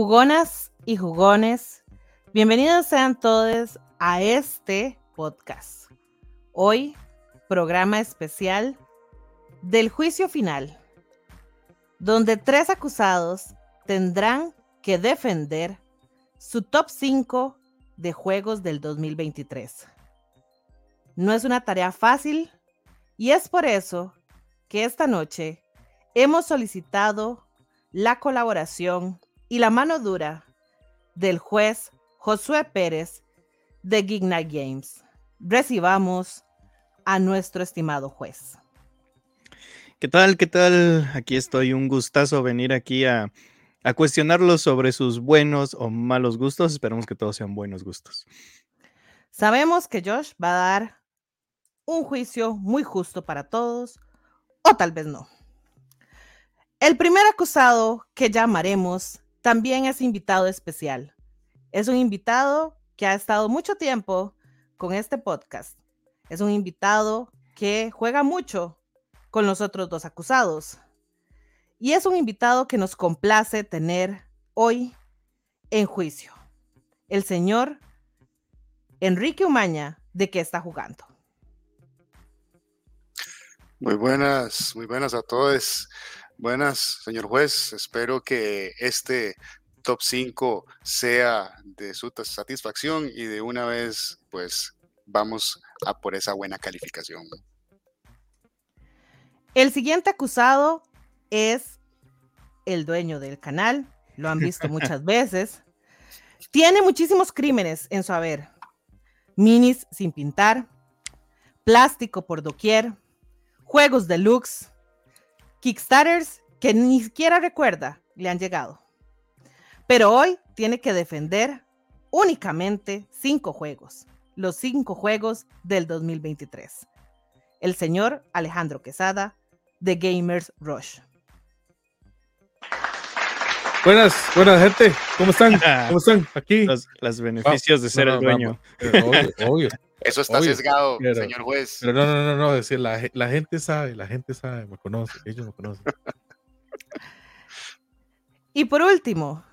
Jugonas y jugones, bienvenidos sean todos a este podcast. Hoy, programa especial del juicio final, donde tres acusados tendrán que defender su top 5 de juegos del 2023. No es una tarea fácil y es por eso que esta noche hemos solicitado la colaboración y la mano dura del juez Josué Pérez de Gigna Games. Recibamos a nuestro estimado juez. ¿Qué tal? ¿Qué tal? Aquí estoy. Un gustazo venir aquí a, a cuestionarlos sobre sus buenos o malos gustos. Esperemos que todos sean buenos gustos. Sabemos que Josh va a dar un juicio muy justo para todos, o tal vez no. El primer acusado que llamaremos también es invitado especial. Es un invitado que ha estado mucho tiempo con este podcast. Es un invitado que juega mucho con los otros dos acusados. Y es un invitado que nos complace tener hoy en juicio. El señor Enrique Umaña, ¿de qué está jugando? Muy buenas, muy buenas a todos. Buenas, señor juez. Espero que este top 5 sea de su satisfacción y de una vez, pues, vamos a por esa buena calificación. El siguiente acusado es el dueño del canal. Lo han visto muchas veces. Tiene muchísimos crímenes en su haber. Minis sin pintar, plástico por doquier, juegos deluxe, Kickstarters que ni siquiera recuerda le han llegado. Pero hoy tiene que defender únicamente cinco juegos, los cinco juegos del 2023. El señor Alejandro Quesada de Gamers Rush. Buenas, buenas gente, ¿cómo están? ¿Cómo están? Aquí. Los, beneficios de ser el dueño. obvio. Eso está sesgado, señor juez. Pero no, no, no, no, decir, la, la, gente sabe, la gente sabe, me conoce, ellos me conocen. y por último,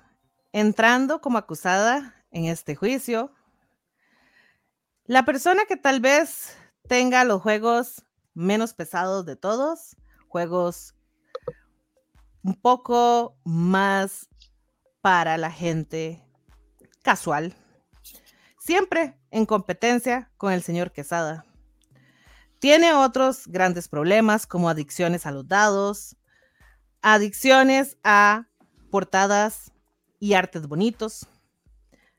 entrando como acusada en este juicio, la persona que tal vez tenga los juegos menos pesados de todos, juegos un poco más para la gente casual, siempre en competencia con el señor Quesada. Tiene otros grandes problemas como adicciones a los dados, adicciones a portadas y artes bonitos,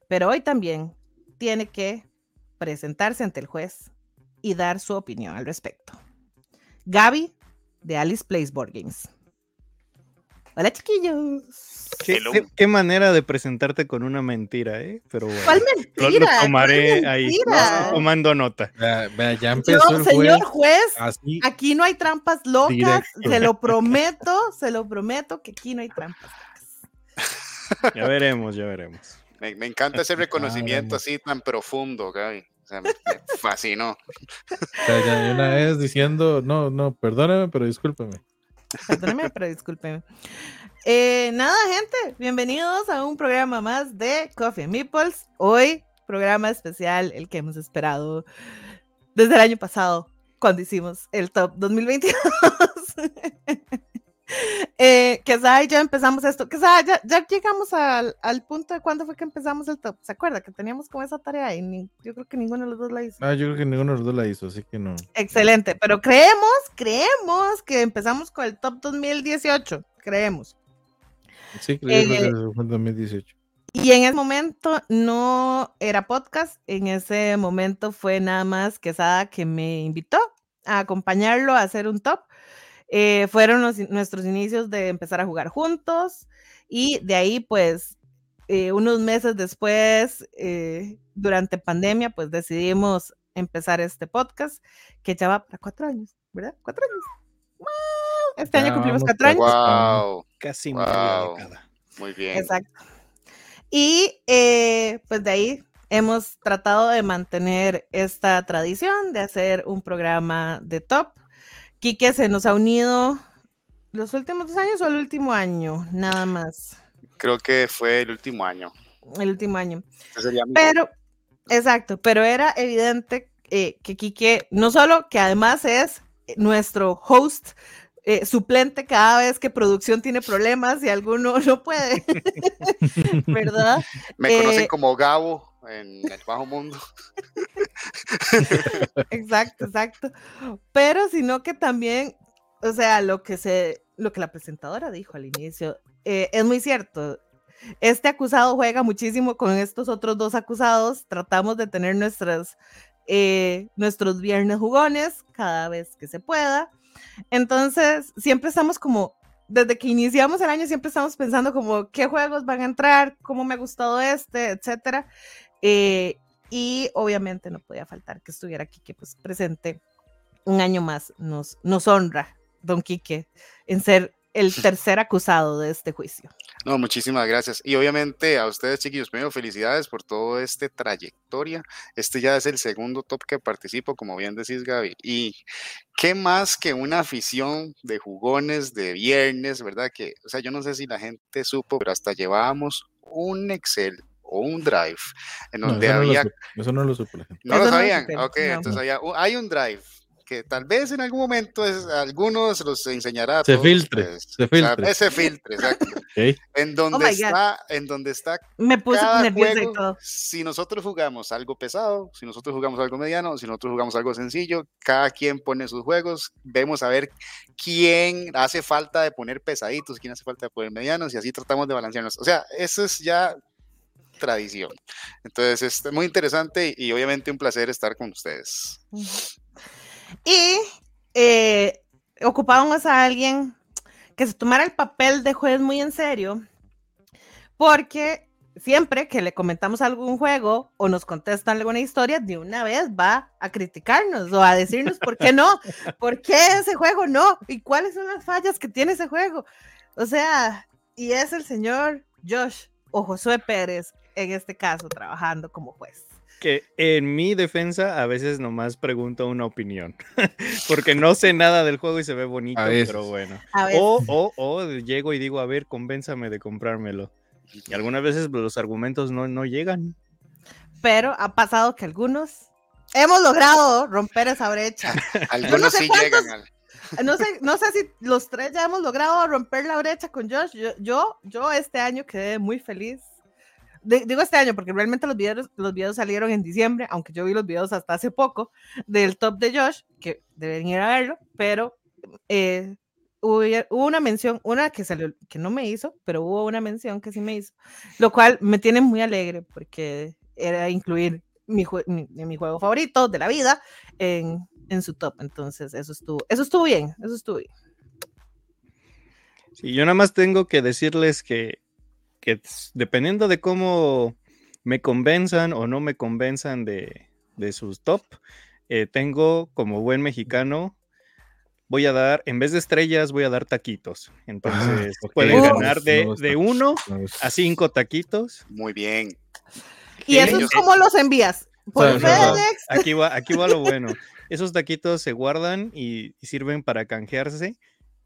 pero hoy también tiene que presentarse ante el juez y dar su opinión al respecto. Gaby de Alice Plays Board Games. Hola, chiquillos. ¿Qué, manera de presentarte con una mentira, ¿eh? Pero ¿Cuál mentira? Lo, tomaré ahí, tomando nota. ya empezó señor juez, aquí no hay trampas locas, se lo prometo, se lo prometo que aquí no hay trampas locas. Ya veremos, ya veremos. Me, encanta ese reconocimiento así tan profundo, Gaby. O sea, me, fascinó. O sea, una vez diciendo, no, no, perdóname, pero discúlpeme. Perdóneme, pero discúlpeme. Eh, nada, gente, bienvenidos a un programa más de Coffee and Meeples. Hoy, programa especial, el que hemos esperado desde el año pasado, cuando hicimos el Top 2022. eh, que ya empezamos esto, que ya, ya llegamos al, al, punto de cuándo fue que empezamos el top. ¿Se acuerda que teníamos como esa tarea y yo creo que ninguno de los dos la hizo? Ah, yo creo que ninguno de los dos la hizo, así que no. Excelente, pero creemos, creemos que empezamos con el top 2018, creemos. Sí, creemos que fue 2018. Y en ese momento no era podcast, en ese momento fue nada más Quesada que me invitó a acompañarlo a hacer un top. Eh, fueron nuestros inicios de empezar a jugar juntos y de ahí pues eh, unos meses después, eh, durante pandemia, pues decidimos empezar este podcast que ya va para cuatro años, ¿verdad? Cuatro años. ¡Wow! Este año cumplimos cuatro años. Wow. Casi wow. década. Muy bien. Exacto. Y pues de ahí hemos tratado de mantener esta tradición de hacer un programa de top Quique se nos ha unido los últimos dos años o el último año, nada más. creo que fue el último año. El último año. Pero, exacto, pero era evidente eh, que Quique, no solo que además es nuestro host eh, suplente cada vez que producción tiene problemas y alguno no puede, ¿verdad? Me conocen eh, como Gabo en el bajo mundo. Exacto, exacto. Pero sino que también, o sea, lo que se, lo que la presentadora dijo al inicio, eh, es muy cierto. Este acusado juega muchísimo con estos otros dos acusados. Tratamos de tener nuestras, eh, nuestros viernes jugones cada vez que se pueda. Entonces, siempre estamos como, desde que iniciamos el año, siempre estamos pensando como qué juegos van a entrar, cómo me ha gustado este, etcétera. Eh, y obviamente no podía faltar que estuviera aquí, que pues presente un año más. Nos, nos honra, don Quique, en ser el tercer acusado de este juicio. No, muchísimas gracias. Y obviamente a ustedes, chiquillos, primero felicidades por todo este trayectoria. Este ya es el segundo top que participo, como bien decís, Gaby. Y qué más que una afición de jugones de viernes, ¿verdad? Que, o sea, yo no sé si la gente supo, pero hasta llevábamos un Excel o un Drive en No, donde eso, no lo había supo, eso no lo gente. ¿No Eso lo no lo sabían? supe, ok, no. entonces había, un- hay un drive que tal vez en algún momento es, algunos los enseñará. a Se todos filtre, ustedes. se filtre. ese filtre, exacto. Ok. En donde Oh está, en donde está Me puse cada juego, todo. si nosotros jugamos algo pesado, si nosotros jugamos algo mediano, si nosotros jugamos algo sencillo, cada quien pone sus juegos, vemos a ver quién hace falta de poner pesaditos, quién hace falta de poner medianos y así tratamos de balancearnos. O sea, eso es ya tradición. Entonces, es muy interesante y obviamente un placer estar con ustedes. Y eh, ocupábamos a alguien que se tomara el papel de juez muy en serio, porque siempre que le comentamos algún juego o nos contestan alguna historia, de una vez va a criticarnos o a decirnos por qué no, por qué ese juego no y cuáles son las fallas que tiene ese juego. O sea, y es el señor Josh o Josué Pérez, en este caso, trabajando como juez. Que en mi defensa a veces nomás pregunto una opinión, porque no sé nada del juego y se ve bonito, pero bueno. O, o, o llego y digo, a ver, convénzame de comprármelo. Y algunas veces los argumentos no, no llegan. pero ha pasado que algunos hemos logrado romper esa brecha. Algunos sé sí cuántos- llegan al... No sé, no sé si los tres ya hemos logrado romper la brecha con Josh. Yo, yo, yo este año quedé muy feliz. Digo este año porque realmente los videos, los videos salieron en diciembre, aunque yo vi los videos hasta hace poco del top de Josh, que deben ir a verlo, pero eh, hubo, hubo una mención, una que, salió, que no me hizo, pero hubo una mención que sí me hizo, lo cual me tiene muy alegre porque era incluir mi, mi, mi juego favorito de la vida en, en su top. Entonces, eso estuvo, eso estuvo bien, eso estuvo bien. Sí, yo nada más tengo que decirles que, que dependiendo de cómo me convenzan o no me convenzan de, de sus top, eh, tengo como buen mexicano, voy a dar, en vez de estrellas, voy a dar taquitos. Entonces, ok. pueden ganar de, de uno a cinco taquitos. Muy bien. ¿Y Sí, eso yo es sé. cómo los envías? ¿Por O sea, o sea, FedEx? Aquí va, aquí va lo bueno. Esos taquitos se guardan y, y sirven para canjearse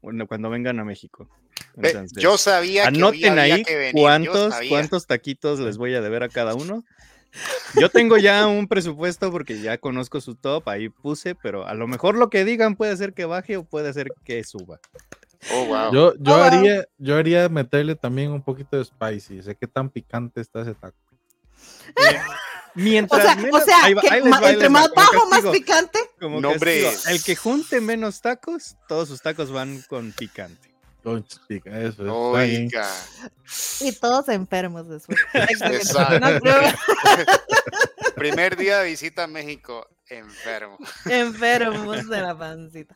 bueno, cuando vengan a México. Entonces, yo sabía que Anoten había ahí que venir. cuántos, cuántos taquitos les voy a deber a cada uno. Yo tengo ya un presupuesto porque ya conozco su top, ahí puse, pero a lo mejor lo que digan puede ser que baje o puede ser que suba. Oh, wow. Yo, yo Oh, wow. haría, yo haría meterle también un poquito de spicy. Sé qué tan picante está ese taco. O Mientras sea, o menos- sea ahí va- que ahí les ma- va, ahí entre va, más bajo, más picante. como No, hombre. El que junte menos tacos, todos sus tacos van con picante. Eso. Oiga. Y todos enfermos después. Exacto. No, no, Primer día de visita a México, enfermo. enfermos de la pancita.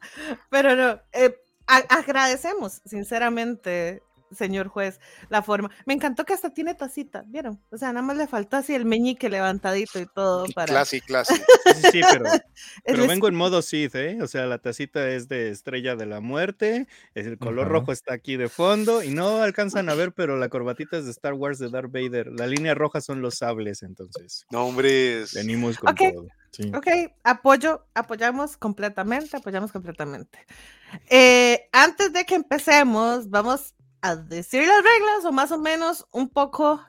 Pero no, eh, agradecemos, sinceramente, señor juez, la forma. Me encantó que hasta tiene tacita, ¿vieron? O sea, nada más le faltó así el meñique levantadito y todo para... Classy, classy. Sí, sí, pero, pero vengo en modo Sith, ¿eh? O sea, la tacita es de Estrella de la Muerte, es el color rojo está aquí de fondo y no alcanzan a ver, pero la corbatita es de Star Wars de Darth Vader. La línea roja son los sables, entonces No, hombres. venimos con todo. Sí. Ok, apoyo, apoyamos completamente, apoyamos completamente. Eh, antes de que empecemos, vamos a decir las reglas o más o menos un poco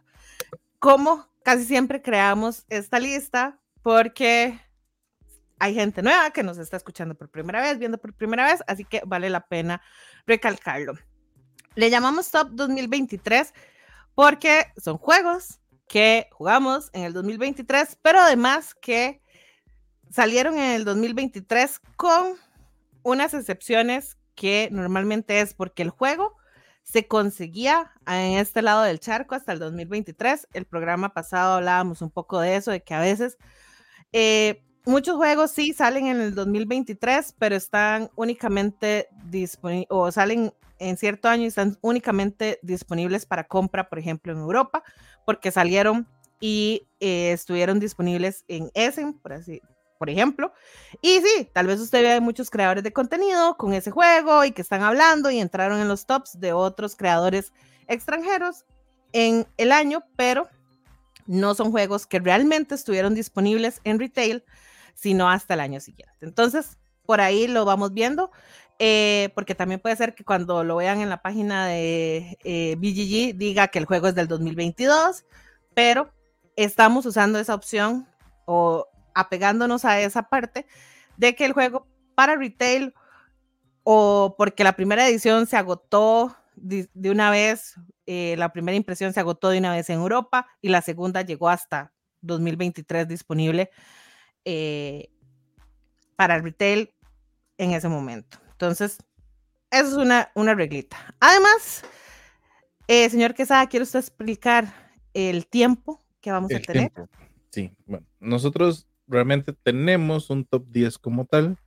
cómo casi siempre creamos esta lista, porque hay gente nueva que nos está escuchando por primera vez, viendo por primera vez, así que vale la pena recalcarlo. Le llamamos Top 2023 porque son juegos que jugamos en el 2023, pero además que salieron en el 2023 con unas excepciones que normalmente es porque el juego se conseguía en este lado del charco hasta el 2023. El programa pasado hablábamos un poco de eso, de que a veces eh, muchos juegos sí salen en el 2023, pero están únicamente disponibles o salen en cierto año y están únicamente disponibles para compra, por ejemplo, en Europa, porque salieron y eh, estuvieron disponibles en Essen, por así, por ejemplo. Y sí, tal vez usted vea muchos creadores de contenido con ese juego y que están hablando y entraron en los tops de otros creadores extranjeros en el año, pero no son juegos que realmente estuvieron disponibles en retail, sino hasta el año siguiente. Entonces, por ahí lo vamos viendo, eh, porque también puede ser que cuando lo vean en la página de eh, BGG diga que el juego es del 2022, pero estamos usando esa opción o apegándonos a esa parte de que el juego para retail o porque la primera edición se agotó de, una vez, eh, la primera impresión se agotó de una vez en Europa y la segunda llegó hasta 2023 disponible eh, para el retail en ese momento. Entonces, eso es una, una reglita. Además, eh, señor Quesada, ¿quiere usted explicar el tiempo que vamos a tener? Sí, bueno, nosotros realmente tenemos un top 10 como tal.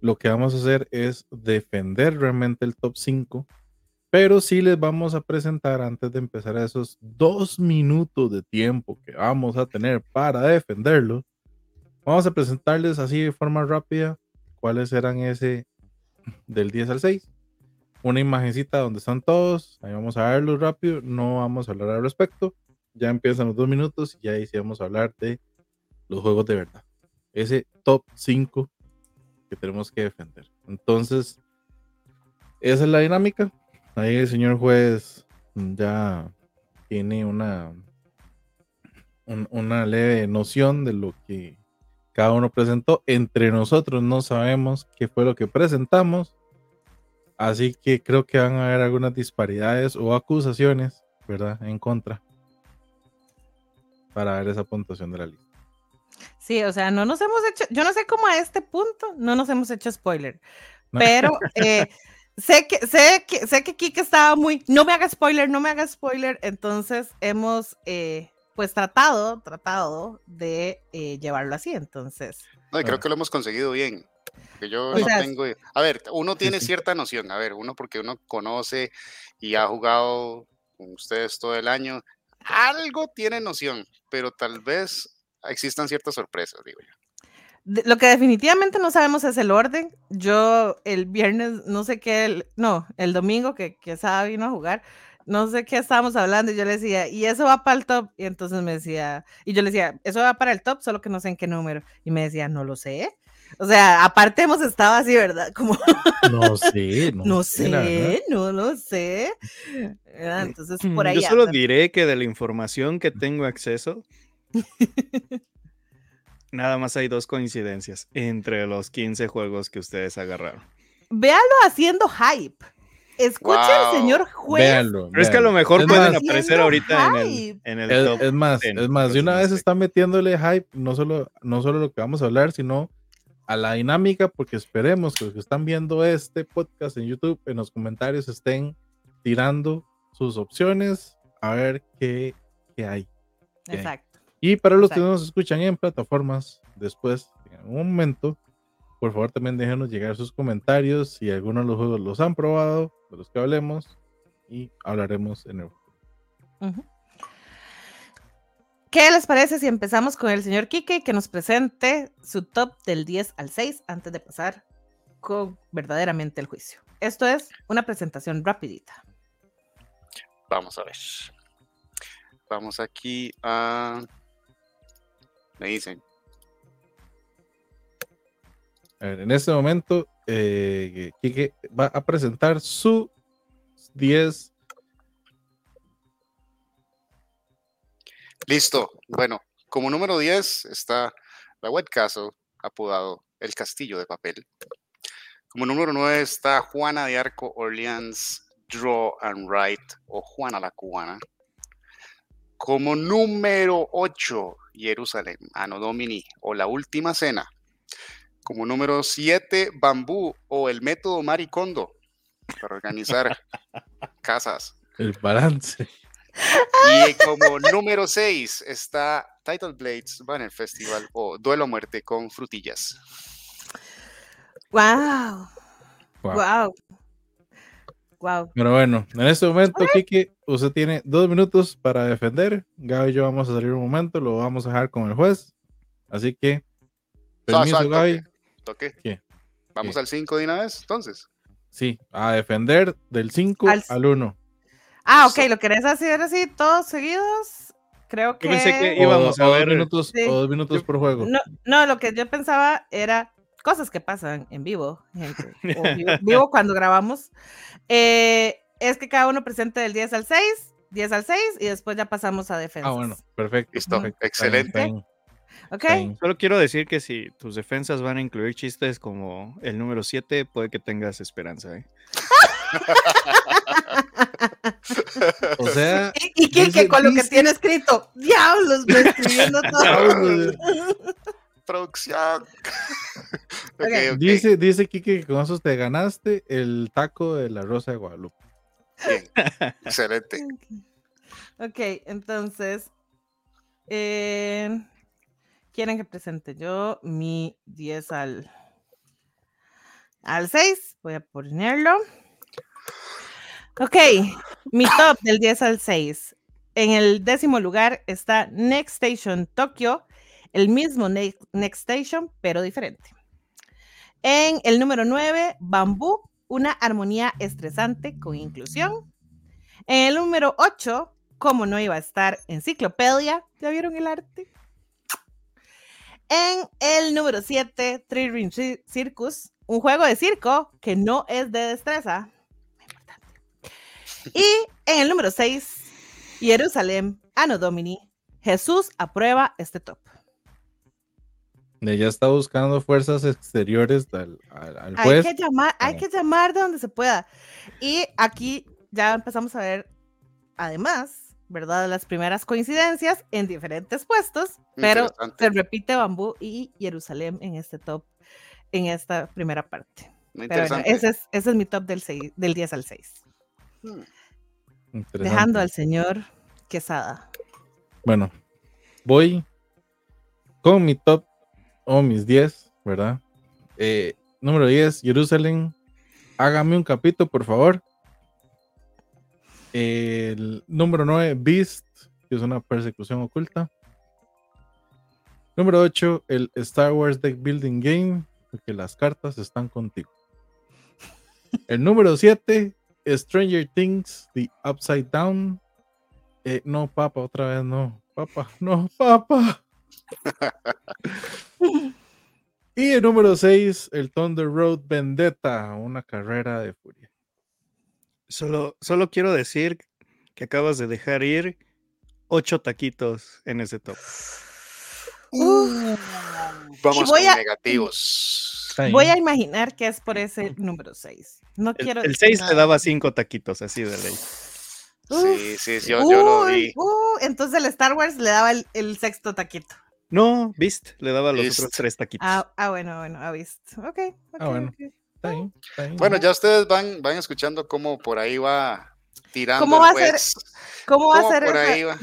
Lo que vamos a hacer es defender realmente el top 5, pero sí les vamos a presentar antes de empezar esos dos minutos de tiempo que vamos a tener para defenderlo. Vamos a presentarles así de forma rápida cuáles eran ese del 10 al 6. Una imagencita donde están todos. Ahí vamos a verlo rápido. No vamos a hablar al respecto. Ya empiezan los dos minutos y ahí sí vamos a hablar de los juegos de verdad. Ese top 5 que tenemos que defender. Entonces, esa es la dinámica. Ahí el señor juez ya tiene una, una leve noción de lo que cada uno presentó. Entre nosotros no sabemos qué fue lo que presentamos. Así que creo que van a haber algunas disparidades o acusaciones, ¿verdad? En contra. Para ver esa puntuación de la lista. Sí, o sea, no nos hemos hecho, yo no sé cómo a este punto no nos hemos hecho spoiler, pero eh, sé que sé que sé que Kike estaba muy, no me haga spoiler, no me haga spoiler, entonces hemos eh, pues tratado, tratado de eh, llevarlo así, entonces. No, y creo que lo hemos conseguido bien. Porque yo no tengo. A ver, uno tiene cierta noción, a ver, uno porque uno conoce y ha jugado con ustedes todo el año, algo tiene noción, pero tal vez existan ciertas sorpresas, digo yo. lo que definitivamente no sabemos es el orden. Yo el viernes, no sé qué, no, el domingo que, que Saba vino a jugar, no sé qué estábamos hablando y yo le decía, y eso va para el top. Y entonces me decía, y yo le decía, eso va para el top, solo que no sé en qué número. Y me decía, no lo sé. O sea, aparte hemos estado así, ¿verdad? Como, no sé, no, no sé, no lo sé. Entonces, por ahí. Yo solo diré que de la información que tengo acceso, Nada más hay dos coincidencias entre los 15 juegos que ustedes agarraron. Véalo haciendo hype. Escuche al señor juez. Véanlo, Pero es que a lo mejor pueden aparecer ahorita en el, top. Es más, es más, de una vez está metiéndole hype, no solo, no solo lo que vamos a hablar, sino a la dinámica, porque esperemos que los que están viendo este podcast en YouTube, en los comentarios estén tirando sus opciones a ver qué, qué hay. Exacto. Y para los que no nos escuchan en plataformas después, en algún momento, por favor también déjenos llegar sus comentarios si algunos de los juegos los han probado, de los que hablemos, y hablaremos en el futuro. ¿Qué les parece si empezamos con el señor Kike que nos presente su top del 10 al 6 antes de pasar con verdaderamente el juicio? Esto es una presentación rapidita. Vamos a ver. Vamos aquí a me dicen. A ver, en este momento, eh, Kike va a presentar su 10. Listo. Bueno, como número 10 está la White Castle, apodado El Castillo de Papel. Como número 9 está Juana de Arco Orleans Draw and Write o Juana la Cubana. Como número 8 Jerusalén, Ano Domini o La Última Cena. Como número 7, Bambú o el método Maricondo para organizar casas. El balance. Y como número 6 está Title Blades Banner Festival o Duelo a Muerte con frutillas. Wow. Wow. Wow. Wow. Pero bueno, en este momento, Kiki, usted tiene dos minutos para defender. Gaby y yo vamos a salir un momento, lo vamos a dejar con el juez. Así que, permiso, suave, Gaby. Toque. ¿Qué? Vamos ¿Qué? al 5 de una vez, entonces. Sí, a defender del 5 Al- al 1. Ah, ok. ¿lo querés hacer así todos seguidos? Creo que... Yo pensé que O, íbamos a o ver- dos minutos, Sí. o dos minutos por juego. No, no, lo que yo pensaba era cosas que pasan en vivo, gente. O vivo, vivo cuando grabamos. Eh, es que cada uno presente del 10 al 6, 10 al 6 y después ya pasamos a defensa. Ah, bueno, perfecto. Listo, excelente. bien, ¿Ok? está bien. Solo quiero decir que si tus defensas van a incluir chistes como el número 7, puede que tengas esperanza. ¿eh? O sea, Y, y Kike, Dice- con lo que tiene escrito, diablos, me escribiendo todo. Producción. Ok, Ok. ok, dice, dice Kike que con eso te ganaste el taco de la Rosa de Guadalupe. bien. Excelente. Ok, entonces, eh, ¿quieren que presente yo mi 10 al, al 6? Voy a ponerlo. Ok, mi top del 10 al 6. En el décimo lugar está Next Station Tokyo, el mismo Ne- Next Station, pero diferente. En el número 9, Bambú, una armonía estresante con inclusión. En el número 8, como no iba a estar Enciclopedia, ¿ya vieron el arte? En el número 7, Three Ring Ci- Circus, un juego de circo que no es de destreza. Y en el número 6, Jerusalén, Anno Domini, Jesús aprueba este top. Ella está buscando fuerzas exteriores al, al- al Hay juez. que llamar, hay que llamar de donde se pueda. Y aquí ya empezamos a ver, además, ¿verdad? Las primeras coincidencias en diferentes puestos, pero se repite Bambú y Jerusalén en este top, en esta primera parte. Muy Pero bueno, ese es, ese es mi top del, seis- del 10 al 6. Hmm. Dejando al señor Quesada. Bueno, voy con mi top o mis 10, ¿verdad? Eh, número 10, Jerusalén. Hágame un capítulo, por favor. El número 9, Beast, que es una persecución oculta. Número 8, el Star Wars Deck Building Game, porque las cartas están contigo. El número 7, Stranger Things, The Upside Down. Eh, no, papá, otra vez no. Papá, no, papá. y el número 6, el Thunder Road Vendetta, una carrera de furia. Solo, solo quiero decir que acabas de dejar ir 8 taquitos en ese top. Uh, Vamos con a- negativos. Voy a imaginar que es por ese número 6. No El, quiero. el 6 nada. te daba 5 taquitos, así de ley. Sí, sí, yo, yo lo vi. uh, entonces el Star Wars le daba el, el sexto taquito. No, Beast le daba los Beast. otros 3 taquitos. Ah, ah, bueno, bueno, ha visto. Ok, ok, Ah, bueno. ok. Está bien, está bien. Bueno, ya ustedes van, van escuchando cómo por ahí va tirando ¿Cómo el va a ser? ¿Cómo va a ¿Cómo ser por esa- ahí va?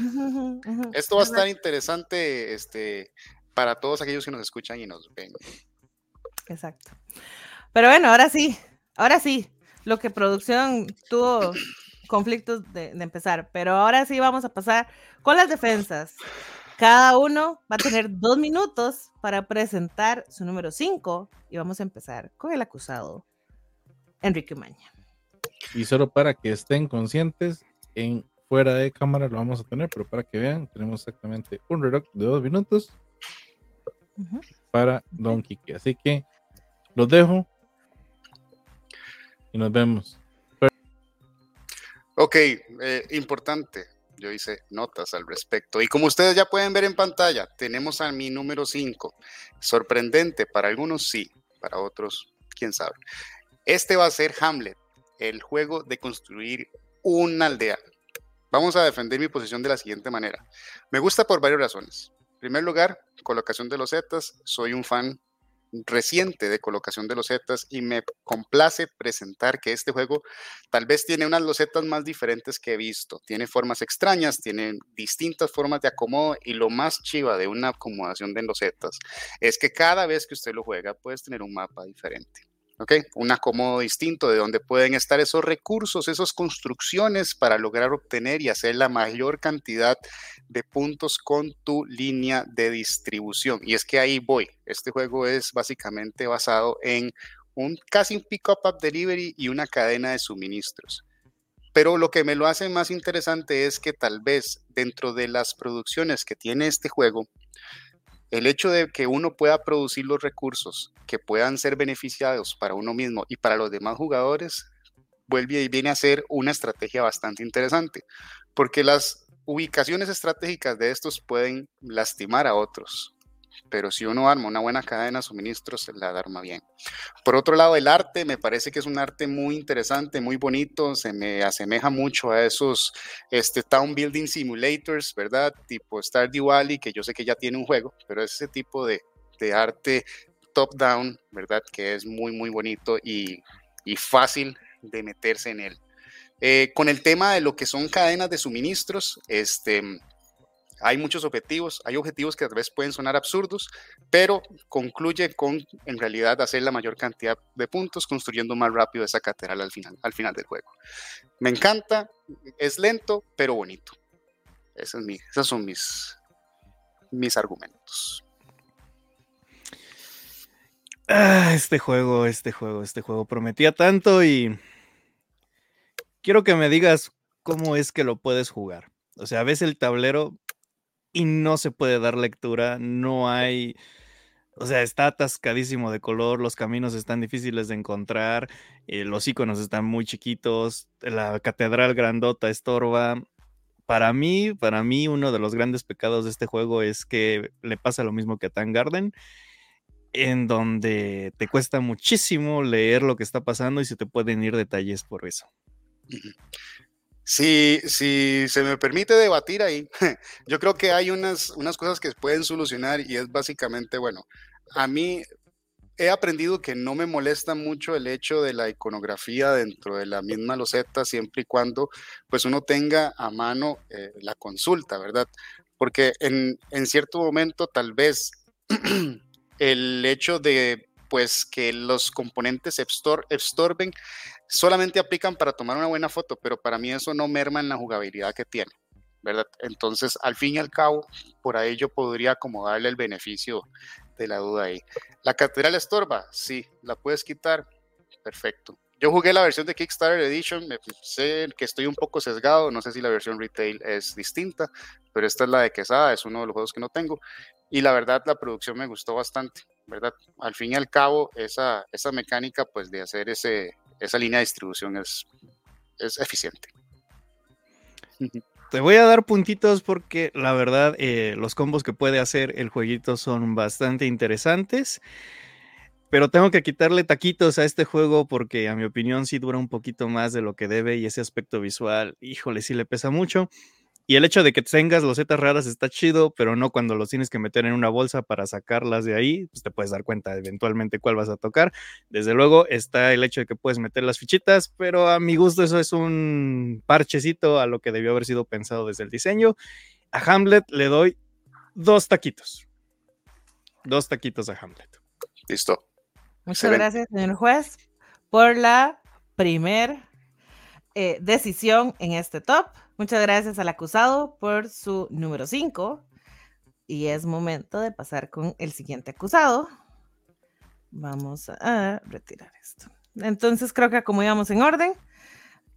Esto va a estar interesante este, para todos aquellos que nos escuchan y nos ven. Exacto. Pero bueno, ahora sí, ahora sí. Lo que producción tuvo conflictos de, de empezar, pero ahora sí vamos a pasar con las defensas. Cada uno va a tener dos minutos para presentar su número 5 y vamos a empezar con el acusado, Enrique Maña. Y solo para que estén conscientes, en fuera de cámara lo vamos a tener, pero para que vean, tenemos exactamente un reloj de dos minutos Ujú. para Don Kike. Así que los dejo y nos vemos. Ok, eh, importante. Yo hice notas al respecto. Y como ustedes ya pueden ver en pantalla, tenemos a mi número 5. Sorprendente, para algunos sí, para otros, quién sabe. Este va a ser Hamlet, el juego de construir una aldea. Vamos a defender mi posición de la siguiente manera. Me gusta por varias razones. En primer lugar, colocación de los zetas. Soy un fan reciente de colocación de losetas y me complace presentar que este juego tal vez tiene unas losetas más diferentes que he visto. Tiene formas extrañas, tiene distintas formas de acomodo y lo más chiva de una acomodación de losetas es que cada vez que usted lo juega puedes tener un mapa diferente. ¿Ok? Un acomodo distinto de donde pueden estar esos recursos, esas construcciones para lograr obtener y hacer la mayor cantidad de puntos con tu línea de distribución. Y es que ahí voy. Este juego es básicamente basado en un casi un pick-up up delivery y una cadena de suministros. Pero lo que me lo hace más interesante es que tal vez dentro de las producciones que tiene este juego, el hecho de que uno pueda producir los recursos que puedan ser beneficiados para uno mismo y para los demás jugadores, vuelve y viene a ser una estrategia bastante interesante, porque las ubicaciones estratégicas de estos pueden lastimar a otros pero si uno arma una buena cadena de suministros, se la arma bien. Por otro lado, el arte me parece que es un arte muy interesante, muy bonito, se me asemeja mucho a esos este, Town Building Simulators, ¿verdad? Tipo Stardew Valley, que yo sé que ya tiene un juego, pero es ese tipo de, de arte top-down, ¿verdad? Que es muy, muy bonito y, y fácil de meterse en él. Eh, con el tema de lo que son cadenas de suministros, este, hay muchos objetivos, hay objetivos que a veces pueden sonar absurdos, pero concluye con en realidad hacer la mayor cantidad de puntos construyendo más rápido esa catedral al final, al final del juego. Me encanta, es lento, pero bonito. Esos son mis, mis argumentos. Ah, este juego, este juego, este juego prometía tanto y quiero que me digas cómo es que lo puedes jugar. O sea, ves el tablero, y no se puede dar lectura, no hay, o sea, está atascadísimo de color, los caminos están difíciles de encontrar, eh, los iconos están muy chiquitos, la catedral grandota estorba. Para mí, para mí, uno de los grandes pecados de este juego es que le pasa lo mismo que a Tan Garden, en donde te cuesta muchísimo leer lo que está pasando y se te pueden ir detalles por eso. Si, si se me permite debatir ahí, yo creo que hay unas, unas cosas que pueden solucionar y es básicamente, bueno, a mí he aprendido que no me molesta mucho el hecho de la iconografía dentro de la misma loseta, siempre y cuando pues uno tenga a mano eh, la consulta, ¿verdad? Porque en, en cierto momento tal vez el hecho de pues que los componentes estorben solamente aplican para tomar una buena foto, pero para mí eso no merma en la jugabilidad que tiene, ¿verdad? Entonces, al fin y al cabo, por ahí yo podría acomodarle el beneficio de la duda ahí. ¿La catedral estorba? Sí. ¿La puedes quitar? Perfecto. Yo jugué la versión de Kickstarter Edition, sé que estoy un poco sesgado, no sé si la versión retail es distinta, pero esta es la de Quesada, es uno de los juegos que no tengo. Y la verdad, la producción me gustó bastante, ¿verdad? Al fin y al cabo, esa, esa mecánica pues de hacer ese, esa línea de distribución es, es eficiente. Te voy a dar puntitos porque la verdad eh, los combos que puede hacer el jueguito son bastante interesantes. Pero tengo que quitarle taquitos a este juego porque a mi opinión sí dura un poquito más de lo que debe y ese aspecto visual, híjole, sí le pesa mucho. Y el hecho de que tengas losetas raras está chido, pero no cuando los tienes que meter en una bolsa para sacarlas de ahí, pues te puedes dar cuenta eventualmente cuál vas a tocar. Desde luego está el hecho de que puedes meter las fichitas, pero a mi gusto eso es un parchecito a lo que debió haber sido pensado desde el diseño. A Hamlet le doy dos taquitos. Dos taquitos a Hamlet. Listo. Muchas gracias, señor juez, por la primer eh, decisión en este top. Muchas gracias al acusado por su número 5. Y es momento de pasar con el siguiente acusado. Vamos a retirar esto. Entonces creo que como íbamos en orden,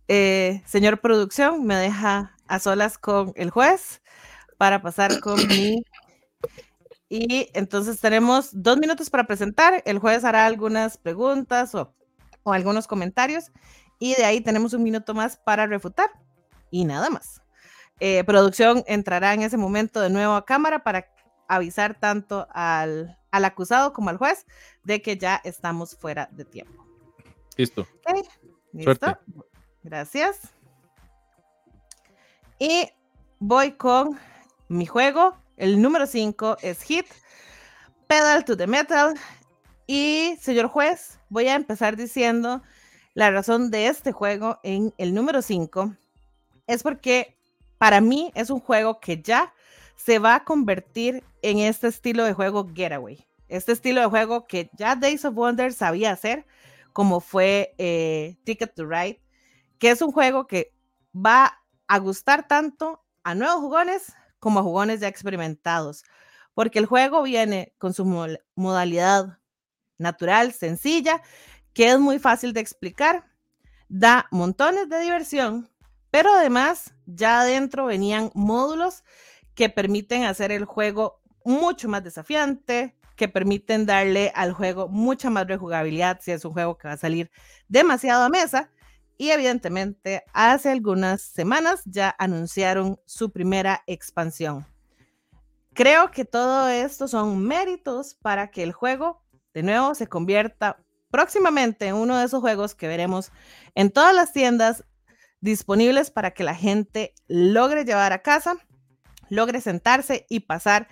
eh, señor producción, me deja a solas con el juez para pasar con mi... Y entonces tenemos dos minutos para presentar. El juez hará algunas preguntas o, o algunos comentarios y de ahí tenemos un minuto más para refutar y nada más. eh, producción entrará en ese momento de nuevo a cámara para avisar tanto al, al acusado como al juez de que ya estamos fuera de tiempo. Listo. Ok, ¿Listo? Suerte. Gracias. Y voy con mi juego. El número 5 es Hit, Pedal to the Metal. Y, señor juez, voy a empezar diciendo la razón de este juego en el número 5 es porque para mí es un juego que ya se va a convertir en este estilo de juego Getaway. Este estilo de juego que ya Days of Wonder sabía hacer, como fue eh, Ticket to Ride, que es un juego que va a gustar tanto a nuevos jugones como a jugones ya experimentados, porque el juego viene con su mo- modalidad natural, sencilla, que es muy fácil de explicar, da montones de diversión, pero además ya adentro venían módulos que permiten hacer el juego mucho más desafiante, que permiten darle al juego mucha más rejugabilidad si es un juego que va a salir demasiado a mesa. Y evidentemente, hace algunas semanas ya anunciaron su primera expansión. Creo que todo esto son méritos para que el juego, de nuevo, se convierta próximamente en uno de esos juegos que veremos en todas las tiendas disponibles para que la gente logre llevar a casa, logre sentarse y pasar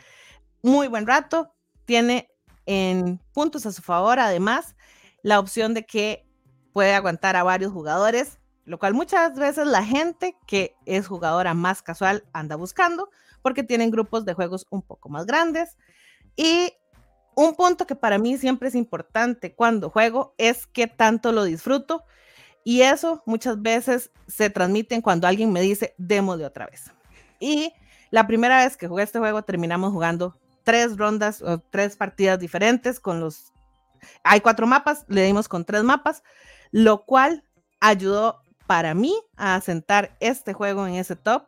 muy buen rato. Tiene en puntos a su favor, además, la opción de que puede aguantar a varios jugadores, lo cual muchas veces la gente que es jugadora más casual anda buscando porque tienen grupos de juegos un poco más grandes. Y un punto que para mí siempre es importante cuando juego es que tanto lo disfruto. Y eso muchas veces se transmite cuando alguien me dice, demo de otra vez. Y la primera vez que jugué este juego terminamos jugando tres rondas o tres partidas diferentes con los... Hay cuatro mapas, le dimos con tres mapas, lo cual ayudó para mí a asentar este juego en ese top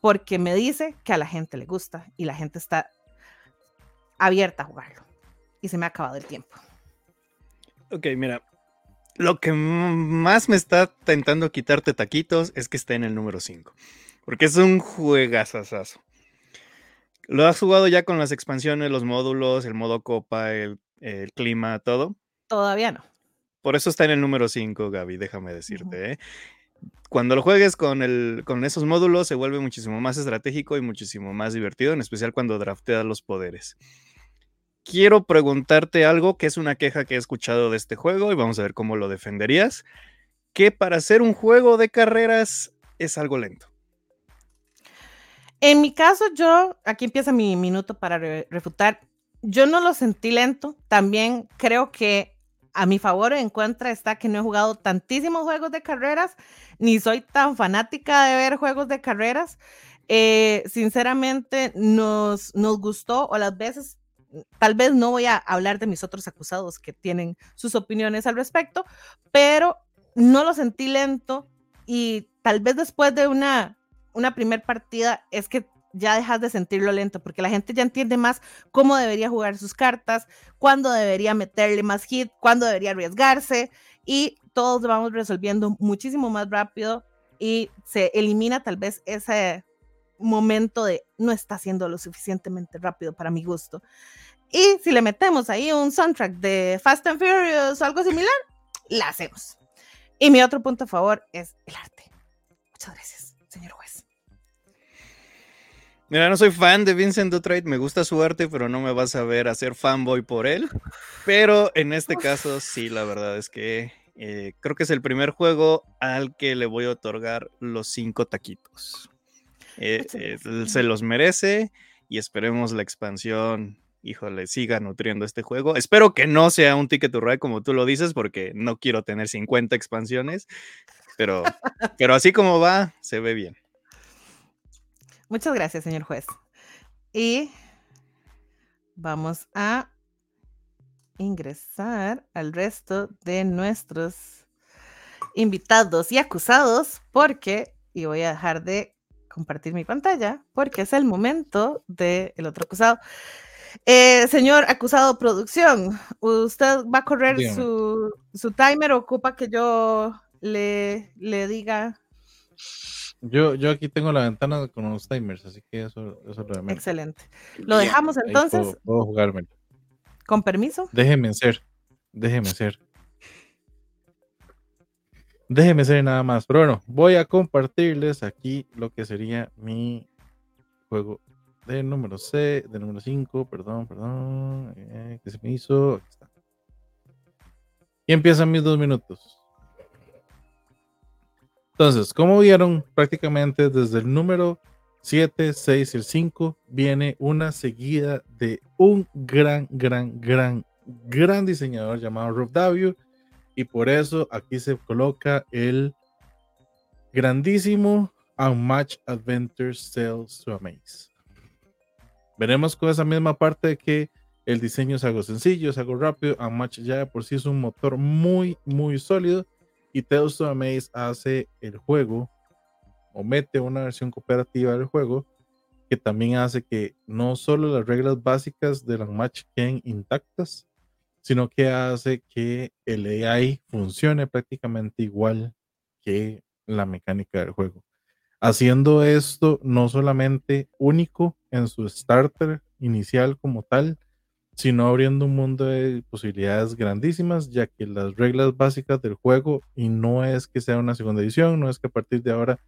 porque me dice que a la gente le gusta y la gente está abierta a jugarlo. Y se me ha acabado el tiempo. Ok, mira. Lo que más me está tentando quitarte taquitos es que está en el número 5. Porque es un juegazazazo. ¿Lo has jugado ya con las expansiones, los módulos, el modo copa, el, el clima, todo? Todavía no. Por eso está en el número 5, Gaby, déjame decirte. ¿eh? Cuando lo juegues con, el, con esos módulos se vuelve muchísimo más estratégico y muchísimo más divertido, en especial cuando drafteas los poderes. Quiero preguntarte algo que es una queja que he escuchado de este juego y vamos a ver cómo lo defenderías. Que para hacer un juego de carreras es algo lento. En mi caso, yo, aquí empieza mi minuto para re- refutar, yo no lo sentí lento, también creo que a mi favor en contra está que no he jugado tantísimos juegos de carreras, ni soy tan fanática de ver juegos de carreras. Eh, sinceramente, nos, nos gustó o las veces, tal vez no voy a hablar de mis otros acusados que tienen sus opiniones al respecto, pero no lo sentí lento y tal vez después de una, una primer partida es que ya dejas de sentirlo lento porque la gente ya entiende más cómo debería jugar sus cartas, cuándo debería meterle más hit, cuándo debería arriesgarse y todos vamos resolviendo muchísimo más rápido y se elimina tal vez ese momento de no está haciendo lo suficientemente rápido para mi gusto. Y si le metemos ahí un soundtrack de Fast and Furious o algo similar, la hacemos. Y mi otro punto a favor es el arte. Muchas gracias, señor juez. Mira, no soy fan de Vincent Dutreit, me gusta su arte, pero no me vas a ver hacer fanboy por él. Pero en este caso, sí, la verdad es que eh, creo que es el primer juego al que le voy a otorgar los cinco taquitos. Eh, eh, se los merece y esperemos la expansión, híjole, siga nutriendo este juego. Espero que no sea un Ticket to Ride como tú lo dices, porque no quiero tener 50 expansiones, pero, pero así como va, se ve bien. Muchas gracias, señor juez. Y vamos a ingresar al resto de nuestros invitados y acusados porque, y voy a dejar de compartir mi pantalla, porque es el momento del otro acusado. Eh, señor acusado producción, ¿usted va a correr su, su timer o ocupa que yo le, le diga? Yo, yo aquí tengo la ventana con los timers, así que eso, eso lo Excelente. Lo dejamos entonces, Puedo, puedo jugarme. con permiso. Déjeme ser. Déjeme ser. Déjeme ser nada más. Pero bueno, voy a compartirles aquí lo que sería mi juego de número C, de número 5, perdón, perdón. eh, ¿Qué se me hizo? Aquí está. Y empiezan mis dos minutos. Entonces, como vieron, prácticamente desde el número 7, 6 y el 5 viene una seguida de un gran, gran, gran, gran diseñador llamado Rob Davio. Y por eso aquí se coloca el grandísimo Unmatch Adventure Sales to Amaze. Veremos con esa misma parte de que el diseño es algo sencillo, es algo rápido. Unmatch ya de por sí es un motor muy, muy sólido. Y Tales to Amaze hace el juego o mete una versión cooperativa del juego que también hace que no solo las reglas básicas del Unmatch queden intactas, sino que hace que el AI funcione prácticamente igual que la mecánica del juego. Haciendo esto no solamente único en su starter inicial como tal, sino abriendo un mundo de posibilidades grandísimas, ya que las reglas básicas del juego, y no es que sea una segunda edición, no es que a partir de ahora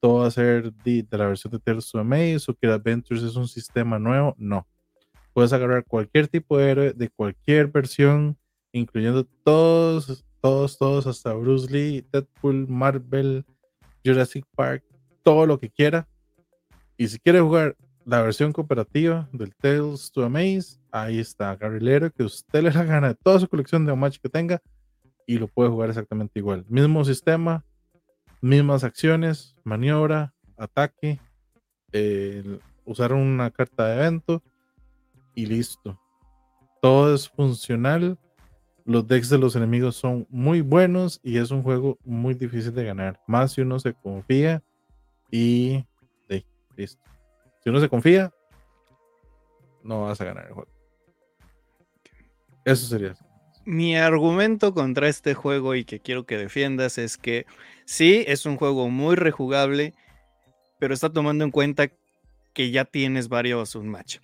todo va a ser de, la versión de Tales to Amaze o que Adventures es un sistema nuevo, no. Puedes agarrar cualquier tipo de héroe de cualquier versión, incluyendo todos, todos, todos, hasta Bruce Lee, Deadpool, Marvel, Jurassic Park, todo lo que quiera. Y si quieres jugar la versión cooperativa del Tales to Amaze, ahí está, Garrilero, que usted le da gana de toda su colección de Homage que tenga y lo puede jugar exactamente igual. Mismo sistema, mismas acciones, maniobra, ataque, eh, usar una carta de evento y listo. Todo es funcional. Los decks de los enemigos son muy buenos y es un juego muy difícil de ganar. Más si uno se confía y listo. Si uno se confía, no vas a ganar el juego. Eso sería. Mi argumento contra este juego y que quiero que defiendas es que sí, es un juego muy rejugable, pero está tomando en cuenta que ya tienes varios un match.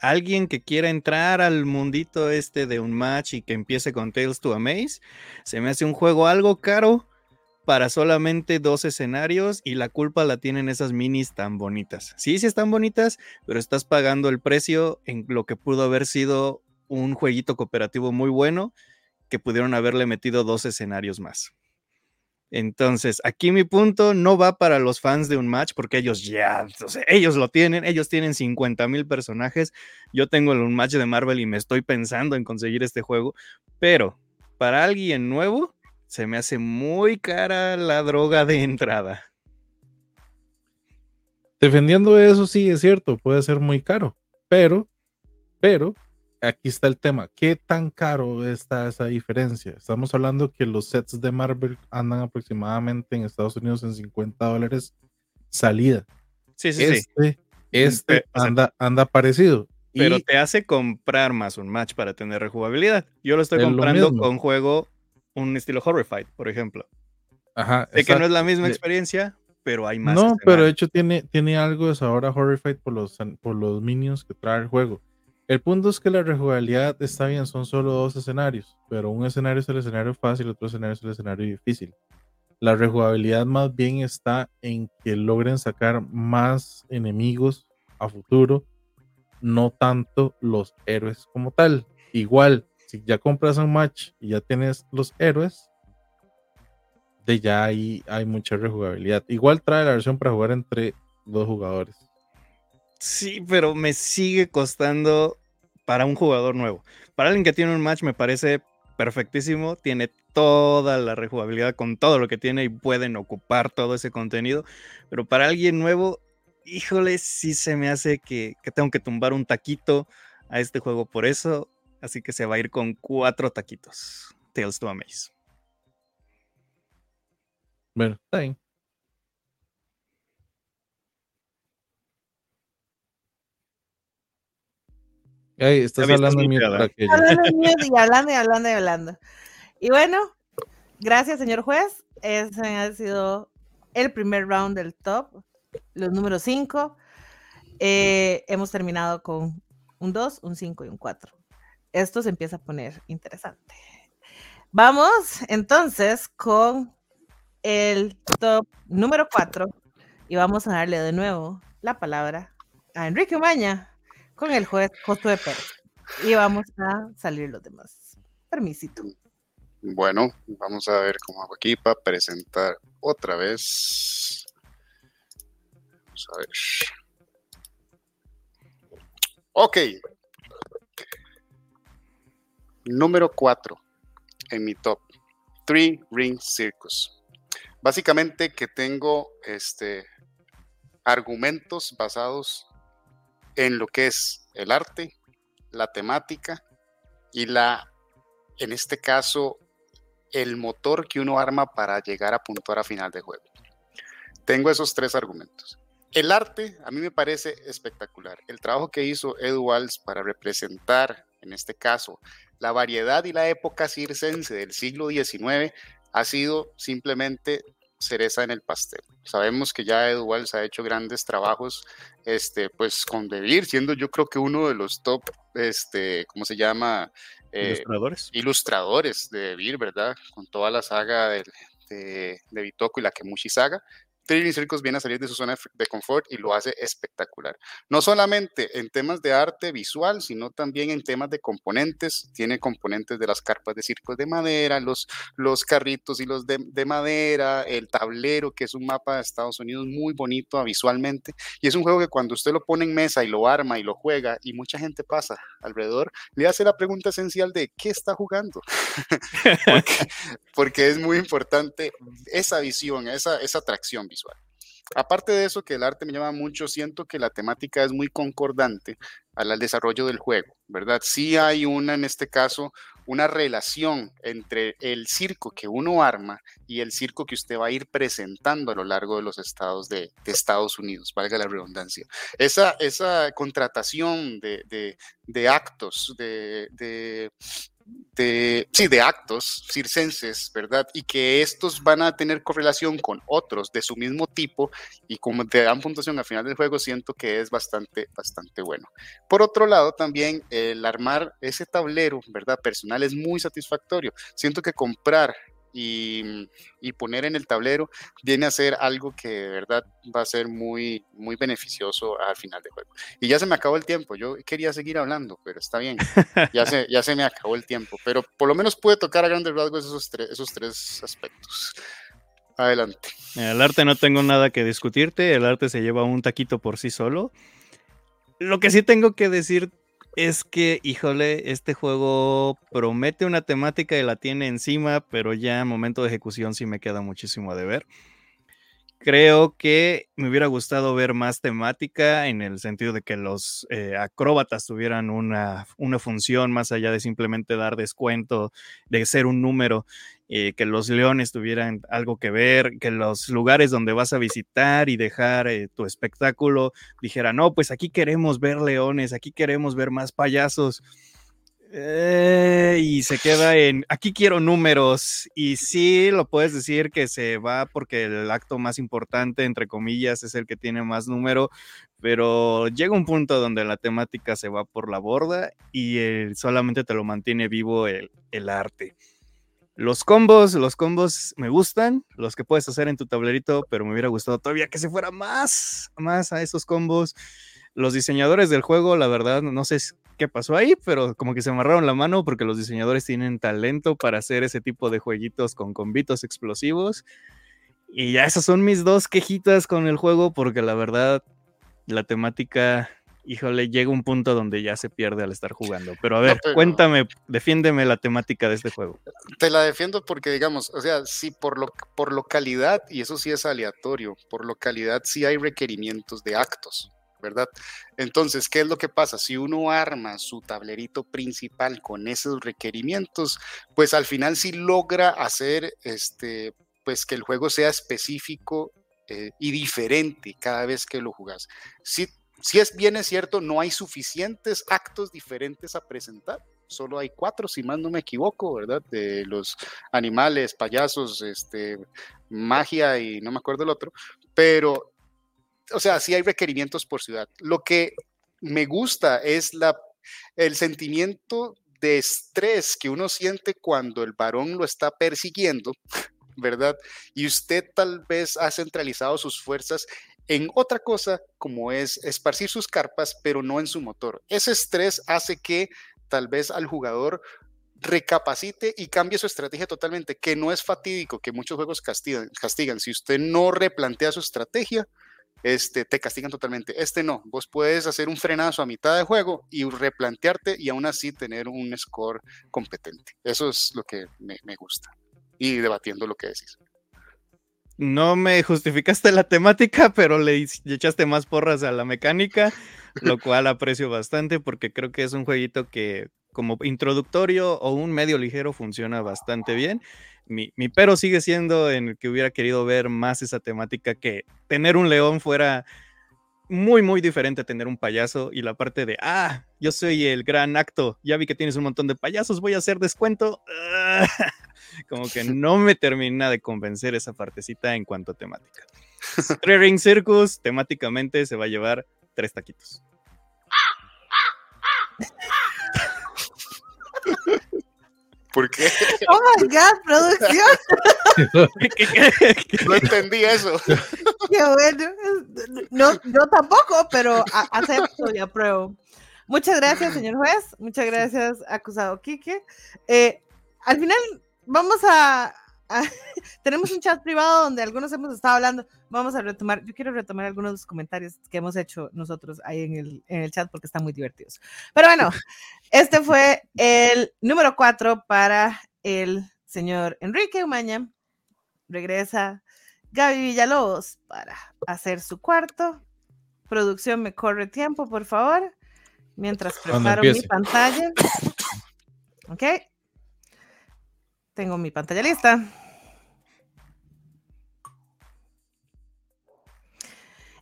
Alguien que quiera entrar al mundito este de un match y que empiece con Tales to Amaze, se me hace un juego algo caro para solamente dos escenarios y la culpa la tienen esas minis tan bonitas. Sí, sí están bonitas, pero estás pagando el precio en lo que pudo haber sido un jueguito cooperativo muy bueno que pudieron haberle metido dos escenarios más. Entonces, aquí mi punto no va para los fans de un match porque ellos ya, ellos lo tienen, ellos tienen 50 mil personajes. Yo tengo un match de Marvel y me estoy pensando en conseguir este juego, pero para alguien nuevo se me hace muy cara la droga de entrada. Defendiendo eso, sí, es cierto, puede ser muy caro, pero, pero, aquí está el tema. ¿Qué tan caro está esa diferencia? Estamos hablando que los sets de Marvel andan aproximadamente en Estados Unidos en 50 dólares salida. Sí, sí, este, sí. Este sea, anda, anda parecido. Pero Y te hace comprar más un match para tener rejugabilidad. Yo lo estoy Es lo comprando mismo. con juego, un estilo Horrified, por ejemplo. ajá, Sé que no es la misma De- experiencia, pero hay más. No, pero de hecho tiene, tiene algo de sabor a Horrified por los, por los minions que trae el juego. El punto es que la rejugabilidad está bien, son solo dos escenarios, pero un escenario es el escenario fácil, otro escenario es el escenario difícil. La rejugabilidad más bien está en que logren sacar más enemigos a futuro, no tanto los héroes como tal. Igual, si ya compras un match y ya tienes los héroes, de ya ahí hay mucha rejugabilidad. Igual trae la versión para jugar entre dos jugadores. Sí, pero me sigue costando para un jugador nuevo. Para alguien que tiene un match me parece perfectísimo, tiene toda la rejugabilidad con todo lo que tiene y pueden ocupar todo ese contenido, pero para alguien nuevo, híjole, sí se me hace que, que tengo que tumbar un taquito a este juego por eso, así que se va a ir con cuatro taquitos. Tales to Amaze. Bueno, está bien. Ey, estás hablando en mute muteada. para que yo- Hablando de miedo y hablando y hablando y hablando. Y bueno, gracias, señor juez. Ese ha sido el primer round del top, los números 5. Eh, hemos terminado con un 2, un 5 y un 4. Esto se empieza a poner interesante. Vamos entonces con el top número 4 y vamos a darle de nuevo la palabra a Enrique Maña con el juez Josué Pérez. Y vamos a salir los demás. Permisito. Bueno, vamos a ver cómo hago aquí para presentar otra vez. Vamos a ver. Ok. Número 4 en mi top. Three Ring Circus. Básicamente que tengo este, argumentos basados en lo que es el arte, la temática y la, en este caso, el motor que uno arma para llegar a puntuar a final de juego. Tengo esos tres argumentos. El arte a mí me parece espectacular. El trabajo que hizo Edu Walls para representar, en este caso, la variedad y la época circense del siglo XIX ha sido simplemente cereza en el pastel. Sabemos que ya Edu Walls ha hecho grandes trabajos, este, pues con Debir, siendo yo creo que uno de los top, este, ¿cómo se llama? Eh, ilustradores. Ilustradores de Debir, ¿verdad? Con toda la saga de, de, de Bitoku y la Kemushi saga. Circus viene a salir de su zona de confort y lo hace espectacular. No solamente en temas de arte visual, sino también en temas de componentes. Tiene componentes de las carpas de circos de madera, los, los carritos y los de, de madera, el tablero, que es un mapa de Estados Unidos muy bonito visualmente. Y es un juego que cuando usted lo pone en mesa y lo arma y lo juega y mucha gente pasa alrededor, le hace la pregunta esencial de ¿qué está jugando? porque, porque, es muy importante esa visión, esa, esa atracción visual. Aparte de eso, que el arte me llama mucho, siento que la temática es muy concordante al desarrollo del juego, ¿verdad? Sí hay una, en este caso, una relación entre el circo que uno arma y el circo que usted va a ir presentando a lo largo de los estados de, Estados Unidos, valga la redundancia. Esa, esa contratación de, de, de actos, de, de, sí, de actos circenses, ¿verdad? Y que estos van a tener correlación con otros de su mismo tipo y como te dan puntuación al final del juego, siento que es bastante, bastante bueno. Por otro lado, también el armar ese tablero, ¿verdad? Personal es muy satisfactorio. Siento que comprar y, y, poner en el tablero viene a ser algo que de verdad va a ser muy, muy beneficioso al final del juego. Y ya se me acabó el tiempo, yo quería seguir hablando, pero está bien, ya se, ya se me acabó el tiempo, pero por lo menos pude tocar a grandes rasgos esos, tres, esos tres aspectos. Adelante. El arte no tengo nada que discutirte, el arte se lleva un taquito por sí solo. Lo que sí tengo que decir es que, híjole, este juego promete una temática y la tiene encima, pero ya en momento de ejecución sí me queda muchísimo de ver. Creo que me hubiera gustado ver más temática en el sentido de que los eh, acróbatas tuvieran una, una, función más allá de simplemente dar descuento, de ser un número, eh, que los leones tuvieran algo que ver, que los lugares donde vas a visitar y dejar eh, tu espectáculo dijeran, no, pues aquí queremos ver leones, aquí queremos ver más payasos. Eh, y se queda en, aquí quiero números, y sí lo puedes decir que se va porque el acto más importante, entre comillas, es el que tiene más número, pero llega un punto donde la temática se va por la borda y solamente te lo mantiene vivo el, el arte. Los combos, los combos me gustan, los que puedes hacer en tu tablerito, pero me hubiera gustado todavía que se fuera más, más a esos combos. Los diseñadores del juego, la verdad, no sé qué pasó ahí, pero como que se amarraron la mano porque los diseñadores tienen talento para hacer ese tipo de jueguitos con combitos explosivos. Y ya esas son mis dos quejitas con el juego porque la verdad la temática, híjole, llega un punto donde ya se pierde al estar jugando. Pero a ver, no, pero... cuéntame, defiéndeme la temática de este juego. Te la defiendo porque, digamos, o sea, sí, por, lo, por localidad, y eso sí es aleatorio, por localidad sí hay requerimientos de actos. ¿Verdad? Entonces, ¿qué es lo que pasa? Si uno arma su tablerito principal con esos requerimientos, pues al final sí logra hacer este, pues que el juego sea específico eh, y diferente cada vez que lo jugas. Si, si es bien es cierto, no hay suficientes actos diferentes a presentar. Solo hay cuatro, si más no me equivoco, ¿verdad? De los animales, payasos, este, magia y no me acuerdo el otro, pero, o sea, sí hay requerimientos por ciudad. Lo que me gusta es la, el sentimiento de estrés que uno siente cuando el varón lo está persiguiendo, ¿verdad? Y usted tal vez ha centralizado sus fuerzas en otra cosa como es esparcir sus carpas, pero no en su motor. Ese estrés hace que tal vez al jugador recapacite y cambie su estrategia totalmente, que no es fatídico, que muchos juegos castigan. castigan. Si usted no replantea su estrategia, este, te castigan totalmente. Este no, vos puedes hacer un frenazo a mitad de juego y replantearte y aún así tener un score competente. Eso es lo que me, me gusta. Y debatiendo lo que decís. No me justificaste la temática, pero le echaste más porras a la mecánica, lo cual aprecio bastante porque creo que es un jueguito que como introductorio o un medio ligero funciona bastante bien. Mi, mi, pero sigue siendo en el que hubiera querido ver más esa temática que tener un león fuera muy, muy diferente a tener un payaso y la parte de, ah, yo soy el gran acto, ya vi que tienes un montón de payasos, voy a hacer descuento. Como que no me termina de convencer esa partecita en cuanto a temática. Three Ring Circus temáticamente se va a llevar tres taquitos. ¿Por qué? Oh my God, producción. no entendí eso. Qué bueno. No, yo tampoco, pero acepto y apruebo. Muchas gracias, señor juez. Muchas gracias, acusado Quique. Eh, al final, vamos a, tenemos un chat privado donde algunos hemos estado hablando. Vamos a retomar, yo quiero retomar algunos de los comentarios que hemos hecho nosotros ahí en el, en el chat porque están muy divertidos. Pero bueno, este fue el número cuatro para el señor Enrique Umaña. Regresa Gaby Villalobos para hacer su cuarto. Producción, me corre tiempo, por favor. Mientras preparo mi pantalla. Ok. Tengo mi pantalla lista.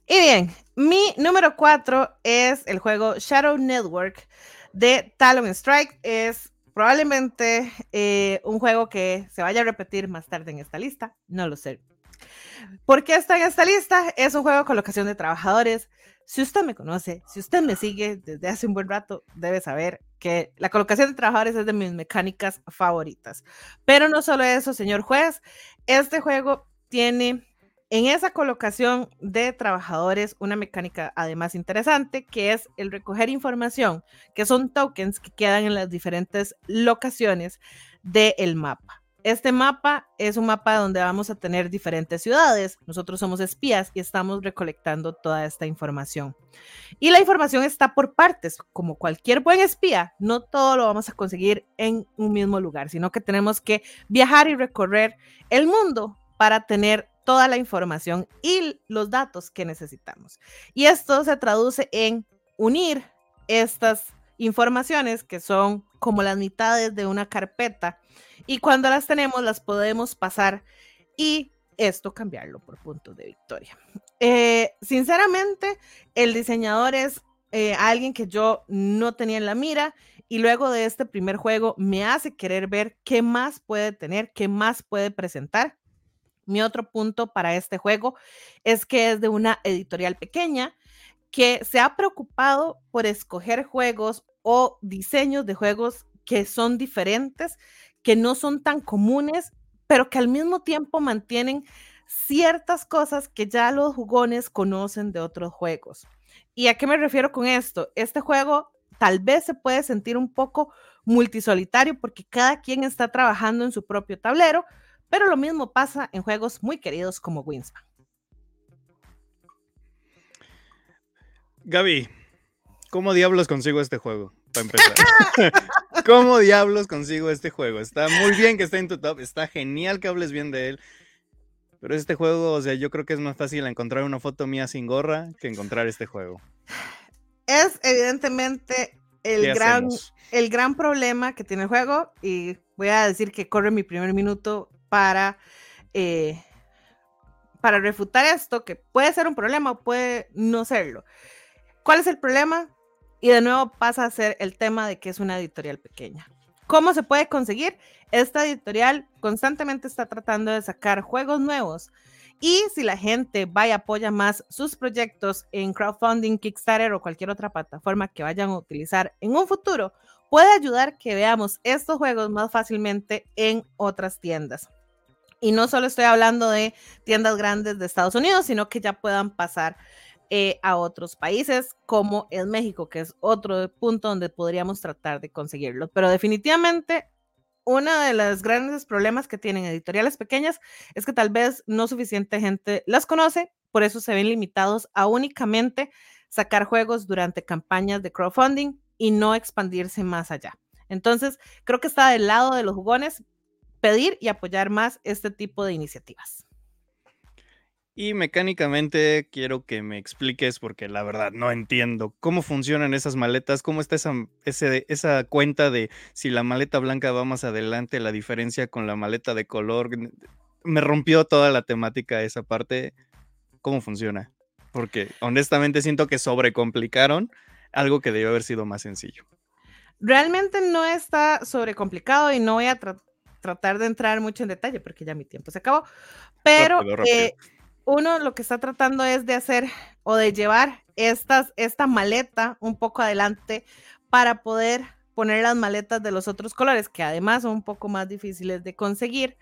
Y bien, mi número cuatro es el juego Shadow Network de Talon Strike. Es probablemente eh, un juego que se vaya a repetir más tarde en esta lista. No lo sé. ¿Por qué está en esta lista? Es un juego de colocación de trabajadores. Si usted me conoce, si usted me sigue desde hace un buen rato, debe saber que la colocación de trabajadores es de mis mecánicas favoritas. Pero no solo eso, señor juez, este juego tiene en esa colocación de trabajadores una mecánica además interesante que es el recoger información, que son tokens que quedan en las diferentes locaciones del mapa. Este mapa es un mapa donde vamos a tener diferentes ciudades. Nosotros somos espías y estamos recolectando toda esta información. Y la información está por partes. Como cualquier buen espía, no todo lo vamos a conseguir en un mismo lugar, sino que tenemos que viajar y recorrer el mundo para tener toda la información y los datos que necesitamos. Y esto se traduce en unir estas informaciones que son como las mitades de una carpeta y cuando las tenemos las podemos pasar y esto cambiarlo por puntos de victoria. Eh, sinceramente, el diseñador es eh, alguien que yo no tenía en la mira y luego de este primer juego me hace querer ver qué más puede tener, qué más puede presentar. Mi otro punto para este juego es que es de una editorial pequeña que se ha preocupado por escoger juegos o diseños de juegos que son diferentes, que no son tan comunes, pero que al mismo tiempo mantienen ciertas cosas que ya los jugones conocen de otros juegos. ¿Y a qué me refiero con esto? Este juego tal vez se puede sentir un poco multisolitario porque cada quien está trabajando en su propio tablero, pero lo mismo pasa en juegos muy queridos como Winspan. Gaby, ¿cómo diablos consigo este juego? Para empezar. ¿Cómo diablos consigo este juego? Está muy bien que esté en tu top, está genial que hables bien de él. Pero este juego, o sea, yo creo que es más fácil encontrar una foto mía sin gorra que encontrar este juego. Es evidentemente el gran, el gran problema que tiene el juego y voy a decir que corre mi primer minuto para, eh, para refutar esto, que puede ser un problema o puede no serlo. ¿Cuál es el problema? Y de nuevo pasa a ser el tema de que es una editorial pequeña. ¿Cómo se puede conseguir? Esta editorial constantemente está tratando de sacar juegos nuevos. Y si la gente va y apoya más sus proyectos en crowdfunding, Kickstarter o cualquier otra plataforma que vayan a utilizar en un futuro, puede ayudar que veamos estos juegos más fácilmente en otras tiendas. Y no solo estoy hablando de tiendas grandes de Estados Unidos, sino que ya puedan pasar eh, a otros países como es México, que es otro punto donde podríamos tratar de conseguirlo. Pero definitivamente uno de los grandes problemas que tienen editoriales pequeñas es que tal vez no suficiente gente las conoce, por eso se ven limitados a únicamente sacar juegos durante campañas de crowdfunding y no expandirse más allá. Entonces, creo que está del lado de los jugones pedir y apoyar más este tipo de iniciativas. Y mecánicamente quiero que me expliques, porque la verdad no entiendo cómo funcionan esas maletas, cómo está esa, esa cuenta de si la maleta blanca va más adelante, la diferencia con la maleta de color. Me rompió toda la temática esa parte. ¿Cómo funciona? Porque honestamente siento que sobrecomplicaron algo que debió haber sido más sencillo. Realmente no está sobrecomplicado y no voy a tratar de entrar mucho en detalle porque ya mi tiempo se acabó. Pero eh, uno lo que está tratando es de hacer o de llevar estas, esta maleta un poco adelante para poder poner las maletas de los otros colores, que además son un poco más difíciles de conseguir,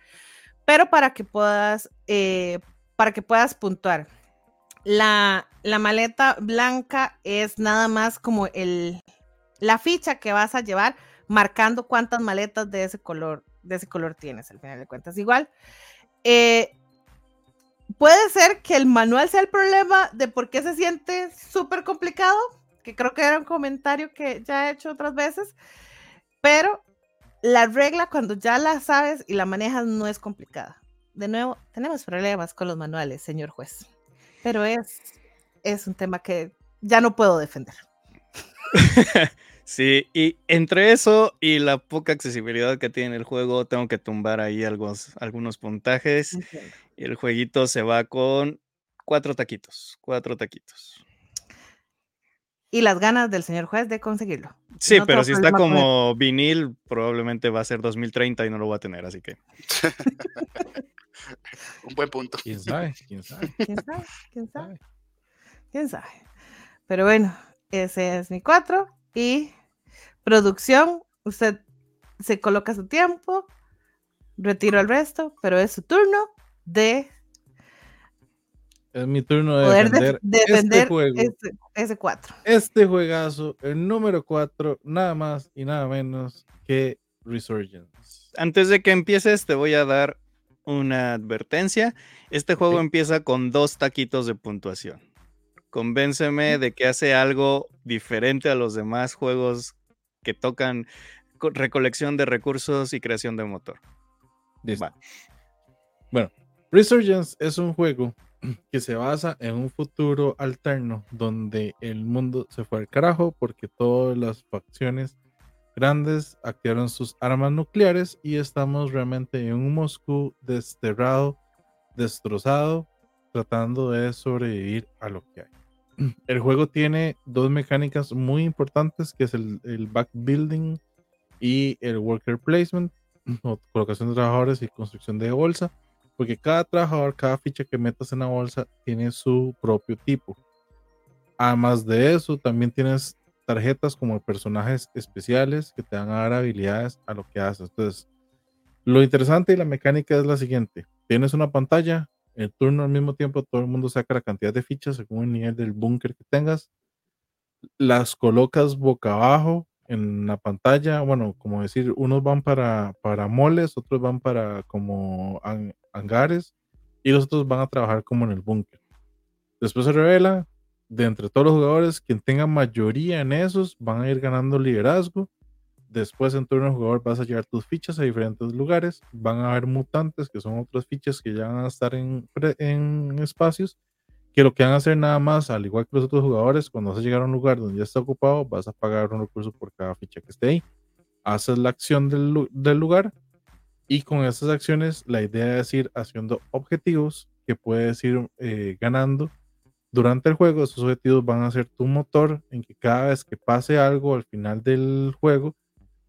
pero para que puedas, eh, para que puedas puntuar. La, la, maleta blanca es nada más como el, la ficha que vas a llevar marcando cuántas maletas de ese color, de ese color tienes, al final de cuentas. Igual, eh, puede ser que el manual sea el problema de por qué se siente súper complicado, que creo que era un comentario que ya he hecho otras veces, pero la regla cuando ya la sabes y la manejas no es complicada. De nuevo, tenemos problemas con los manuales, señor juez, pero es, es un tema que ya no puedo defender. Sí, y entre eso y la poca accesibilidad que tiene el juego, tengo que tumbar ahí algunos, algunos puntajes. Y el jueguito se va con cuatro taquitos, cuatro taquitos. Y las ganas del señor juez de conseguirlo. Sí, pero si está como vinil, probablemente va a ser 2030 y no lo va a tener, así que. Un buen punto. ¿Quién sabe? ¿Quién sabe? ¿Quién sabe? ¿Quién sabe? ¿Quién sabe? Pero bueno, ese es mi cuatro. Y producción, usted se coloca su tiempo, retiro el resto, pero es su turno de... Es mi turno de defender, este juego. Ese, cuatro. Este juegazo, el número cuatro, nada más y nada menos que Resurgence. Antes de que empieces, te voy a dar una advertencia. Este juego empieza con dos taquitos de puntuación. Convénceme de que hace algo diferente a los demás juegos que tocan recolección de recursos y creación de motor. Bueno, Resurgence es un juego que se basa en un futuro alterno donde el mundo se fue al carajo porque todas las facciones grandes activaron sus armas nucleares y estamos realmente en un Moscú desterrado, destrozado, tratando de sobrevivir a lo que hay. El juego tiene dos mecánicas muy importantes, que es el, el backbuilding y el worker placement, o colocación de trabajadores y construcción de bolsa, porque cada trabajador, cada ficha que metas en la bolsa tiene su propio tipo. Además de eso, también tienes tarjetas como personajes especiales que te van a dar habilidades a lo que haces. Entonces, lo interesante y la mecánica es la siguiente. Tienes una pantalla el turno al mismo tiempo, todo el mundo saca la cantidad de fichas según el nivel del búnker que tengas. Las colocas boca abajo en la pantalla. Bueno, como decir, unos van para, para moles, otros van para como hangares y los otros van a trabajar como en el búnker. Después se revela, de entre todos los jugadores, quien tenga mayoría en esos van a ir ganando liderazgo Después en turno de jugador vas a llevar tus fichas a diferentes lugares. Van a haber mutantes, que son otras fichas que ya van a estar en, en espacios, que lo que van a hacer nada más, al igual que los otros jugadores, cuando vas a llegar a un lugar donde ya está ocupado, vas a pagar un recurso por cada ficha que esté ahí. Haces la acción del, del lugar y con esas acciones la idea es ir haciendo objetivos que puedes ir eh, ganando durante el juego. Esos objetivos van a ser tu motor en que cada vez que pase algo al final del juego,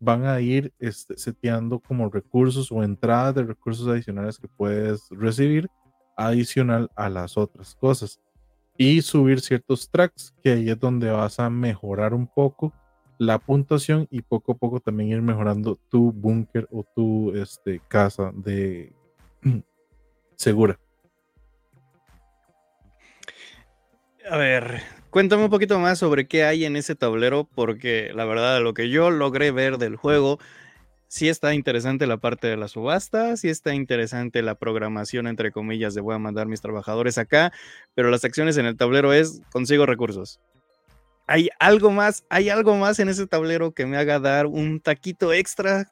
van a ir este, seteando como recursos o entradas de recursos adicionales que puedes recibir adicional a las otras cosas y subir ciertos tracks que ahí es donde vas a mejorar un poco la puntuación y poco a poco también ir mejorando tu búnker o tu este, casa de segura. A ver, cuéntame un poquito más sobre qué hay en ese tablero, porque la verdad, lo que yo logré ver del juego, sí está interesante la parte de la subasta, sí está interesante la programación, entre comillas, de voy a mandar mis trabajadores acá, pero las acciones en el tablero es consigo recursos. ¿Hay algo más? ¿Hay algo más en ese tablero que me haga dar un taquito extra?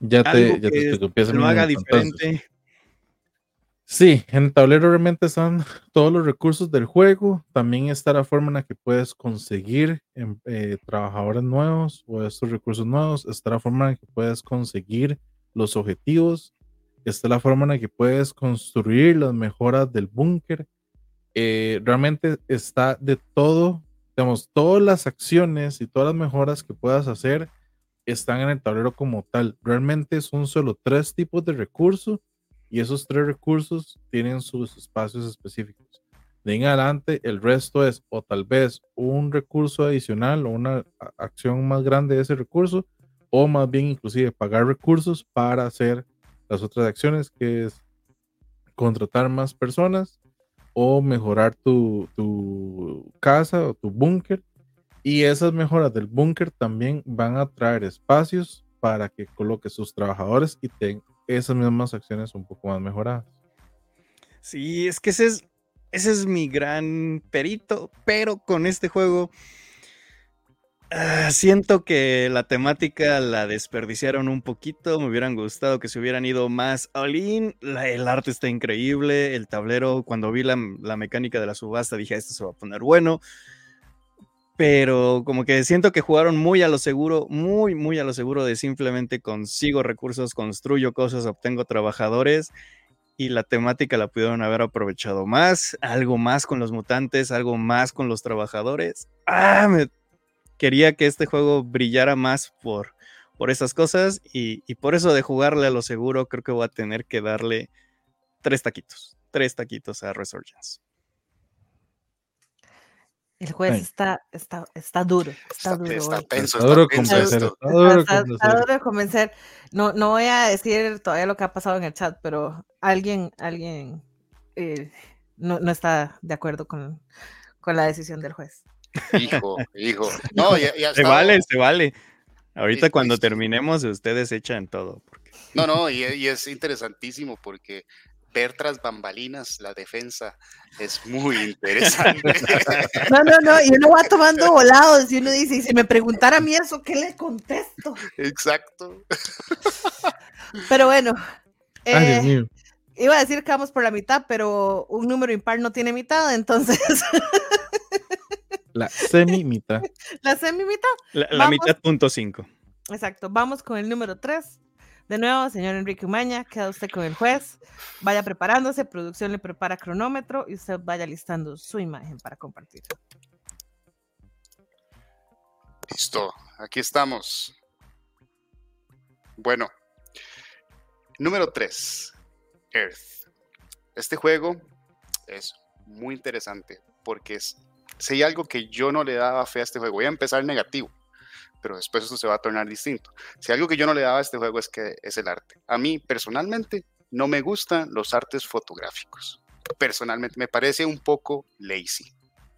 Ya te, ya te, te lo haga diferente. Sí, en el tablero realmente están todos los recursos del juego. También está la forma en la que puedes conseguir em, eh, trabajadores nuevos o estos recursos nuevos. Está la forma en la que puedes conseguir los objetivos. Está la forma en la que puedes construir las mejoras del búnker. Eh, realmente está de todo, digamos, todas las acciones y todas las mejoras que puedas hacer están en el tablero como tal. Realmente son solo tres tipos de recursos y esos tres recursos tienen sus espacios específicos. De en adelante, el resto es o tal vez un recurso adicional o una acción más grande de ese recurso, o más bien inclusive pagar recursos para hacer las otras acciones, que es contratar más personas o mejorar tu, tu casa o tu búnker. Y esas mejoras del búnker también van a traer espacios para que coloque sus trabajadores y tengan esas mismas acciones un poco más mejoradas. Sí, es que ese es, ese es mi gran perito, pero con este juego ah, siento que la temática la desperdiciaron un poquito, me hubieran gustado que se hubieran ido más all in, el arte está increíble, el tablero, cuando vi la, la mecánica de la subasta dije, esto se va a poner bueno pero como que siento que jugaron muy a lo seguro, muy, muy a lo seguro de simplemente consigo recursos, construyo cosas, obtengo trabajadores y la temática la pudieron haber aprovechado más, algo más con los mutantes, algo más con los trabajadores. Ah, me... quería que este juego brillara más por, por esas cosas y, y por eso de jugarle a lo seguro creo que voy a tener que darle tres taquitos, tres taquitos a Resurgence. El juez está, está, está duro, está, duro. Está, tenso, está duro convencer. Está duro de convencer. No, no voy a decir todavía lo que ha pasado en el chat, pero alguien, alguien eh, no, no, está de acuerdo con, con, la decisión del juez. Hijo, hijo. No, ya, ya se vale, se vale. Ahorita cuando terminemos, ustedes echan todo. Porque... No, no, y, y, es interesantísimo porque ver tras bambalinas la defensa es muy interesante. No, no, no, y uno va tomando volados y uno dice, y si me preguntara a mí eso, ¿qué le contesto? Exacto. Pero bueno, eh, iba a decir que vamos por la mitad, pero un número impar no tiene mitad, entonces... La semi-mitad. La semi-mitad. La, la mitad punto cinco. Exacto, vamos con el número 3. De nuevo, señor Enrique Umaña, queda usted con el juez. Vaya preparándose, producción le prepara cronómetro y usted vaya listando su imagen para compartir. Listo, aquí estamos. Bueno, número 3, Earth. Este juego es muy interesante porque es, si hay algo que yo no le daba fe a este juego, voy a empezar negativo pero después eso se va a tornar distinto. Si algo que yo no le daba a este juego es que es el arte. A mí personalmente no me gustan los artes fotográficos. Personalmente me parece un poco lazy.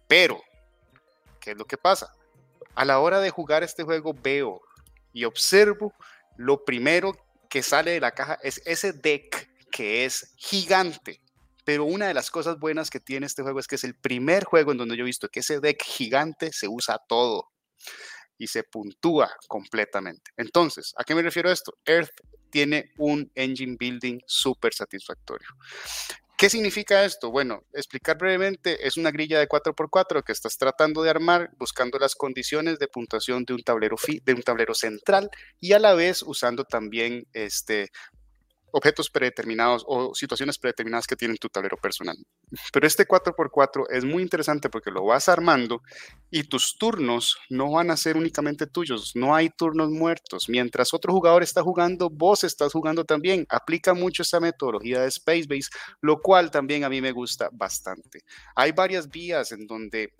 Pero, ¿qué es lo que pasa? A la hora de jugar este juego veo y observo lo primero que sale de la caja es ese deck que es gigante. Pero una de las cosas buenas que tiene este juego es que es el primer juego en donde yo he visto que ese deck gigante se usa todo y se puntúa completamente. Entonces, ¿a qué me refiero a esto? Earth tiene un engine building súper satisfactorio. ¿Qué significa esto? Bueno, explicar brevemente, es una grilla de 4x4 que estás tratando de armar buscando las condiciones de puntuación de un tablero, de un tablero central y a la vez usando también este, objetos predeterminados o situaciones predeterminadas que tiene tu tablero personal. Pero este 4x4 es muy interesante porque lo vas armando y tus turnos no van a ser únicamente tuyos, no hay turnos muertos. Mientras otro jugador está jugando, vos estás jugando también. Aplica mucho esa metodología de Space Base, lo cual también a mí me gusta bastante. Hay varias vías en donde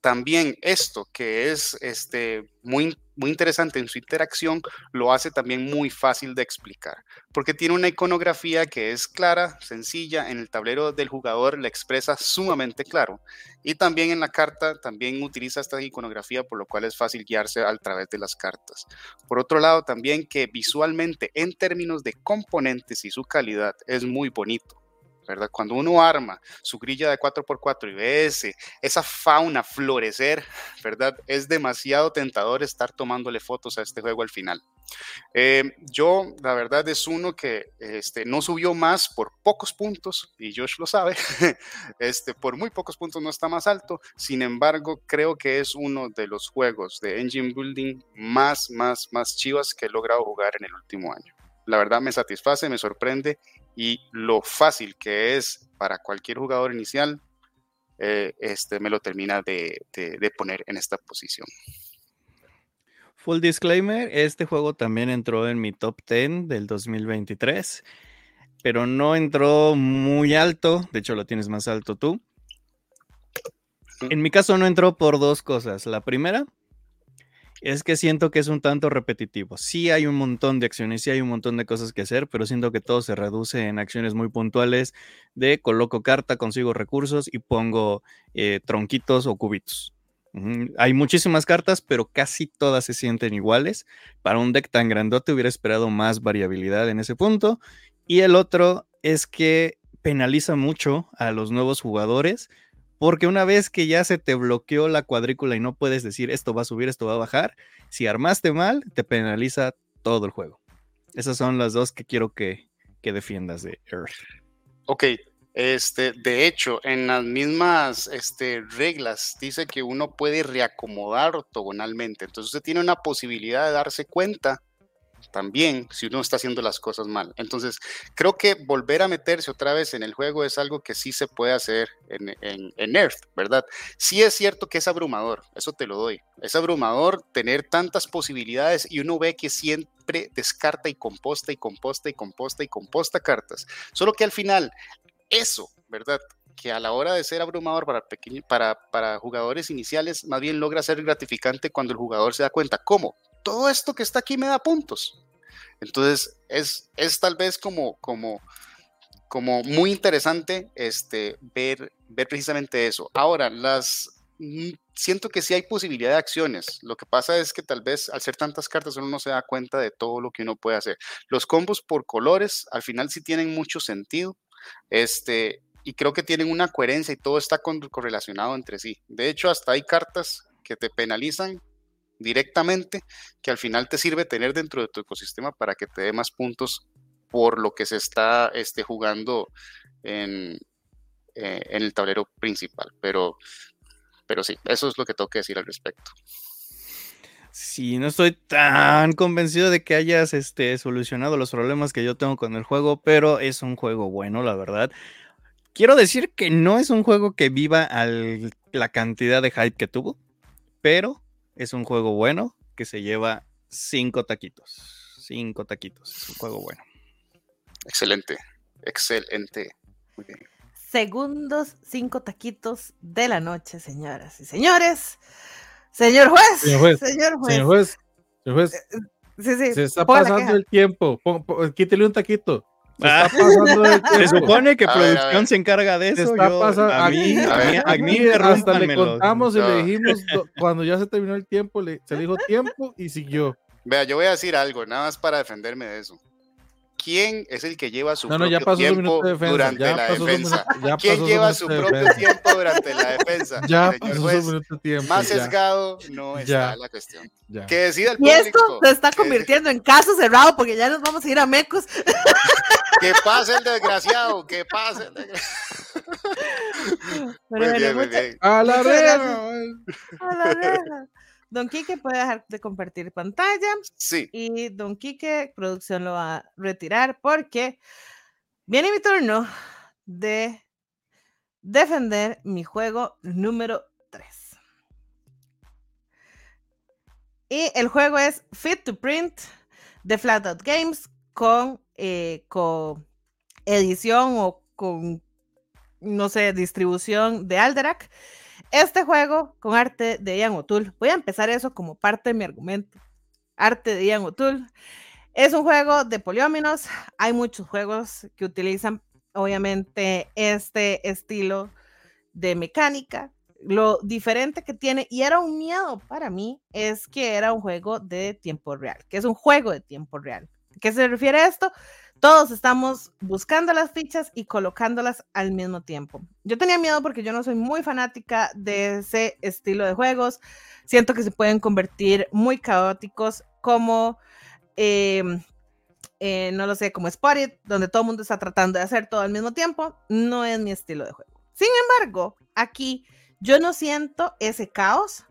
también esto que es este, muy, muy interesante en su interacción, lo hace también muy fácil de explicar, porque tiene una iconografía que es clara, sencilla, en el tablero del jugador la expresa sumamente claro, y también en la carta también utiliza esta iconografía, por lo cual es fácil guiarse a través de las cartas. Por otro lado, también que visualmente en términos de componentes y su calidad es muy bonito ¿verdad? Cuando uno arma su grilla de 4x4 y ve esa fauna florecer, ¿verdad? Es demasiado tentador estar tomándole fotos a este juego al final. Eh, yo, la verdad, es uno que este, no subió más por pocos puntos, y Josh lo sabe, este, por muy pocos puntos no está más alto, sin embargo, creo que es uno de los juegos de engine building más, más, más chivas que he logrado jugar en el último año. La verdad me satisface, me sorprende y lo fácil que es para cualquier jugador inicial, eh, este, me lo termina de, poner en esta posición. Full disclaimer, este juego también entró en mi top 10 del 2023, pero no entró muy alto, de hecho lo tienes más alto tú. En mi caso no entró por dos cosas. La primera, es que siento que es un tanto repetitivo. Sí hay un montón de acciones, sí hay un montón de cosas que hacer, pero siento que todo se reduce en acciones muy puntuales de coloco carta, consigo recursos y pongo eh, tronquitos o cubitos. Hay muchísimas cartas, pero casi todas se sienten iguales. Para un deck tan grandote hubiera esperado más variabilidad en ese punto. Y el otro es que penaliza mucho a los nuevos jugadores porque una vez que ya se te bloqueó la cuadrícula y no puedes decir esto va a subir, esto va a bajar, si armaste mal, te penaliza todo el juego. Esas son las dos que quiero que, defiendas de Earth. Ok, este, de hecho, en las mismas este, reglas dice que uno puede reacomodar ortogonalmente. Entonces usted tiene una posibilidad de darse cuenta también si uno está haciendo las cosas mal. Entonces, creo que volver a meterse otra vez en el juego es algo que sí se puede hacer en, en, Earth, ¿verdad? Sí es cierto que es abrumador, eso te lo doy. Es abrumador tener tantas posibilidades y uno ve que siempre descarta y composta y composta y composta y composta cartas. Solo que al final, eso, ¿verdad? que a la hora de ser abrumador para, para, para jugadores iniciales, más bien logra ser gratificante cuando el jugador se da cuenta, ¿cómo? Todo esto que está aquí me da puntos. Entonces, es, es tal vez como, como, como muy interesante este, ver, ver precisamente eso. Ahora, las, mm, siento que sí hay posibilidad de acciones. Lo que pasa es que tal vez al ser tantas cartas uno no se da cuenta de todo lo que uno puede hacer. Los combos por colores al final sí tienen mucho sentido. Este, y creo que tienen una coherencia y todo está correlacionado entre sí. De hecho, hasta hay cartas que te penalizan directamente que al final te sirve tener dentro de tu ecosistema para que te dé más puntos por lo que se está este, jugando en, eh, en el tablero principal. Pero, pero sí, eso es lo que tengo que decir al respecto. Sí, no estoy tan convencido de que hayas este, solucionado los problemas que yo tengo con el juego, pero es un juego bueno, la verdad. Quiero decir que no es un juego que viva a la cantidad de hype que tuvo, pero es un juego bueno que se lleva cinco taquitos. Cinco taquitos. Es un juego bueno. Excelente. Excelente. Muy bien. Segundos, cinco taquitos de la noche, señoras y señores. Señor juez. Señor juez. Señor juez. Señor juez. Señor juez. Eh, sí, sí. Se está pasando el tiempo. quítele un taquito. Ah, se, supone que producción se encarga de eso. a, mí, a, mí, hasta le contamos y le dijimos cuando ya se terminó el tiempo, le, se le dijo tiempo y siguió. Vea, yo voy a decir algo, nada más para defenderme de eso. ¿Quién es el que lleva su propio tiempo durante la defensa? ¿Quién lleva su propio tiempo durante la defensa? Ya pasó su minuto de tiempo. Más sesgado no está la cuestión. Que decida el Y esto se está convirtiendo en caso cerrado porque ya nos vamos a ir a Mecos. Que pase el desgraciado, que pase el desgraciado. Muy bien, muy bien. A la reja. A la reja. Don Quique puede dejar de compartir pantalla Sí, y Don Quique, producción lo va a retirar porque viene mi turno de defender mi juego número 3. Y el juego es Fit to Print de Flatout Games con, eh, con edición o con, no sé, distribución de Alderac. Este juego con arte de Ian O'Toole. Voy a empezar eso como parte de mi argumento. Arte de Ian O'Toole. Es un juego de polióminos. Hay muchos juegos que utilizan, obviamente, este estilo de mecánica. Lo diferente que tiene, y era un miedo para mí, es que era un juego de tiempo real, que es un juego de tiempo real. ¿Qué se refiere a esto? Todos estamos buscando las fichas y colocándolas al mismo tiempo. Yo tenía miedo porque yo no soy muy fanática de ese estilo de juegos. Siento que se pueden convertir muy caóticos como, eh, eh, no lo sé, como Spotted, donde todo el mundo está tratando de hacer todo al mismo tiempo. No es mi estilo de juego. Sin embargo, aquí yo no siento ese caos.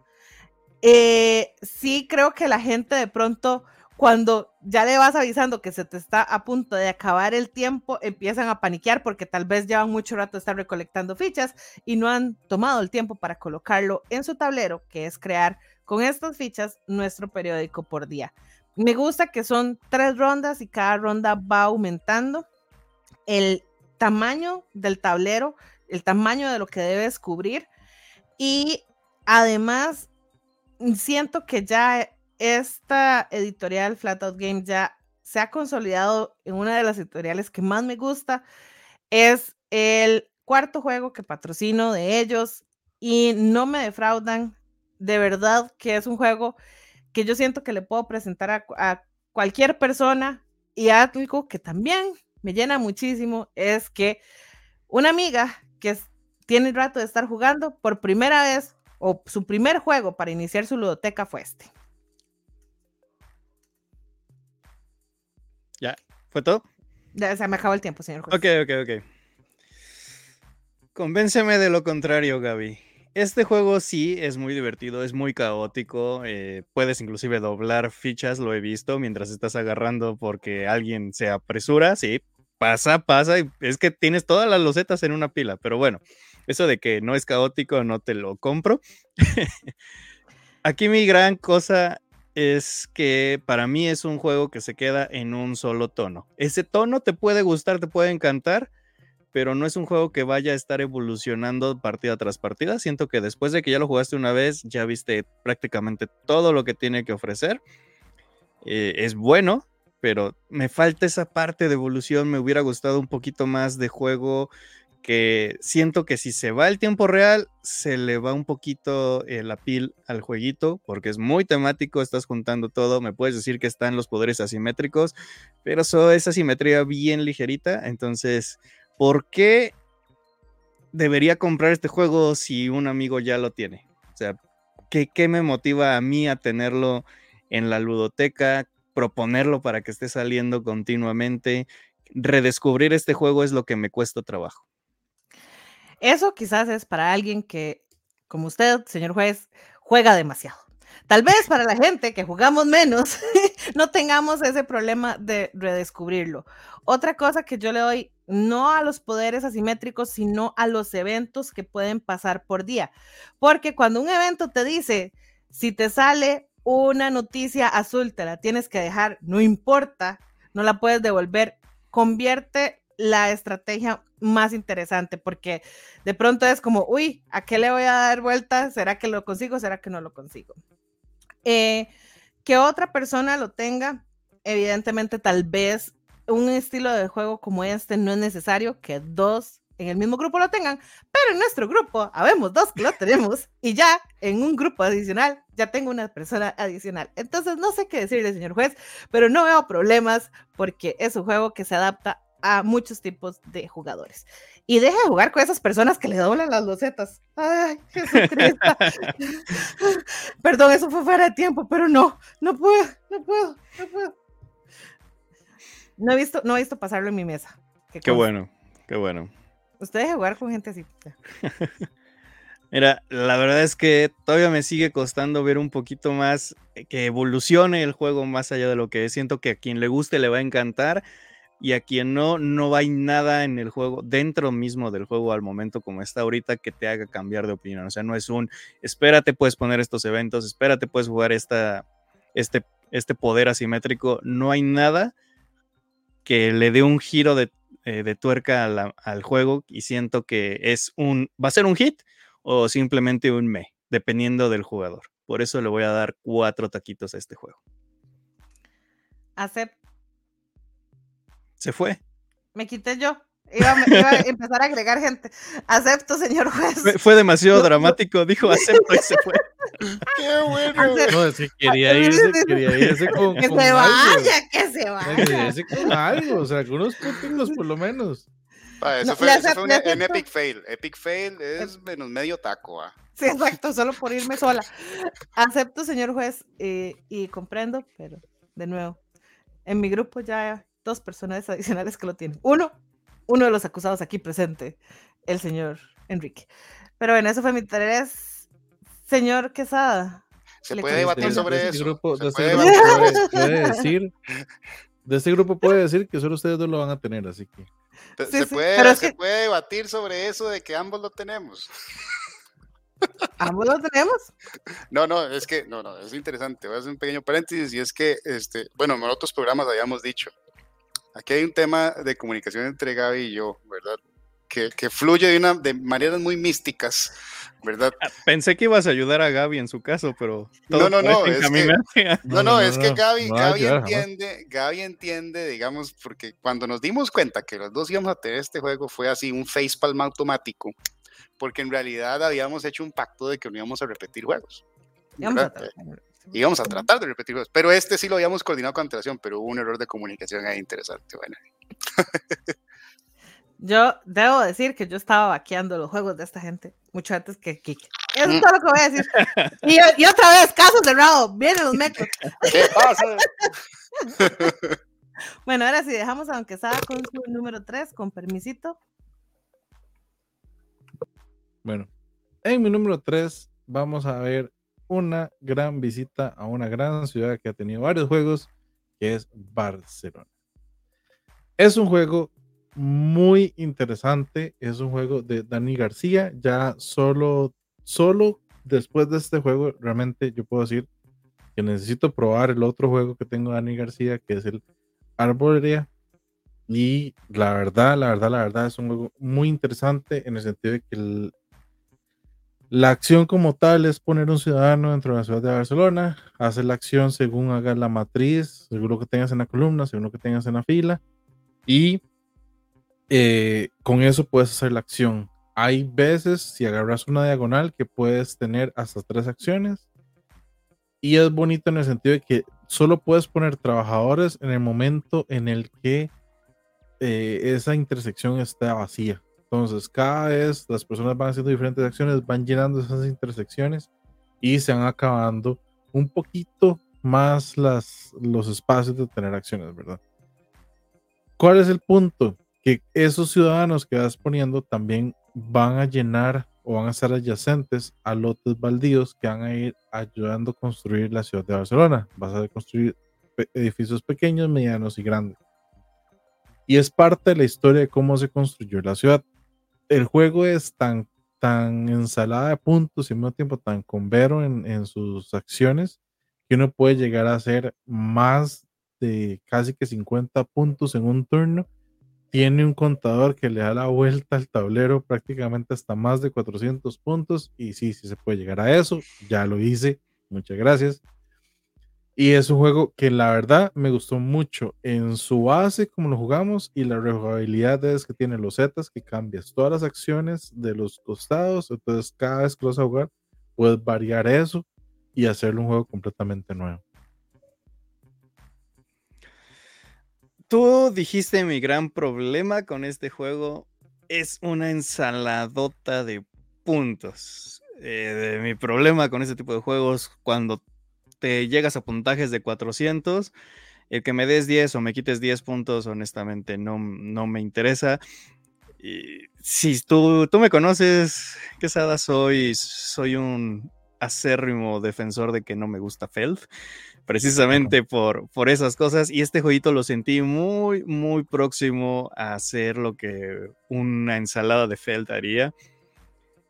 Eh, sí creo que la gente de pronto cuando ya le vas avisando que se te está a punto de acabar el tiempo, empiezan a paniquear porque tal vez llevan mucho rato estar recolectando fichas y no han tomado el tiempo para colocarlo en su tablero, que es crear con estas fichas nuestro periódico por día. Me gusta que son tres rondas y cada ronda va aumentando el tamaño del tablero, el tamaño de lo que debes cubrir y además siento que ya esta editorial Flatout Games ya se ha consolidado en una de las editoriales que más me gusta. Es el cuarto juego que patrocino de ellos y no me defraudan. De verdad que es un juego que yo siento que le puedo presentar a, a cualquier persona y algo que también me llena muchísimo es que una amiga que tiene el rato de estar jugando por primera vez o su primer juego para iniciar su ludoteca fue este. ¿Ya? ¿Fue todo? Ya se me acabó el tiempo, señor juez. Ok, ok, ok. Convénceme de lo contrario, Gaby. Este juego sí es muy divertido, es muy caótico. eh, puedes inclusive doblar fichas, lo he visto, mientras estás agarrando porque alguien se apresura. Sí, pasa, pasa. y es que tienes todas las losetas en una pila, pero bueno, eso de que no es caótico no te lo compro. Aquí mi gran cosa es que para mí es un juego que se queda en un solo tono. Ese tono te puede gustar, te puede encantar, pero no es un juego que vaya a estar evolucionando partida tras partida. Siento que después de que ya lo jugaste una vez, ya viste prácticamente todo lo que tiene que ofrecer. Eh, es bueno, pero me falta esa parte de evolución. Me hubiera gustado un poquito más de juego que siento que si se va el tiempo real, se le va un poquito la pil al jueguito, porque es muy temático, estás juntando todo, me puedes decir que están los poderes asimétricos, pero eso es asimetría bien ligerita, entonces, ¿por qué debería comprar este juego si un amigo ya lo tiene? O sea, ¿qué, qué me motiva a mí a tenerlo en la ludoteca, proponerlo para que esté saliendo continuamente? Redescubrir este juego es lo que me cuesta trabajo. Eso quizás es para alguien que, como usted, señor juez, juega demasiado. Tal vez para la gente que jugamos menos, no tengamos ese problema de redescubrirlo. Otra cosa que yo le doy, no a los poderes asimétricos, sino a los eventos que pueden pasar por día. Porque cuando un evento te dice, si te sale una noticia azul, te la tienes que dejar, no importa, no la puedes devolver, convierte la estrategia más interesante porque de pronto es como, uy, ¿a qué le voy a dar vuelta? ¿Será que lo consigo? ¿Será que no lo consigo? Eh, que otra persona lo tenga, evidentemente tal vez un estilo de juego como este no es necesario que dos en el mismo grupo lo tengan, pero en nuestro grupo habemos dos que lo tenemos y ya en un grupo adicional ya tengo una persona adicional. Entonces no sé qué decirle, señor juez, pero no veo problemas porque es un juego que se adapta a muchos tipos de jugadores. Y deje de jugar con esas personas que le doblan las losetas. Ay, Jesucristo. Perdón, eso fue fuera de tiempo, pero no, no puedo, no puedo, no puedo. No he visto, no he visto pasarlo en mi mesa. Qué bueno, qué bueno. Usted deje jugar con gente así. Mira, la verdad es que todavía me sigue costando ver un poquito más que evolucione el juego más allá de lo que es. Siento que a quien le guste le va a encantar y a quien no, no hay nada en el juego, dentro mismo del juego al momento como está ahorita, que te haga cambiar de opinión. O sea, no es un, espérate, puedes poner estos eventos, espérate, puedes jugar esta, este, este poder asimétrico. No hay nada que le dé un giro de, eh, tuerca al juego y siento que es un, va a ser un hit o simplemente un me, dependiendo del jugador. Por eso le voy a dar cuatro taquitos a este juego. Acept. Se fue. Me quité yo. Iba, a empezar a agregar gente. Acepto, señor juez. Fue, demasiado dramático. Dijo acepto y se fue. Qué bueno. No, es que quería irse, quería irse con. Que se vaya, que se vaya. Quería irse con algo. O sea, algunos puntos por lo menos eso, fue, un, epic fail. Epic fail es menos medio taco. ¿ah? Sí, exacto, solo por irme sola. Acepto, señor juez, eh, y comprendo, pero de nuevo, en mi grupo ya dos personas adicionales que lo tienen. Uno, uno de los acusados aquí presente, el señor Enrique. Pero bueno, eso fue mi tres. Señor Quesada. Se puede debatir sobre eso. Grupo, de, este grupo puede decir, de este grupo puede decir que solo ustedes dos lo van a tener, así que se, puede, se puede debatir sobre eso de que ambos lo tenemos. ¿Ambos lo tenemos? No, no, es que, no, no, es interesante. Voy a hacer un pequeño paréntesis y es que, este, bueno, en otros programas habíamos dicho, aquí hay un tema de comunicación entre Gaby y yo, ¿verdad? Que, que fluye de, una, de maneras muy místicas, ¿verdad? Ah, pensé que ibas a ayudar a Gaby en su caso, pero no, no, no, es que, no, no, es que Gaby, Gaby entiende, Gaby entiende, digamos, porque cuando nos dimos cuenta que los dos íbamos a tener este juego fue así un facepalm automático, porque en realidad habíamos hecho un pacto de que no íbamos a repetir juegos. Íbamos a, tratar de repetir juegos, pero este sí lo habíamos coordinado con antelación, pero hubo un error de comunicación ahí interesante. Bueno. Yo debo decir que yo estaba vaqueando los juegos de esta gente mucho antes que Kike. Eso es todo lo que voy a decir. Y, otra vez, caso cerrado, vienen los mecos. ¿Qué pasa? bueno, ahora sí, dejamos a Aunque estaba con su número 3, con permisito. Bueno, en mi número 3 vamos a ver una gran visita a una gran ciudad que ha tenido varios juegos, que es Barcelona. Es un juego muy interesante. Es un juego de Dani García. Ya solo, solo después de este juego, realmente yo puedo decir que necesito probar el otro juego que tengo Dani García, que es el Arborea. Y la verdad, la verdad, la verdad es un juego muy interesante en el sentido de que la acción como tal es poner un ciudadano dentro de la ciudad de Barcelona, hace la acción según haga la matriz, según lo que tengas en la columna, según lo que tengas en la fila, y eh, con eso puedes hacer la acción. Hay veces, si agarras una diagonal, que puedes tener hasta tres acciones. Y es bonito en el sentido de que solo puedes poner trabajadores en el momento en el que eh, esa intersección está vacía. Entonces, cada vez las personas van haciendo diferentes acciones, van llenando esas intersecciones y se van acabando un poquito más las, los espacios de tener acciones, ¿verdad? ¿Cuál es el punto? que esos ciudadanos que vas poniendo también van a llenar o van a ser adyacentes a lotes baldíos que van a ir ayudando a construir la ciudad de Barcelona. Vas a construir edificios pequeños, medianos y grandes. Y es parte de la historia de cómo se construyó la ciudad. El juego es tan, tan ensalada de puntos y al mismo tiempo tan convero en, en sus acciones que uno puede llegar a hacer más de casi que 50 puntos en un turno. Tiene un contador que le da la vuelta al tablero prácticamente hasta más de 400 puntos y sí, sí se puede llegar a eso, ya lo hice, muchas gracias. Y es un juego que la verdad me gustó mucho en su base como lo jugamos y la rejugabilidad es que tiene los zetas que cambias todas las acciones de los costados, entonces cada vez que vas a jugar puedes variar eso y hacerle un juego completamente nuevo. tú dijiste mi gran problema con este juego es una ensaladota de puntos. Eh, mi problema con este tipo de juegos, cuando te llegas a puntajes de 400, el que me des 10 o me quites 10 puntos, honestamente no, no me interesa. Y si tú, tú me conoces, Quesada, soy, soy un acérrimo defensor de que no me gusta Feld, precisamente por, por esas cosas. Y este jueguito lo sentí muy, muy próximo a hacer lo que una ensalada de Feld haría.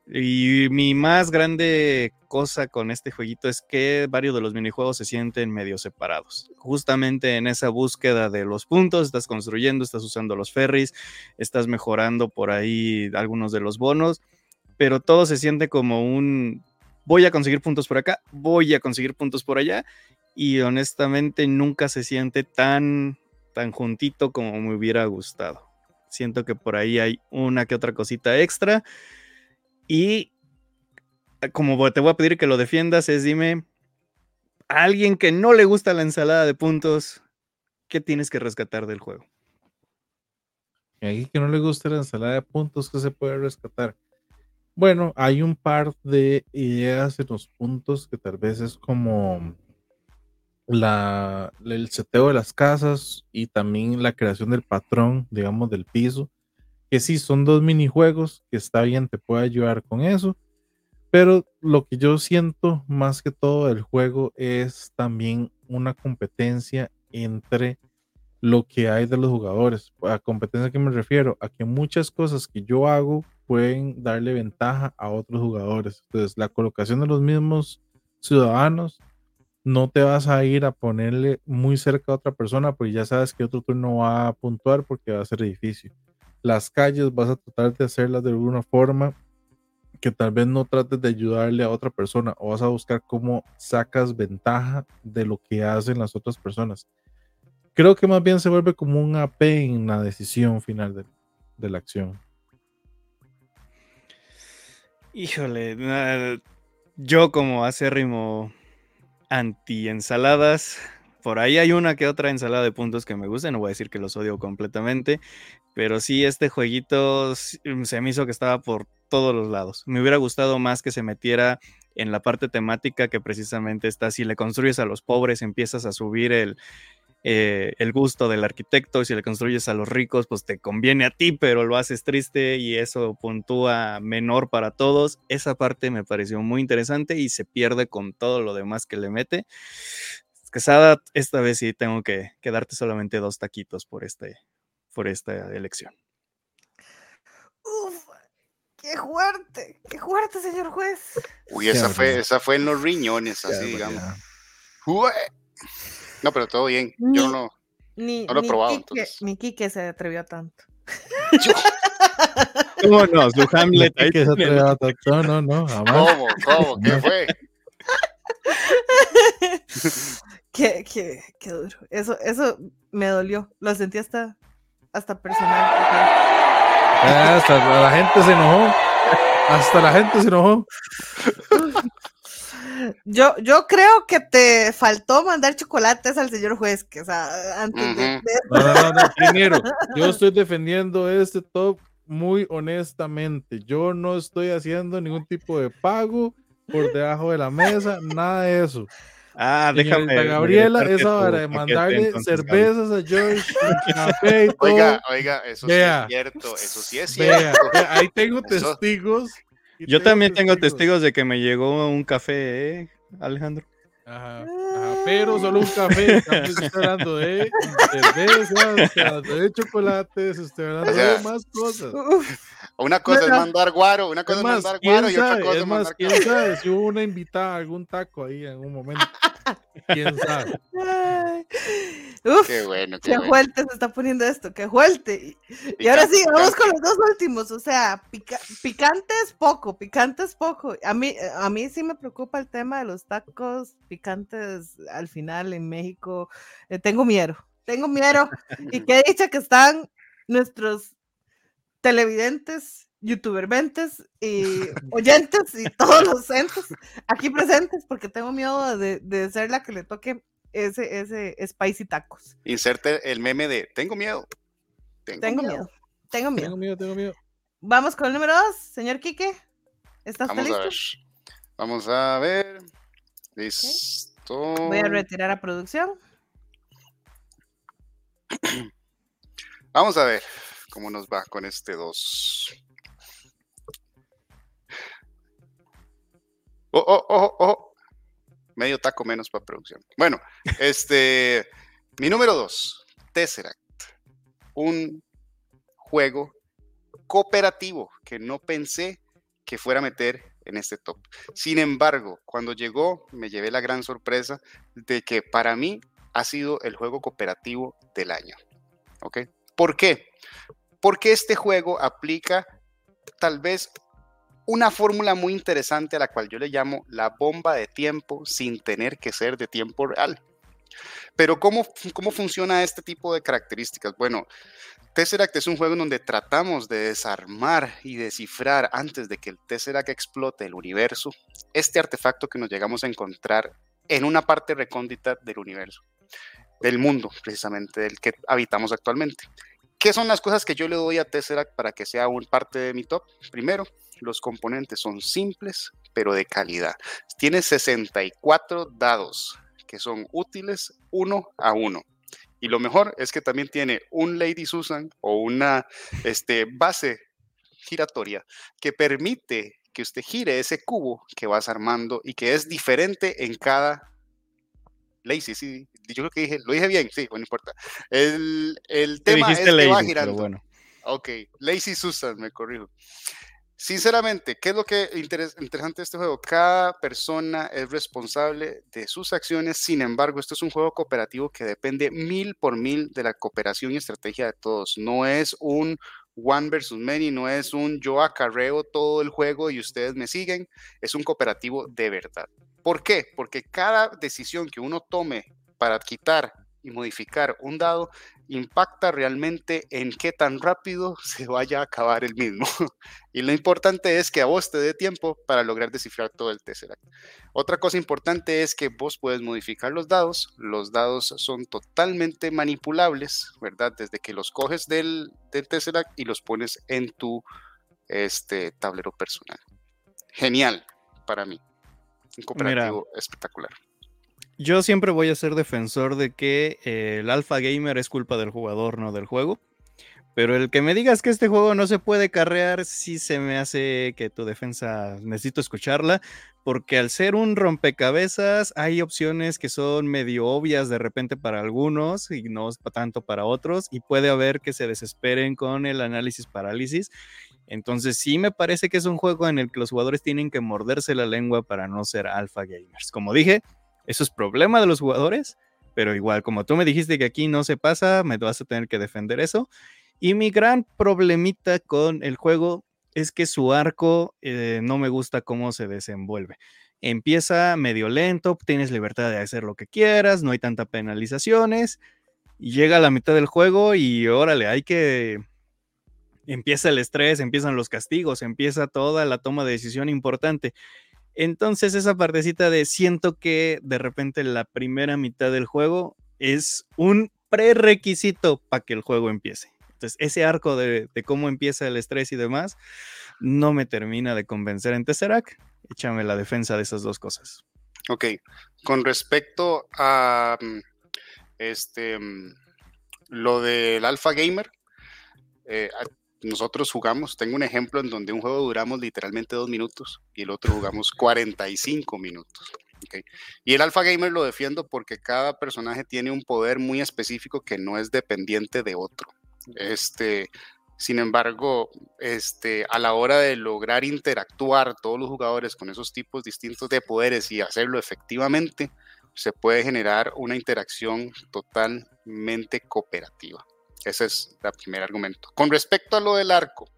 Y mi más grande cosa con este jueguito es que varios de los minijuegos se sienten medio separados. Justamente en esa búsqueda de los puntos, estás construyendo, estás usando los ferries, estás mejorando por ahí algunos de los bonos, pero todo se siente como un voy a conseguir puntos por acá, voy a conseguir puntos por allá, y honestamente nunca se siente tan, tan juntito como me hubiera gustado. Siento que por ahí hay una que otra cosita extra y ah, como te voy a pedir que lo defiendas, es dime, a alguien que no le gusta la ensalada de puntos, ¿qué tienes que rescatar del juego? A alguien que no le gusta la ensalada de puntos, ¿qué se puede rescatar? Bueno, hay un par de ideas en los puntos que tal vez es como el seteo de las casas y también la creación del patrón, digamos, del piso que sí, son dos minijuegos, que está bien, te puede ayudar con eso, pero lo que yo siento más que todo del juego es también una competencia entre lo que hay de los jugadores. A competencia que me refiero, a que muchas cosas que yo hago pueden darle ventaja a otros jugadores. Entonces, la colocación de los mismos ciudadanos, no te vas a ir a ponerle muy cerca a otra persona, porque ya sabes que otro turno va a puntuar porque va a ser difícil las calles vas a tratar de hacerlas de alguna forma que tal vez no trates de ayudarle a otra persona o vas a buscar cómo sacas ventaja de lo que hacen las otras personas. Creo que más bien se vuelve como un AP en la decisión final de, la acción. Híjole, yo como acérrimo anti ensaladas, por ahí hay una que otra ensalada de puntos que me gusta, no voy a decir que los odio completamente, pero sí este jueguito mm, se me hizo que estaba por todos los lados. Me hubiera gustado más que se metiera en la parte temática que precisamente está, si le construyes a los pobres empiezas a subir el, eh, el gusto del arquitecto si le construyes a los ricos pues te conviene a ti, pero lo haces triste y eso puntúa menor para todos. Esa parte me pareció muy interesante y se pierde con todo lo demás que le mete. Quesada, esta vez sí tengo que, darte solamente dos taquitos por, este, por esta elección. Uf, qué fuerte, qué fuerte, señor juez. Uy, esa fue, esa fue en los riñones, así digamos. No, pero todo bien. Yo no, ni, no lo he probado. Quique, Ni Kike se atrevió a tanto. ¿Cómo no? Su Hamlet. Ahí que se atrevió a tanto. No, no, no. ¿Cómo? ¿Cómo? ¿Qué fue? Qué, qué, qué duro. Eso, eso me dolió. Lo sentí hasta, hasta personal. Ah, hasta la gente se enojó. Hasta la gente se enojó. Yo, yo creo que te faltó mandar chocolates al señor juez, que o sea, antes de, No, no, no, primero, yo estoy defendiendo este top muy honestamente. Yo no estoy haciendo ningún tipo de pago por debajo de la mesa, nada de eso. Ah, déjame. Gabriela, esa hora de mandarle cervezas a George, café y todo. Oiga, oiga, eso sí es cierto, eso sí es cierto. ahí tengo testigos. Yo también tengo testigos de que me llegó un café, ¿eh, Alejandro? Ajá, pero solo un café. Estamos hablando de cervezas, de chocolates, estoy hablando de más cosas. Una cosa es mandar guaro, una cosa es, mandar guaro y otra cosa es, mandar ¿Quién sabe si hubo una invitada, algún taco ahí en un momento? ¿Quién sabe? Uf, qué bueno, qué, fuerte se está poniendo esto, qué fuerte. Y, ahora sí, vamos con los dos últimos, o sea, picante es poco, picante es poco. A mí, a mí sí me preocupa el tema de los tacos picantes al final en México. Eh, tengo miedo, tengo miedo. y qué dicha que están nuestros televidentes, youtubermentes y oyentes y todos los centros aquí presentes porque tengo miedo de, de, ser la que le toque ese, ese spicy tacos. Inserte el meme de tengo miedo. Tengo, miedo. Tengo miedo. Tengo miedo, tengo miedo. Vamos con el número dos, señor Quique. ¿Estás Vamos listo? A ver. Vamos a ver. Listo. Voy a retirar a producción. Vamos a ver. cómo nos va con este 2. Oh, oh, oh, oh. Medio taco menos para producción. Bueno, este, mi número 2, Tesseract. Un juego cooperativo que no pensé que fuera a meter en este top. Sin embargo, cuando llegó, me llevé la gran sorpresa de que para mí ha sido el juego cooperativo del año. ¿Ok? ¿Por qué? Porque este juego aplica tal vez una fórmula muy interesante a la cual yo le llamo la bomba de tiempo sin tener que ser de tiempo real. Pero ¿cómo, cómo funciona este tipo de características? Bueno, Tesseract es un juego en donde tratamos de desarmar y descifrar antes de que el Tesseract explote el universo, este artefacto que nos llegamos a encontrar en una parte recóndita del universo, del mundo precisamente, del que habitamos actualmente. ¿Qué son las cosas que yo le doy a Tesseract para que sea un parte de mi top? Primero, los componentes son simples, pero de calidad. Tiene 64 dados que son útiles uno a uno. Y lo mejor es que también tiene un Lady Susan o una este, base giratoria que permite que usted gire ese cubo que vas armando y que es diferente en cada Lazy, sí, yo creo que dije, lo dije bien, sí, no importa. El, el tema es que va girando. Bueno. Ok, Lazy Susan, me corrijo. Sinceramente, ¿qué es lo que interesante de este juego? Cada persona es responsable de sus acciones, sin embargo, esto es un juego cooperativo que depende mil por mil de la cooperación y estrategia de todos. No es un one versus many, no es un yo acarreo todo el juego y ustedes me siguen, es un cooperativo de verdad. ¿Por qué? Porque cada decisión que uno tome para quitar y modificar un dado impacta realmente en qué tan rápido se vaya a acabar el mismo. y lo importante es que a vos te dé tiempo para lograr descifrar todo el Tesseract. Otra cosa importante es que vos puedes modificar los dados. Los dados son totalmente manipulables, ¿verdad? Desde que los coges del, del Tesseract y los pones en tu este, tablero personal. Genial para mí. Un cooperativo espectacular yo siempre voy a ser defensor de que eh, el alfa gamer es culpa del jugador, no del juego. Pero el que me digas que este juego no se puede carrear, sí se me hace que tu defensa necesito escucharla, porque al ser un rompecabezas hay opciones que son medio obvias de repente para algunos y no tanto para otros, y puede haber que se desesperen con el análisis parálisis. Entonces sí me parece que es un juego en el que los jugadores tienen que morderse la lengua para no ser alfa gamers. Como dije, eso es problema de los jugadores, pero igual, como tú me dijiste que aquí no se pasa, me vas a tener que defender eso. Y mi gran problemita con el juego es que su arco eh, no me gusta cómo se desenvuelve. Empieza medio lento, tienes libertad de hacer lo que quieras, no hay tanta penalizaciones. Llega a la mitad del juego y órale, hay que... Empieza el estrés, empiezan los castigos, empieza toda la toma de decisión importante. Entonces esa partecita de siento que de repente la primera mitad del juego es un prerequisito para que el juego empiece. Entonces ese arco de, cómo empieza el estrés y demás no me termina de convencer en Tesseract. Échame la defensa de esas dos cosas. Ok, con respecto a mm, este mm, lo del Alpha Gamer, eh, nosotros jugamos, tengo un ejemplo en donde un juego duramos literalmente dos minutos y el otro jugamos 45 minutos. Y el Alpha Gamer lo defiendo porque cada personaje tiene un poder muy específico que no es dependiente de otro. Este, sin embargo, este, a la hora de lograr interactuar todos los jugadores con esos tipos distintos de poderes y hacerlo efectivamente, se puede generar una interacción totalmente cooperativa. Ese es el primer argumento. Con respecto a lo del arco,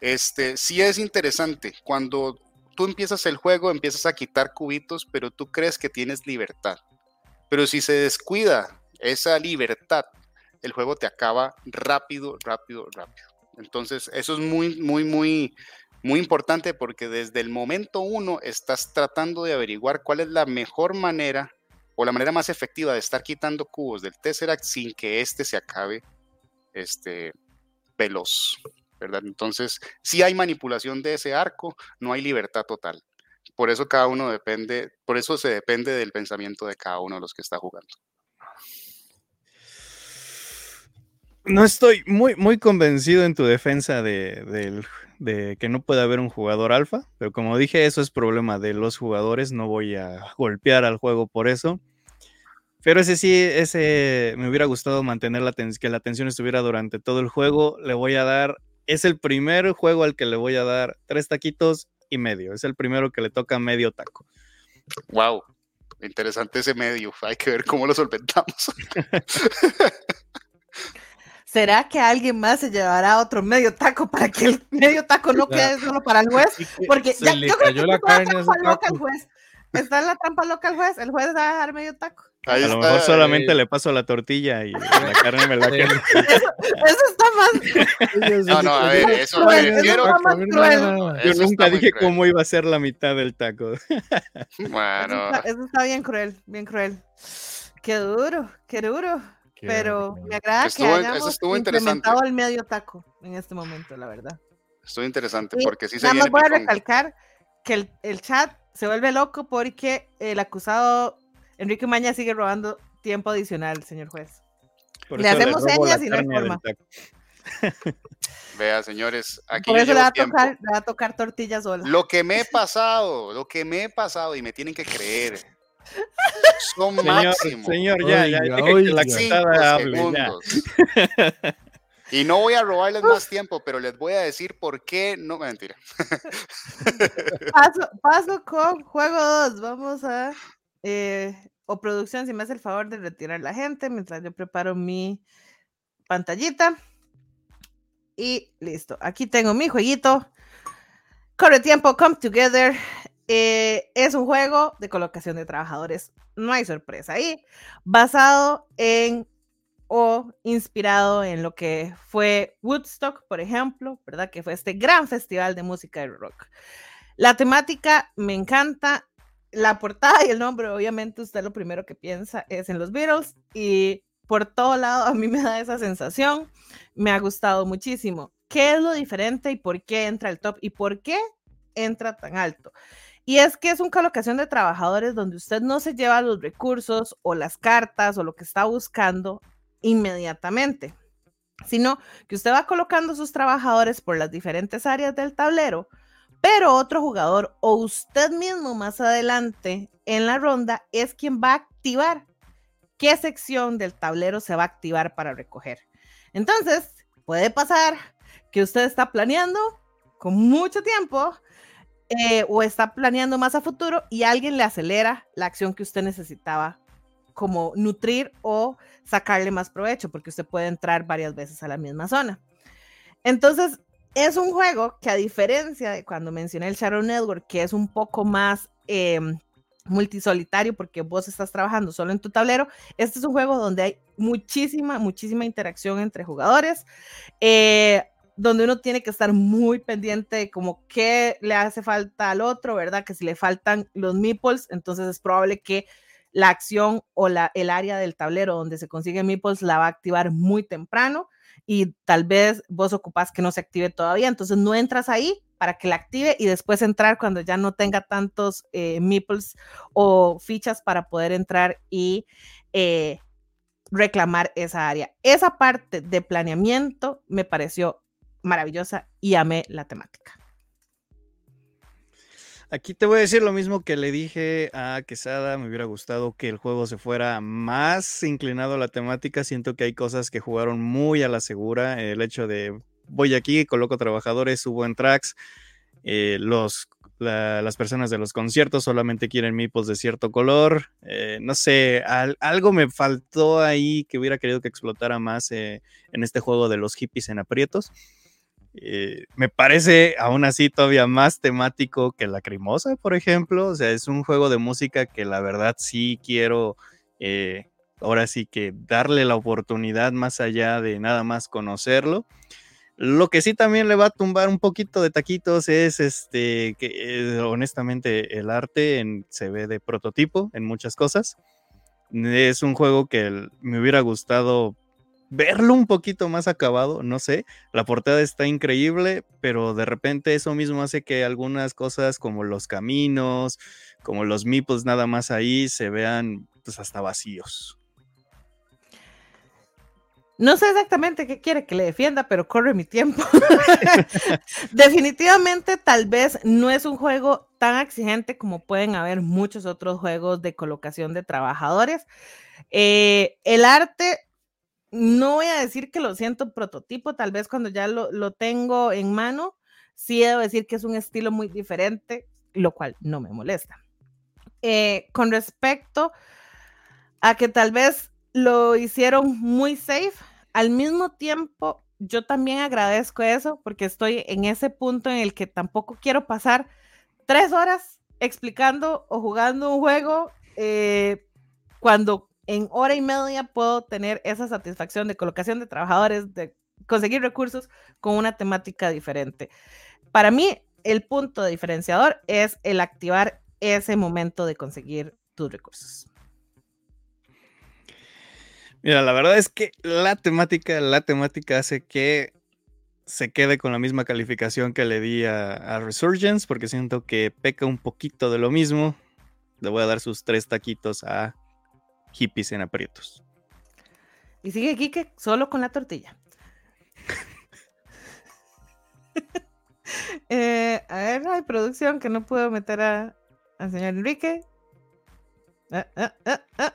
este, sí es interesante. Cuando tú empiezas el juego, empiezas a quitar cubitos, pero tú crees que tienes libertad. Pero si se descuida esa libertad, el juego te acaba rápido, rápido, rápido. Entonces, eso es muy, muy, muy, muy importante porque desde el momento uno estás tratando de averiguar cuál es la mejor manera o la manera más efectiva de estar quitando cubos del Tesseract sin que éste se acabe este, veloz, ¿verdad? Entonces, si hay manipulación de ese arco, no hay libertad total. Por eso cada uno depende, por eso se depende del pensamiento de cada uno de los que está jugando. no estoy muy, muy convencido en tu defensa de, de, que no puede haber un jugador alfa, pero como dije, eso es problema de los jugadores, no voy a golpear al juego por eso. Pero ese sí, ese me hubiera gustado mantener la que la atención estuviera durante todo el juego. Le voy a dar, es el primer juego al que le voy a dar tres taquitos y medio. Es el primero que le toca medio taco. Wow, interesante ese medio. Hay que ver cómo lo solventamos. ¿Será que alguien más se llevará otro medio taco para que el medio taco no quede solo para el juez? Porque ya, yo creo que la carne el juez. Está en la trampa loca el juez. El juez va a dejar medio taco. A lo mejor solamente le paso la tortilla y la carne me la quedo. Eso, está más. No, no, a ver, eso me Yo nunca dije cómo iba a ser la mitad del taco. Bueno. Eso está bien cruel, bien cruel. Qué duro, qué duro pero me agrada que hayamos implementado el medio taco en este momento, la verdad. Estuvo interesante porque sí se Nada más voy a recalcar que el, el, chat se vuelve loco porque el acusado Enrique Maña sigue robando tiempo adicional, señor juez. le hacemos señas y no hay forma. Vea, señores, aquí Por eso le va, a tocar, le va a tocar tortillas sola. Lo que me he pasado, lo que me he pasado y me tienen que creer son señor, Señor, ya, ya, la hable, Y no voy a robarles más tiempo, pero les voy a decir por qué no. Mentira. Paso, paso con juego 2. Vamos a. Eh, o producción, si me hace el favor de retirar la gente mientras yo preparo mi pantallita. Y listo. Aquí tengo mi jueguito. Corre tiempo, come together. Eh, es un juego de colocación de trabajadores, no hay sorpresa ahí, basado en o inspirado en lo que fue Woodstock, por ejemplo, ¿verdad? Que fue este gran festival de música de rock. La temática me encanta, la portada y el nombre, obviamente usted lo primero que piensa es en los Beatles y por todo lado a mí me da esa sensación, me ha gustado muchísimo. ¿Qué es lo diferente y por qué entra el top y por qué entra tan alto? Y es que es una colocación de trabajadores donde usted no se lleva los recursos o las cartas o lo que está buscando inmediatamente, sino que usted va colocando sus trabajadores por las diferentes áreas del tablero, pero otro jugador o usted mismo más adelante en la ronda es quien va a activar qué sección del tablero se va a activar para recoger. Entonces, puede pasar que usted está planeando con mucho tiempo eh, o está planeando más a futuro y alguien le acelera la acción que usted necesitaba como nutrir o sacarle más provecho, porque usted puede entrar varias veces a la misma zona. Entonces, es un juego que a diferencia de cuando mencioné el Shadow Network, que es un poco más eh, multisolitario porque vos estás trabajando solo en tu tablero, este es un juego donde hay muchísima, muchísima interacción entre jugadores. Eh, donde uno tiene que estar muy pendiente de como qué le hace falta al otro, ¿verdad? Que si le faltan los meeples, entonces es probable que la acción o la, el área del tablero donde se consigue meeples la va a activar muy temprano y tal vez vos ocupás que no se active todavía, entonces no entras ahí para que la active y después entrar cuando ya no tenga tantos eh, meeples o fichas para poder entrar y eh, reclamar esa área. Esa parte de planeamiento me pareció maravillosa y amé la temática. Aquí te voy a decir lo mismo que le dije a Quesada, me hubiera gustado que el juego se fuera más inclinado a la temática, siento que hay cosas que jugaron muy a la segura, el hecho de voy aquí, coloco trabajadores, subo en tracks, eh, los, las personas de los conciertos solamente quieren mipos de cierto color, eh, no sé, algo me faltó ahí que hubiera querido que explotara más eh, en este juego de los hippies en aprietos. Eh, me parece aún así todavía más temático que Lacrimosa, por ejemplo. O sea, es un juego de música que la verdad sí quiero, eh, ahora sí que darle la oportunidad más allá de nada más conocerlo. Lo que sí también le va a tumbar un poquito de taquitos es este, que eh, honestamente el arte se ve de prototipo en muchas cosas. Es un juego que me hubiera gustado verlo un poquito más acabado, no sé, la portada está increíble, pero de repente eso mismo hace que algunas cosas como los caminos, como los meeples nada más ahí se vean pues hasta vacíos. No sé exactamente qué quiere que le defienda, pero corre mi tiempo. Definitivamente, tal vez no es un juego tan exigente como pueden haber muchos otros juegos de colocación de trabajadores. Eh, el arte, no voy a decir que lo siento prototipo, tal vez cuando ya lo, lo tengo en mano, sí debo decir que es un estilo muy diferente, lo cual no me molesta. Eh, con respecto a que tal vez lo hicieron muy safe. Al mismo tiempo, yo también agradezco eso porque estoy en ese punto en el que tampoco quiero pasar tres horas explicando o jugando un juego eh, cuando en hora y media puedo tener esa satisfacción de colocación de trabajadores, de conseguir recursos con una temática diferente. Para mí, el punto diferenciador es el activar ese momento de conseguir tus recursos. Mira, la verdad es que la temática, la temática hace que se quede con la misma calificación que le di a, Resurgence, porque siento que peca un poquito de lo mismo. Le voy a dar sus tres taquitos a hippies en aprietos. Y sigue Kike solo con la tortilla. Eh, a ver, hay producción que no puedo meter a, al señor Enrique. Ah, ah, ah,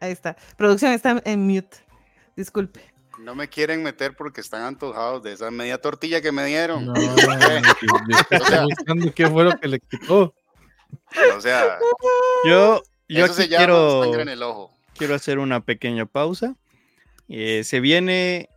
Ahí está. Producción está en mute. Disculpe. No me quieren meter porque están antojados de esa media tortilla que me dieron. No, qué fue lo que le quitó. O sea, yo, yo quiero, quiero hacer una pequeña pausa. Eh, se viene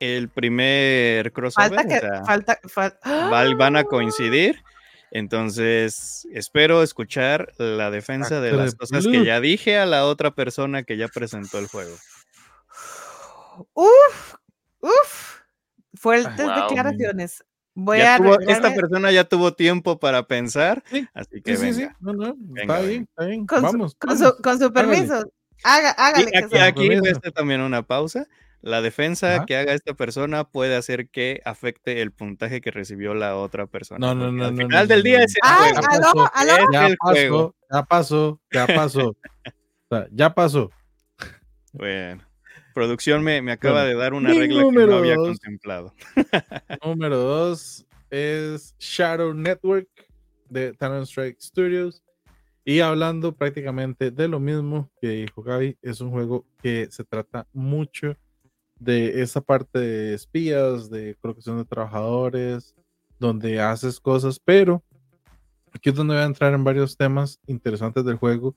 el primer crossover. Falta que, falta, van a coincidir. Entonces, espero escuchar la defensa de las cosas que ya dije a la otra persona que ya presentó el juego. Uf, uf. Fuertes declaraciones. Voy a esta persona ya tuvo tiempo para pensar, así que sí, venga. No, no, está bien, está bien. Con, vamos, su, con, Su, con, su, permiso, Haga, hágale. aquí, aquí voy a hacer también una pausa. La defensa que haga esta persona puede hacer que afecte el puntaje que recibió la otra persona. No, no, no. Al no, final del día es el juego. Aló, aló. Ya, pasó, ya pasó, ya pasó, ya pasó. Bueno, producción me, me acaba de dar una regla que no había contemplado. número dos es Shadow Network de Talent Strike Studios. Y hablando prácticamente de lo mismo que dijo Gaby, es un juego que se trata mucho de esa parte de espías, de colocación de trabajadores, donde haces cosas, pero aquí es donde voy a entrar en varios temas interesantes del juego,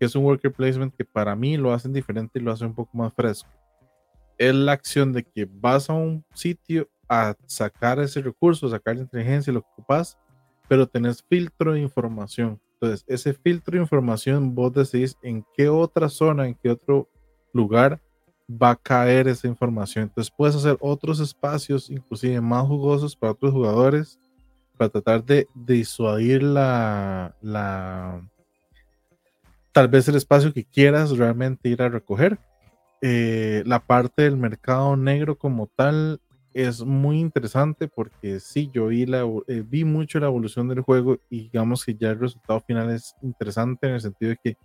que es un worker placement que para mí lo hacen diferente y lo hace un poco más fresco. Es la acción de que vas a un sitio a sacar ese recurso, sacar la inteligencia, lo que ocupas, pero tenés filtro de información. Entonces, ese filtro de información vos decís en qué otra zona, en qué otro lugar va a caer esa información. Entonces puedes hacer otros espacios, inclusive más jugosos para otros jugadores, para tratar de disuadir la, la tal vez el espacio que quieras realmente ir a recoger. Eh, la parte del mercado negro como tal es muy interesante porque sí, yo vi, la, eh, vi mucho la evolución del juego y digamos que ya el resultado final es interesante en el sentido de que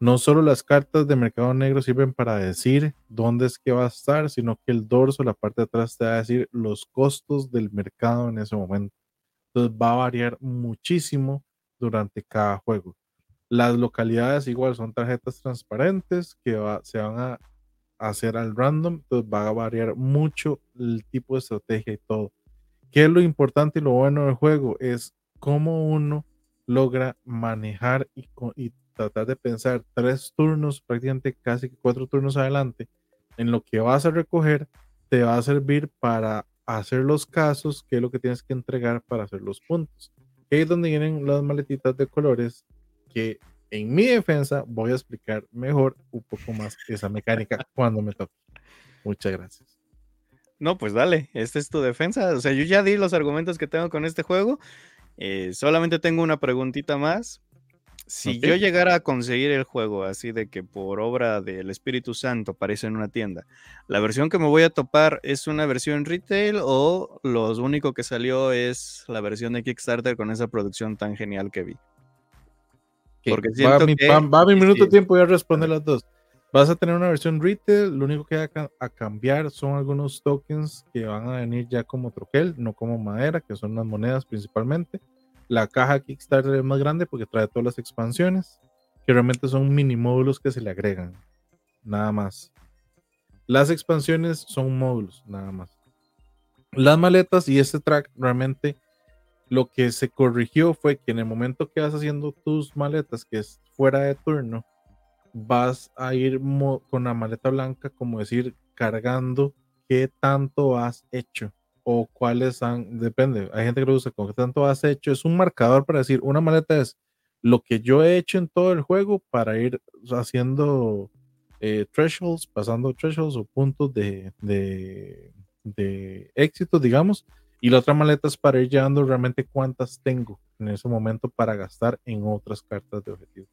no solo las cartas de mercado negro sirven para decir dónde es que va a estar, sino que el dorso, la parte de atrás, te va a decir los costos del mercado en ese momento. Entonces va a variar muchísimo durante cada juego. Las localidades igual son tarjetas transparentes que se van a hacer al random, entonces va a variar mucho el tipo de estrategia y todo. ¿Qué es lo importante y lo bueno del juego? Es cómo uno logra manejar y, tratar de pensar tres turnos, prácticamente casi cuatro turnos adelante, en lo que vas a recoger, te va a servir para hacer los casos, que es lo que tienes que entregar para hacer los puntos. Que es donde vienen las maletitas de colores, que en mi defensa voy a explicar mejor un poco más esa mecánica cuando me toque. Muchas gracias. No, pues dale, esta es tu defensa. O sea, yo ya di los argumentos que tengo con este juego. Eh, solamente tengo una preguntita más. Si yo llegara a conseguir el juego así de que por obra del Espíritu Santo aparece en una tienda, ¿la versión que me voy a topar es una versión retail o lo único que salió es la versión de Kickstarter con esa producción tan genial que vi? Porque va, mi, minuto de tiempo, voy a responder las dos. Vas a tener una versión retail, lo único que va a, a cambiar son algunos tokens que van a venir ya como troquel, no como madera, que son las monedas principalmente. La caja Kickstarter es más grande porque trae todas las expansiones, que realmente son mini módulos que se le agregan, nada más. Las expansiones son módulos, nada más. Las maletas y este track realmente lo que se corrigió fue que en el momento que vas haciendo tus maletas, que es fuera de turno, vas a ir con la maleta blanca, como decir, cargando qué tanto has hecho o cuáles han, depende, hay gente que lo usa con qué tanto has hecho, es un marcador para decir, una maleta es lo que yo he hecho en todo el juego para ir haciendo eh, thresholds, pasando thresholds o puntos de, de, de éxito, digamos, y la otra maleta es para ir llevando realmente cuántas tengo en ese momento para gastar en otras cartas de objetivo.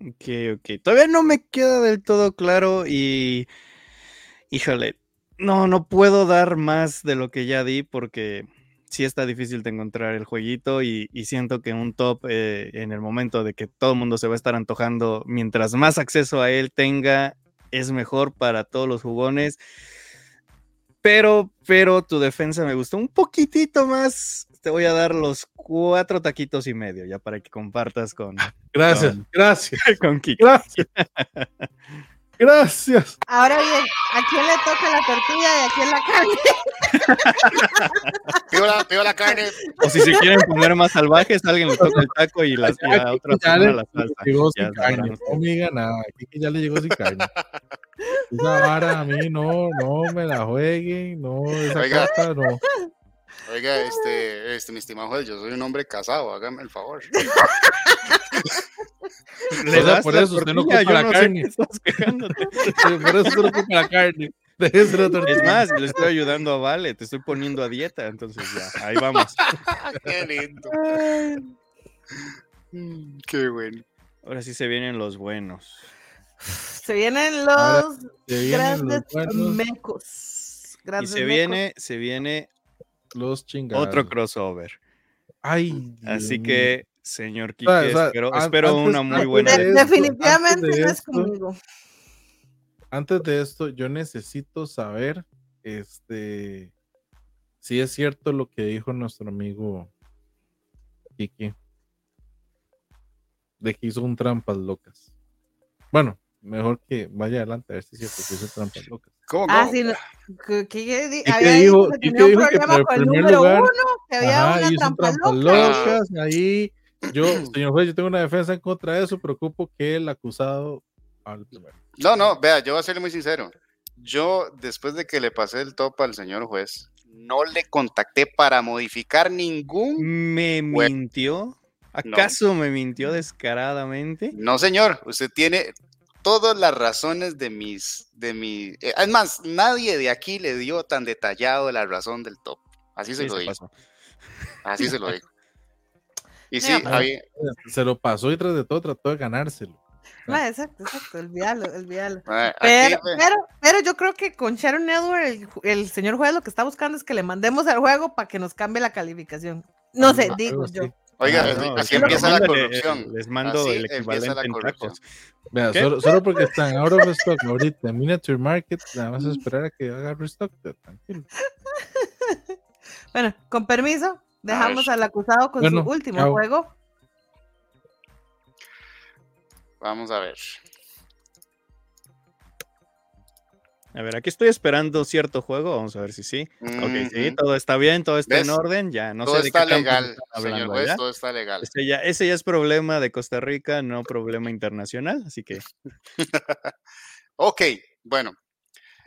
Ok, ok. Todavía no me queda del todo claro y. Híjole, no, no puedo dar más de lo que ya di porque sí está difícil de encontrar el jueguito y, siento que un top eh, en el momento de que todo el mundo se va a estar antojando, mientras más acceso a él tenga, es mejor para todos los jugones. Pero, pero tu defensa me gustó un poquitito más te voy a dar los cuatro taquitos y medio, ya para que compartas con. Gracias, gracias. Con Kiki. Gracias. Gracias. Ahora bien, ¿a quién le toca la tortilla y a quién la carne? Pido la, pido la carne. O si se quieren poner más salvajes, alguien le toca el taco y, las, y a otra ya persona le la salsa. llegó Ya sin carne. No me diga nada. Kiki ya le llegó sin carne. Esa vara a mí no, no me la jueguen. No, esa Oiga. carta no. Oiga, este, este, mi estimado juez, yo soy un hombre casado, hágame el favor. Le das por eso usted no ocupa la no carne. qué estás quejándote. Por eso no ocupa la carne. Es más, le estoy ayudando a Vale, te estoy poniendo a dieta, entonces ya, ahí vamos. Qué lindo. Qué bueno. Ahora sí se vienen los buenos. Se vienen los Se vienen los grandes buenos, mecos. Y se mecos. viene, se viene los chingados. otro crossover. Ay, Dios Así mío. que, señor Kike, O sea, o sea, espero, an- espero antes- una muy buena. de De- esto, definitivamente de no es esto, conmigo. Antes de esto, yo necesito saber, este, si es cierto lo que dijo nuestro amigo Kiki, de que hizo un trampas locas. Bueno, mejor que vaya adelante a ver si es cierto que hizo trampas locas. ¿Cómo, Ah, sí, no, que, que di- ¿Y qué había dijo? dicho que ¿Y tenía un dijo que problema con el primer número lugar- uno, que había Ajá, una trampa trampas loca. locas. Ahí, yo, señor juez, yo tengo una defensa en contra de eso, preocupo que el acusado hable primero. No, no, vea, yo voy a serle muy sincero. Yo, después de que le pasé el top al señor juez, no le contacté para modificar ningún. ¿Me mintió? ¿Acaso me mintió descaradamente? No, señor, usted tiene todas las razones de mis. De mi... eh, es más, nadie de aquí le dio tan detallado la razón del top. Así se Sí, lo se digo. pasó. Así se lo digo. Y sí, había- Se lo pasó y tras de todo trató de ganárselo. Exacto, exacto, olvídalo, olvídalo. Pero, pero, pero yo creo que con Sharon Edward, el, señor juez lo que está buscando es que le mandemos el juego para que nos cambie la calificación. No sé, digo sí. Oiga, Ah, así- no, así sí, empieza la corrupción. eh, Les mando Así el equivalente en tacos. Solo, solo porque están out of stock ahorita en Miniature Market, nada más esperar a que haga restock. Tranquilo. Bueno, con permiso, dejamos al acusado con Bueno, su último chao. juego. Vamos a ver. A ver, aquí estoy esperando cierto juego. Vamos a ver si sí. Ok, sí, todo está bien, todo está en orden. Ya, no todo sé de está qué legal, señor juez, todo está legal. Ese ya, ese ya es problema de Costa Rica, no problema internacional. Así que Ok, bueno.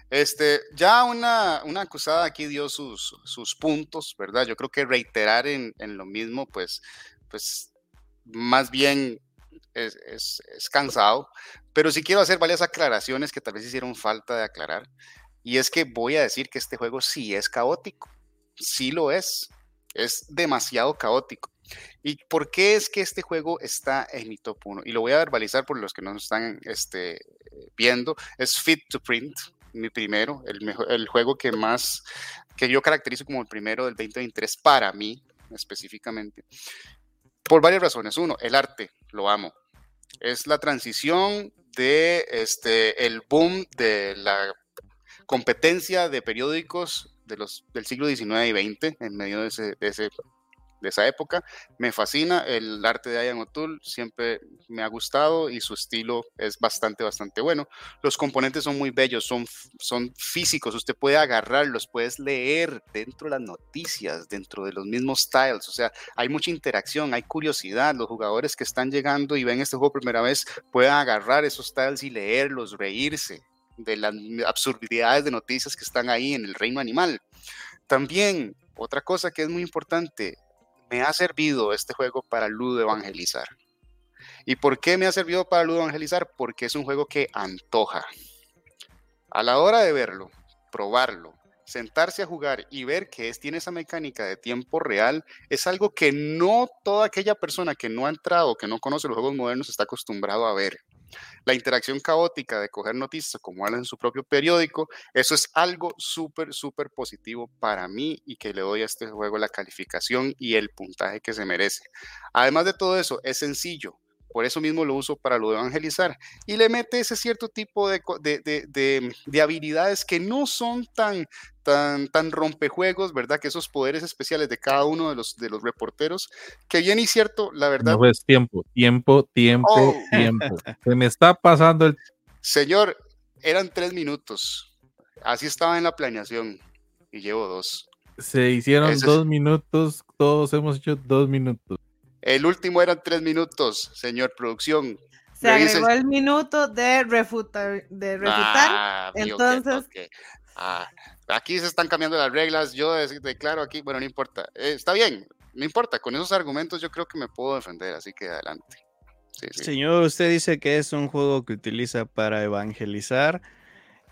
Este, ya una, una acusada aquí dio sus, sus puntos, ¿verdad? Yo creo que reiterar en, en lo mismo, pues, pues, más bien es, es- cansado. Pero sí quiero hacer varias aclaraciones que tal vez hicieron falta de aclarar. Y es que voy a decir que este juego sí es caótico. Sí lo es. Es demasiado caótico. ¿Y por qué es que este juego está en mi top 1? Y lo voy a verbalizar por los que no están este, viendo. Es Fit to Print, mi primero, el, mejor, el juego que más, que yo caracterizo como el primero del 2023 para mí específicamente. Por varias razones. Uno, el arte, lo amo. Es la transición de este, el boom de la competencia de periódicos de los, del siglo XIX y XX en medio de ese, de ese de esa época. Me fascina el arte de Ian O'Toole, siempre me ha gustado y su estilo es bastante, bastante bueno. Los componentes son muy bellos, son, son físicos, usted puede agarrarlos, puedes leer dentro de las noticias, dentro de los mismos styles, o sea, hay mucha interacción, hay curiosidad. Los jugadores que están llegando y ven este juego por primera vez pueden agarrar esos styles y leerlos, reírse de las absurdidades de noticias que están ahí en el reino animal. También, otra cosa que es muy importante, me ha servido este juego para ludo evangelizar. ¿Y por qué me ha servido para ludo evangelizar? Porque es un juego que antoja. A la hora de verlo, probarlo, sentarse a jugar y ver que es, tiene esa mecánica de tiempo real, es algo que no toda aquella persona que no ha entrado, que no conoce los juegos modernos, está acostumbrado a ver. La interacción caótica de coger noticias como hablan en su propio periódico, eso es algo súper, súper positivo para mí y que le doy a este juego la calificación y el puntaje que se merece. Además de todo eso, es sencillo, por eso mismo lo uso para lo de evangelizar. Y le mete ese cierto tipo de, de, habilidades que no son tan, tan, tan rompejuegos, ¿verdad? Que esos poderes especiales de cada uno de los, de los reporteros, que bien y cierto, la verdad. No es tiempo, tiempo, tiempo, oh. tiempo. Se me está pasando el. Señor, eran tres minutos. Así estaba en la planeación y llevo dos. Se hicieron dos minutos, todos hemos hecho dos minutos. El último eran tres minutos, señor producción. Se agregó el minuto de refutar. De refutar. Ah, entonces. Ah, aquí se están cambiando las reglas. Yo declaro aquí, bueno, no importa. Eh, está bien, no importa. Con esos argumentos yo creo que me puedo defender, así que adelante. Señor, usted dice que es un juego que utiliza para evangelizar.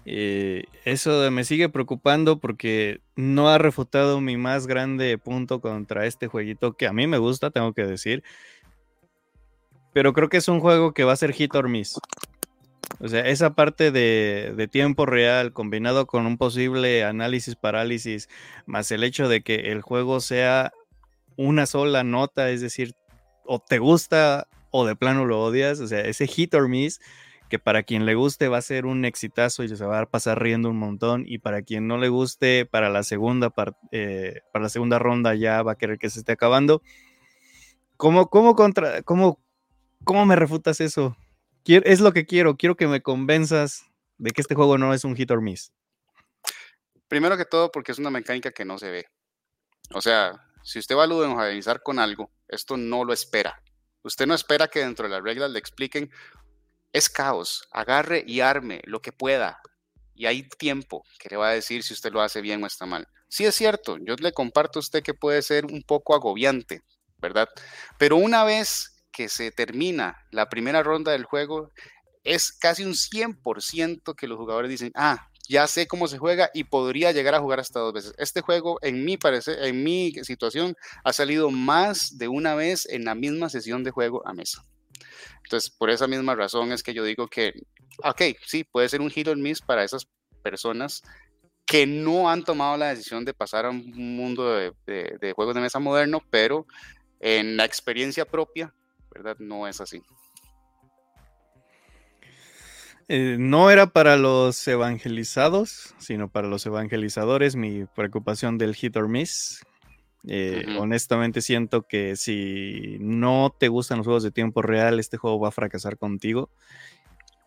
Eh, eso me sigue preocupando porque no ha refutado mi más grande punto contra este jueguito que a mí me gusta, tengo que decir. Pero creo que es un juego que va a ser hit or miss. O sea, esa parte de, de, tiempo real combinado con un posible análisis parálisis, más el hecho de que el juego sea una sola nota, es decir, o te gusta o de plano lo odias, o sea, ese hit or miss que para quien le guste va a ser un exitazo y se va a pasar riendo un montón y para quien no le guste para la segunda eh, para la segunda ronda ya va a querer que se esté acabando. ¿Cómo, cómo contra cómo, cómo me refutas eso? es lo que quiero, quiero que me convenzas de que este juego no es un hit or miss. Primero que todo porque es una mecánica que no se ve. O sea, si usted va a ludogenizar con algo, esto no lo espera. Usted no espera que dentro de las reglas le expliquen, es caos, agarre y arme lo que pueda. Y hay tiempo que le va a decir si usted lo hace bien o está mal. Sí es cierto, yo le comparto a usted que puede ser un poco agobiante, ¿verdad? Pero una vez que se termina la primera ronda del juego, es casi un 100% que los jugadores dicen, ah, ya sé cómo se juega y podría llegar a jugar hasta dos veces. Este juego, en mi parecer, en mi situación, ha salido más de una vez en la misma sesión de juego a mesa. Entonces, por esa misma razón es que yo digo que, ok, sí, puede ser un hit or miss para esas personas que no han tomado la decisión de pasar a un mundo de, juegos de mesa moderno, pero en la experiencia propia, ¿verdad? No es así. Eh, no era para los evangelizados, sino para los evangelizadores mi preocupación del hit or miss. Eh, honestamente siento que si no te gustan los juegos de tiempo real, este juego va a fracasar contigo.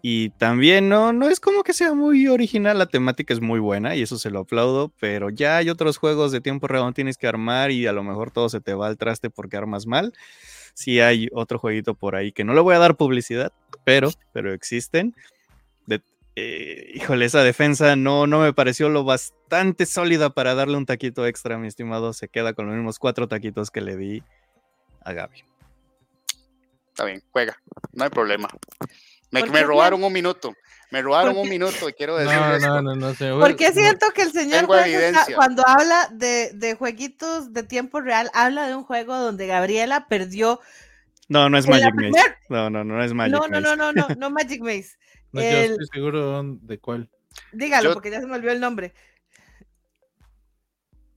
Y también no, no es como que sea muy original, la temática es muy buena y eso se lo aplaudo, pero ya hay otros juegos de tiempo real donde tienes que armar y a lo mejor todo se te va al traste porque armas mal. Si hay otro jueguito por ahí que no le voy a dar publicidad, pero, pero existen. Eh, híjole, esa defensa no, no me pareció lo bastante sólida para darle un taquito extra, mi estimado. Se queda con los mismos cuatro taquitos que le di a Gaby. Está bien, juega, no hay problema. Me, robaron un minuto. Me robaron un minuto y quiero decir. No, no, no, no, Porque siento que el señor cuando habla de, de, jueguitos de tiempo real, habla de un juego donde Gabriela perdió. No, no es Magic Maze. No, no, no es Magic Maze. No, no, no, no, no, Magic Maze. No, yo estoy seguro de cuál. Dígalo, porque ya se me olvidó el nombre.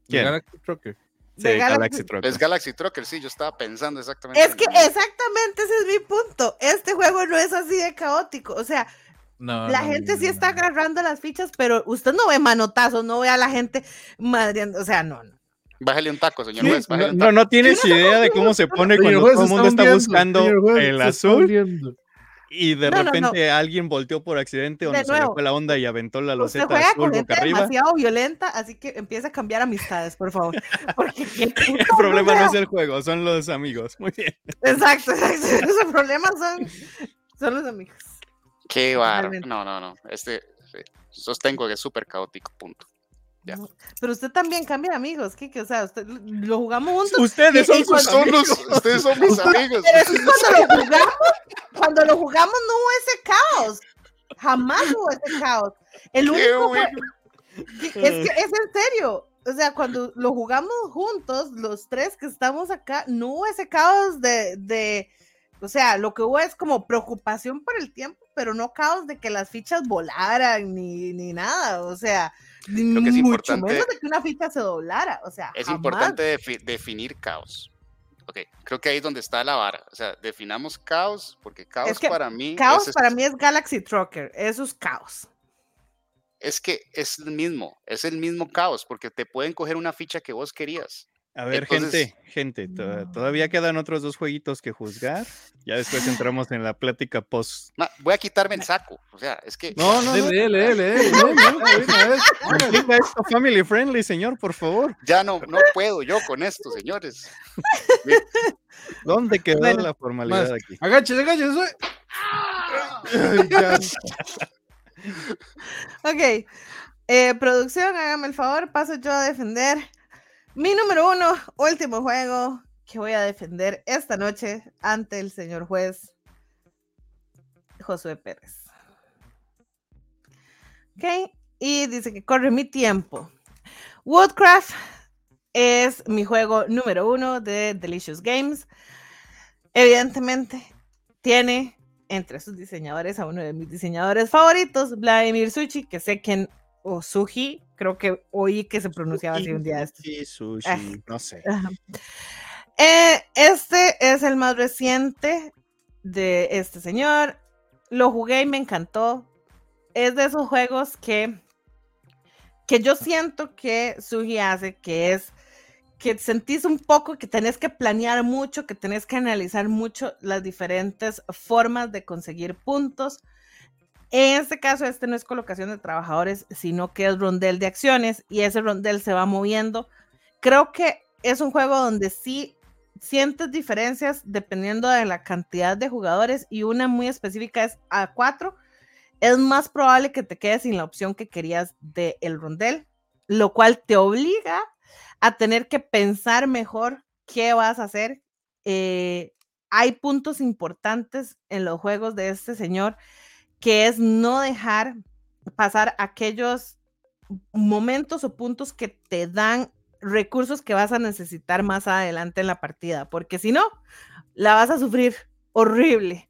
¿Quién? Trucker. de Sí, Galaxy- Galaxy Trucker. Es Galaxy Trucker, sí, yo estaba pensando exactamente. Es que exactamente ese es mi punto. Este juego no es así de caótico. O sea, No, la no, gente no, sí no, está no. agarrando las fichas, pero usted no ve manotazos, no ve a la gente madreando. O sea, no, no. Bájale un taco, señor Sí, juez, bájale no, un no, taco. no tienes idea de cómo se pone cuando todo el mundo está buscando el azul. Y de No, no, no. repente alguien volteó por accidente o De no se le fue la onda y aventó la Usted loseta juega azul con boca gente arriba. demasiado violenta, así que empieza a cambiar amistades, por favor. Porque El problema no es el juego, son los amigos. Muy bien. Exacto, exacto. Los problemas son, son los amigos. Qué. Realmente. No, no, no. Este, sostengo que es súper caótico, punto. Ya. No, Pero usted también cambia de amigos, Kike. O sea, usted lo jugamos juntos. Ustedes son sus cuando- Son los- amigos. ustedes son mis amigos. Pero es que cuando lo jugamos, cuando lo jugamos no hubo ese caos. Jamás hubo ese caos. El único fue- es que es en serio. O sea, cuando lo jugamos juntos, los tres que estamos acá, no hubo ese caos de, de, o sea, lo que hubo es como preocupación por el tiempo, pero no caos de que las fichas volaran ni, ni nada. O sea, Creo que es mucho importante- menos de que una ficha se doblara. O sea, Es jamás. importante defi- definir caos. Ok, creo que ahí es donde está la vara. O sea, definamos caos, porque caos que para mí Caos es, para mí es Galaxy Trucker, eso es caos. es que es el mismo, es el mismo caos, porque te pueden coger una ficha que vos querías. A ver, Entonces- gente, gente, to- todavía quedan otros dos jueguitos que juzgar. Ya después entramos en la plática post. Ma, voy a quitarme el saco. O sea, es que No, no, no. Dele, dele, dele, dele, no, no. Diga esto family friendly, señor, por favor. ya no, no puedo yo con esto, señores. ¿Dónde quedó Bueno, la formalidad más. aquí? Agáchese, agáchese. Ok, eh, producción, hágame el favor, paso yo a defender mi número uno, último juego que voy a defender esta noche ante el señor juez Josué Pérez. Ok, y dice que corre mi tiempo. Woodcraft es mi juego número uno de Delicious Games. Evidentemente, tiene entre sus diseñadores a uno de mis diseñadores favoritos, Vladimir Suchi, que sé que o Suji, creo que oí que se pronunciaba así un día. Sí, sushi, Ah. no sé. Eh, este es el más reciente de este señor. Lo jugué y me encantó. Es de esos juegos que, que yo siento que Sugi hace, que es que sentís un poco que tenés que planear mucho, que tenés que analizar mucho las diferentes formas de conseguir puntos. En este caso, este no es colocación de trabajadores, sino que es rondel de acciones y ese rondel se va moviendo. Creo que es un juego donde sí sientes diferencias dependiendo de la cantidad de jugadores y una muy específica es a 4. Es más probable que te quedes sin la opción que querías del el rondel, lo cual te obliga a tener que pensar mejor qué vas a hacer. Eh, hay puntos importantes en los juegos de este señor que es no dejar pasar aquellos momentos o puntos que te dan recursos que vas a necesitar más adelante en la partida, porque si no, la vas a sufrir horrible.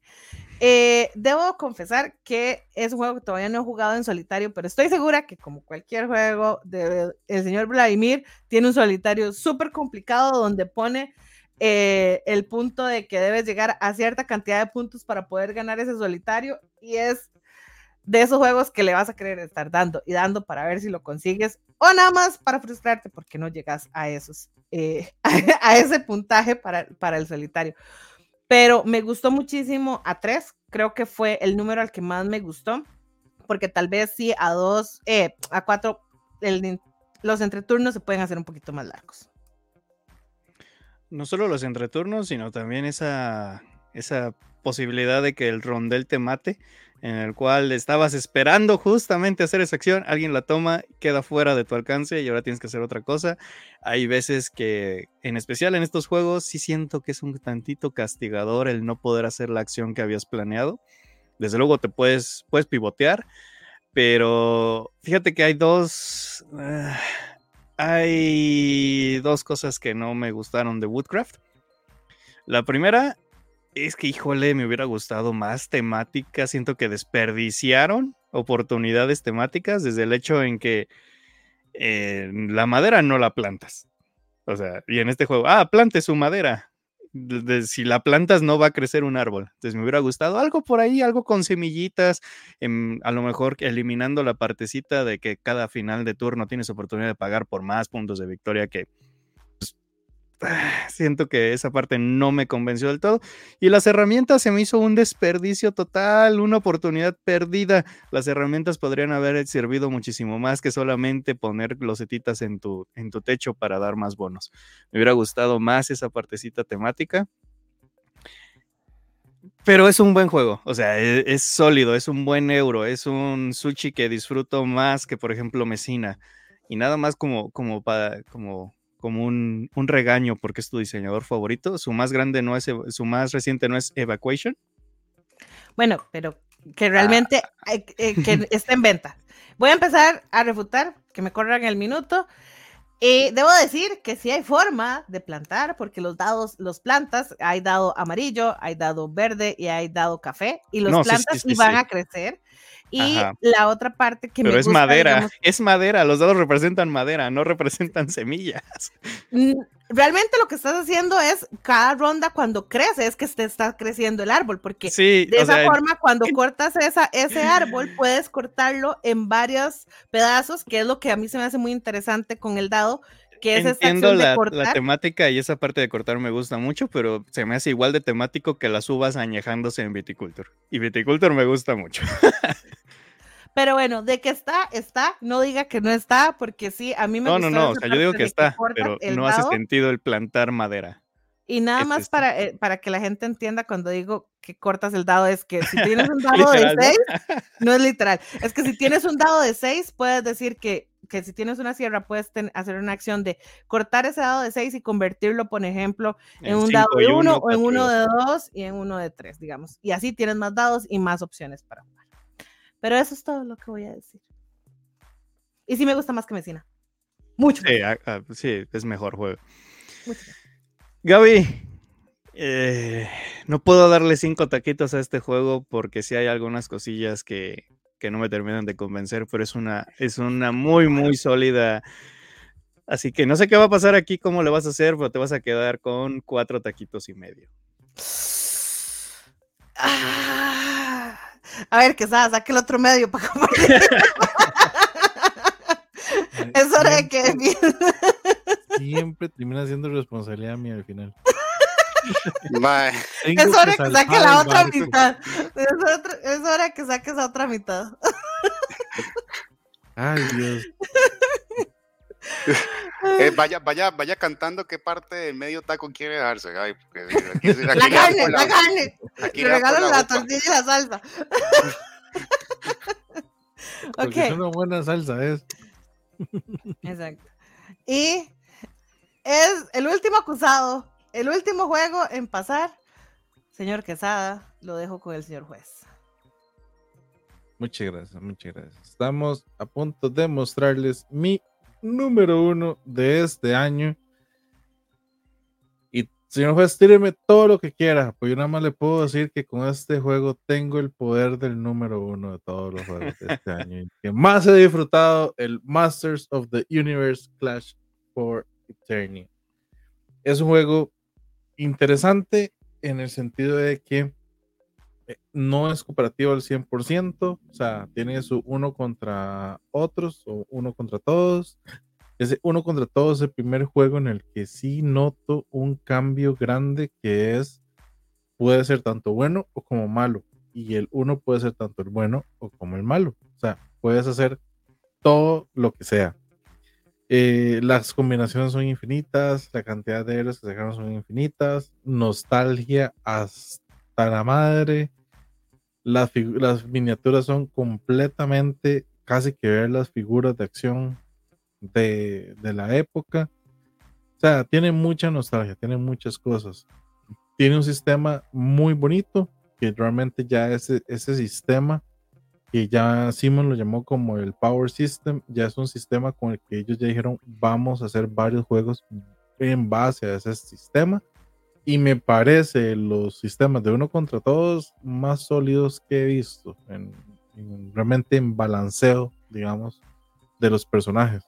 Eh, debo confesar que es un juego que todavía no he jugado en solitario, pero estoy segura que como cualquier juego de el señor Vladimir, tiene un solitario súper complicado donde pone eh, el punto de que debes llegar a cierta cantidad de puntos para poder ganar ese solitario y es de esos juegos que le vas a querer estar dando y dando para ver si lo consigues o nada más para frustrarte porque no llegas a esos, eh, a ese puntaje para, para el solitario. Pero me gustó muchísimo a tres, creo que fue el número al que más me gustó, porque tal vez sí a dos, eh, a cuatro, el, los entreturnos se pueden hacer un poquito más largos. No solo los entreturnos, sino también esa, esa posibilidad de que el rondel te mate, en el cual estabas esperando justamente hacer esa acción, alguien la toma, queda fuera de tu alcance y ahora tienes que hacer otra cosa. Hay veces que, en especial en estos juegos, sí siento que es un tantito castigador el no poder hacer la acción que habías planeado. Desde luego te puedes, puedes pivotear, pero fíjate que hay dos... Uh, hay dos cosas que no me gustaron de Woodcraft. La primera es que, híjole, me hubiera gustado más temática. Siento que desperdiciaron oportunidades temáticas desde el hecho en que eh, la madera no la plantas. O sea, y en este juego, ah, plante su madera. Si la plantas no va a crecer un árbol. Entonces me hubiera gustado algo por ahí, algo con semillitas, em, a lo mejor eliminando la partecita de que cada final de turno tienes oportunidad de pagar por más puntos de victoria que siento que esa parte no me convenció del todo. Y las herramientas se me hizo un desperdicio total, una oportunidad perdida. Las herramientas podrían haber servido muchísimo más que solamente poner losetitas en tu, en tu techo para dar más bonos. Me hubiera gustado más esa partecita temática. Pero es un buen juego, o sea, es, es sólido, es un buen euro, es un sushi que disfruto más que, por ejemplo, Mesina. Y nada más como, como, para, como como un, regaño porque es tu diseñador favorito. Su más grande no es, su más reciente no es Evacuation. Bueno, pero que ah. realmente eh, que está en venta. Voy a empezar a refutar, que me corran el minuto. Y debo decir que sí hay forma de plantar, porque los dados, los plantas, hay dado amarillo, hay dado verde y hay dado café, y los plantas sí, van a crecer. Y la otra parte que Pero es madera, es madera, los dados representan madera, no representan semillas. Realmente lo que estás haciendo es cada ronda cuando crece, es que te está creciendo el árbol, porque de esa forma cuando cortas esa, ese árbol puedes cortarlo en varios pedazos, que es lo que a mí se me hace muy interesante con el dado, que es Entiendo la, la, temática y esa parte de cortar me gusta mucho, pero se me hace igual de temático que las uvas añejándose en Viticulture. Y Viticulture me gusta mucho. Pero bueno, de que está, está, no diga que no está, porque sí, a mí me gusta. No, no, no, o sea, yo digo que está, pero no hace sentido el plantar madera. Y nada más para, eh, para que la gente entienda cuando digo que cortas el dado, es que si tienes un dado de 6, ¿no? es literal, es que si tienes un dado de 6, puedes decir que, que si tienes una sierra, puedes hacer una acción de cortar ese dado de 6 y convertirlo, por ejemplo, en, un dado de 1 o en uno de 2 y en uno de 3, digamos. Y así tienes más dados y más opciones para jugar. Pero eso es todo lo que voy a decir. Y sí me gusta más que Mesina. Mucho. Sí, sí es mejor juego. Mucho. Gaby, eh, no puedo darle cinco taquitos a este juego porque sí hay algunas cosillas que, que, no me terminan de convencer, pero es una, es una muy, muy sólida. Así que no sé qué va a pasar aquí, cómo le vas a hacer, pero te vas a quedar con cuatro taquitos y medio. Ah. A ver, que saque el otro medio para es hora de que. Siempre termina siendo responsabilidad mía al final. Es hora que, saque la otra mitad. Es, hora que saques la otra mitad. Ay, Dios. Eh, vaya, vaya, vaya cantando qué parte del medio taco quiere darse. Ay, la carne, la, carne. Le regalan la, tortilla y la salsa. Es una buena salsa, es. Exacto. Y es el último acusado, el último juego en pasar. Señor Quesada, lo dejo con el señor juez. Muchas gracias, muchas gracias. Estamos a punto de mostrarles mi número uno de este año. Y señor juez, tíreme todo lo que quiera, pues yo nada más le puedo decir que con este juego tengo el poder del número uno de todos los juegos de este año. que más he disfrutado el Masters of the Universe Clash for Eternity. Es un juego interesante en el sentido de que eh, no es cooperativo al 100%, o sea, tiene su uno contra otros o uno contra todos. Ese uno contra todos es el primer juego en el que sí noto un cambio grande que es, puede ser tanto bueno o como malo. Y el uno puede ser tanto el bueno o como el malo. O sea, puedes hacer todo lo que sea. Eh, las combinaciones son infinitas, la cantidad de héroes que se dejaron son infinitas, nostalgia hasta la madre, las, miniaturas son completamente casi que ver las figuras de acción de, la época. O sea, tiene mucha nostalgia, tiene muchas cosas. Tiene un sistema muy bonito, que realmente ya ese, ese sistema, que ya Simon lo llamó como el Power System, ya es un sistema con el que ellos ya dijeron, vamos a hacer varios juegos en base a ese sistema y me parece los sistemas de uno contra todos más sólidos que he visto, en, realmente en balanceo, digamos, de los personajes.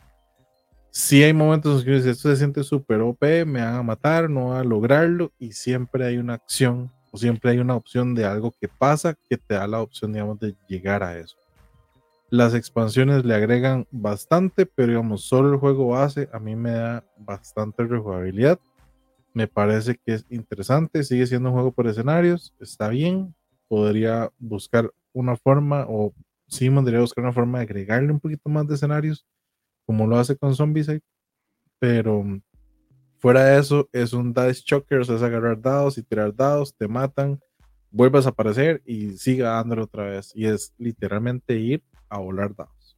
sí hay momentos en que esto se siente súper OP, me van a matar, no va a lograrlo, y siempre hay una acción o siempre hay una opción de algo que pasa que te da la opción, digamos, de llegar a eso. Las expansiones le agregan bastante, pero digamos, solo el juego base a mí me da bastante rejugabilidad. Me parece que es interesante, sigue siendo un juego por escenarios, está bien. Podría buscar una forma, o sí, podría buscar una forma de agregarle un poquito más de escenarios, como lo hace con Zombicide. Pero fuera de eso, es un dice choker, es agarrar dados y tirar dados, te matan, vuelves a aparecer y sigue dándole otra vez. Y es literalmente ir a volar dados.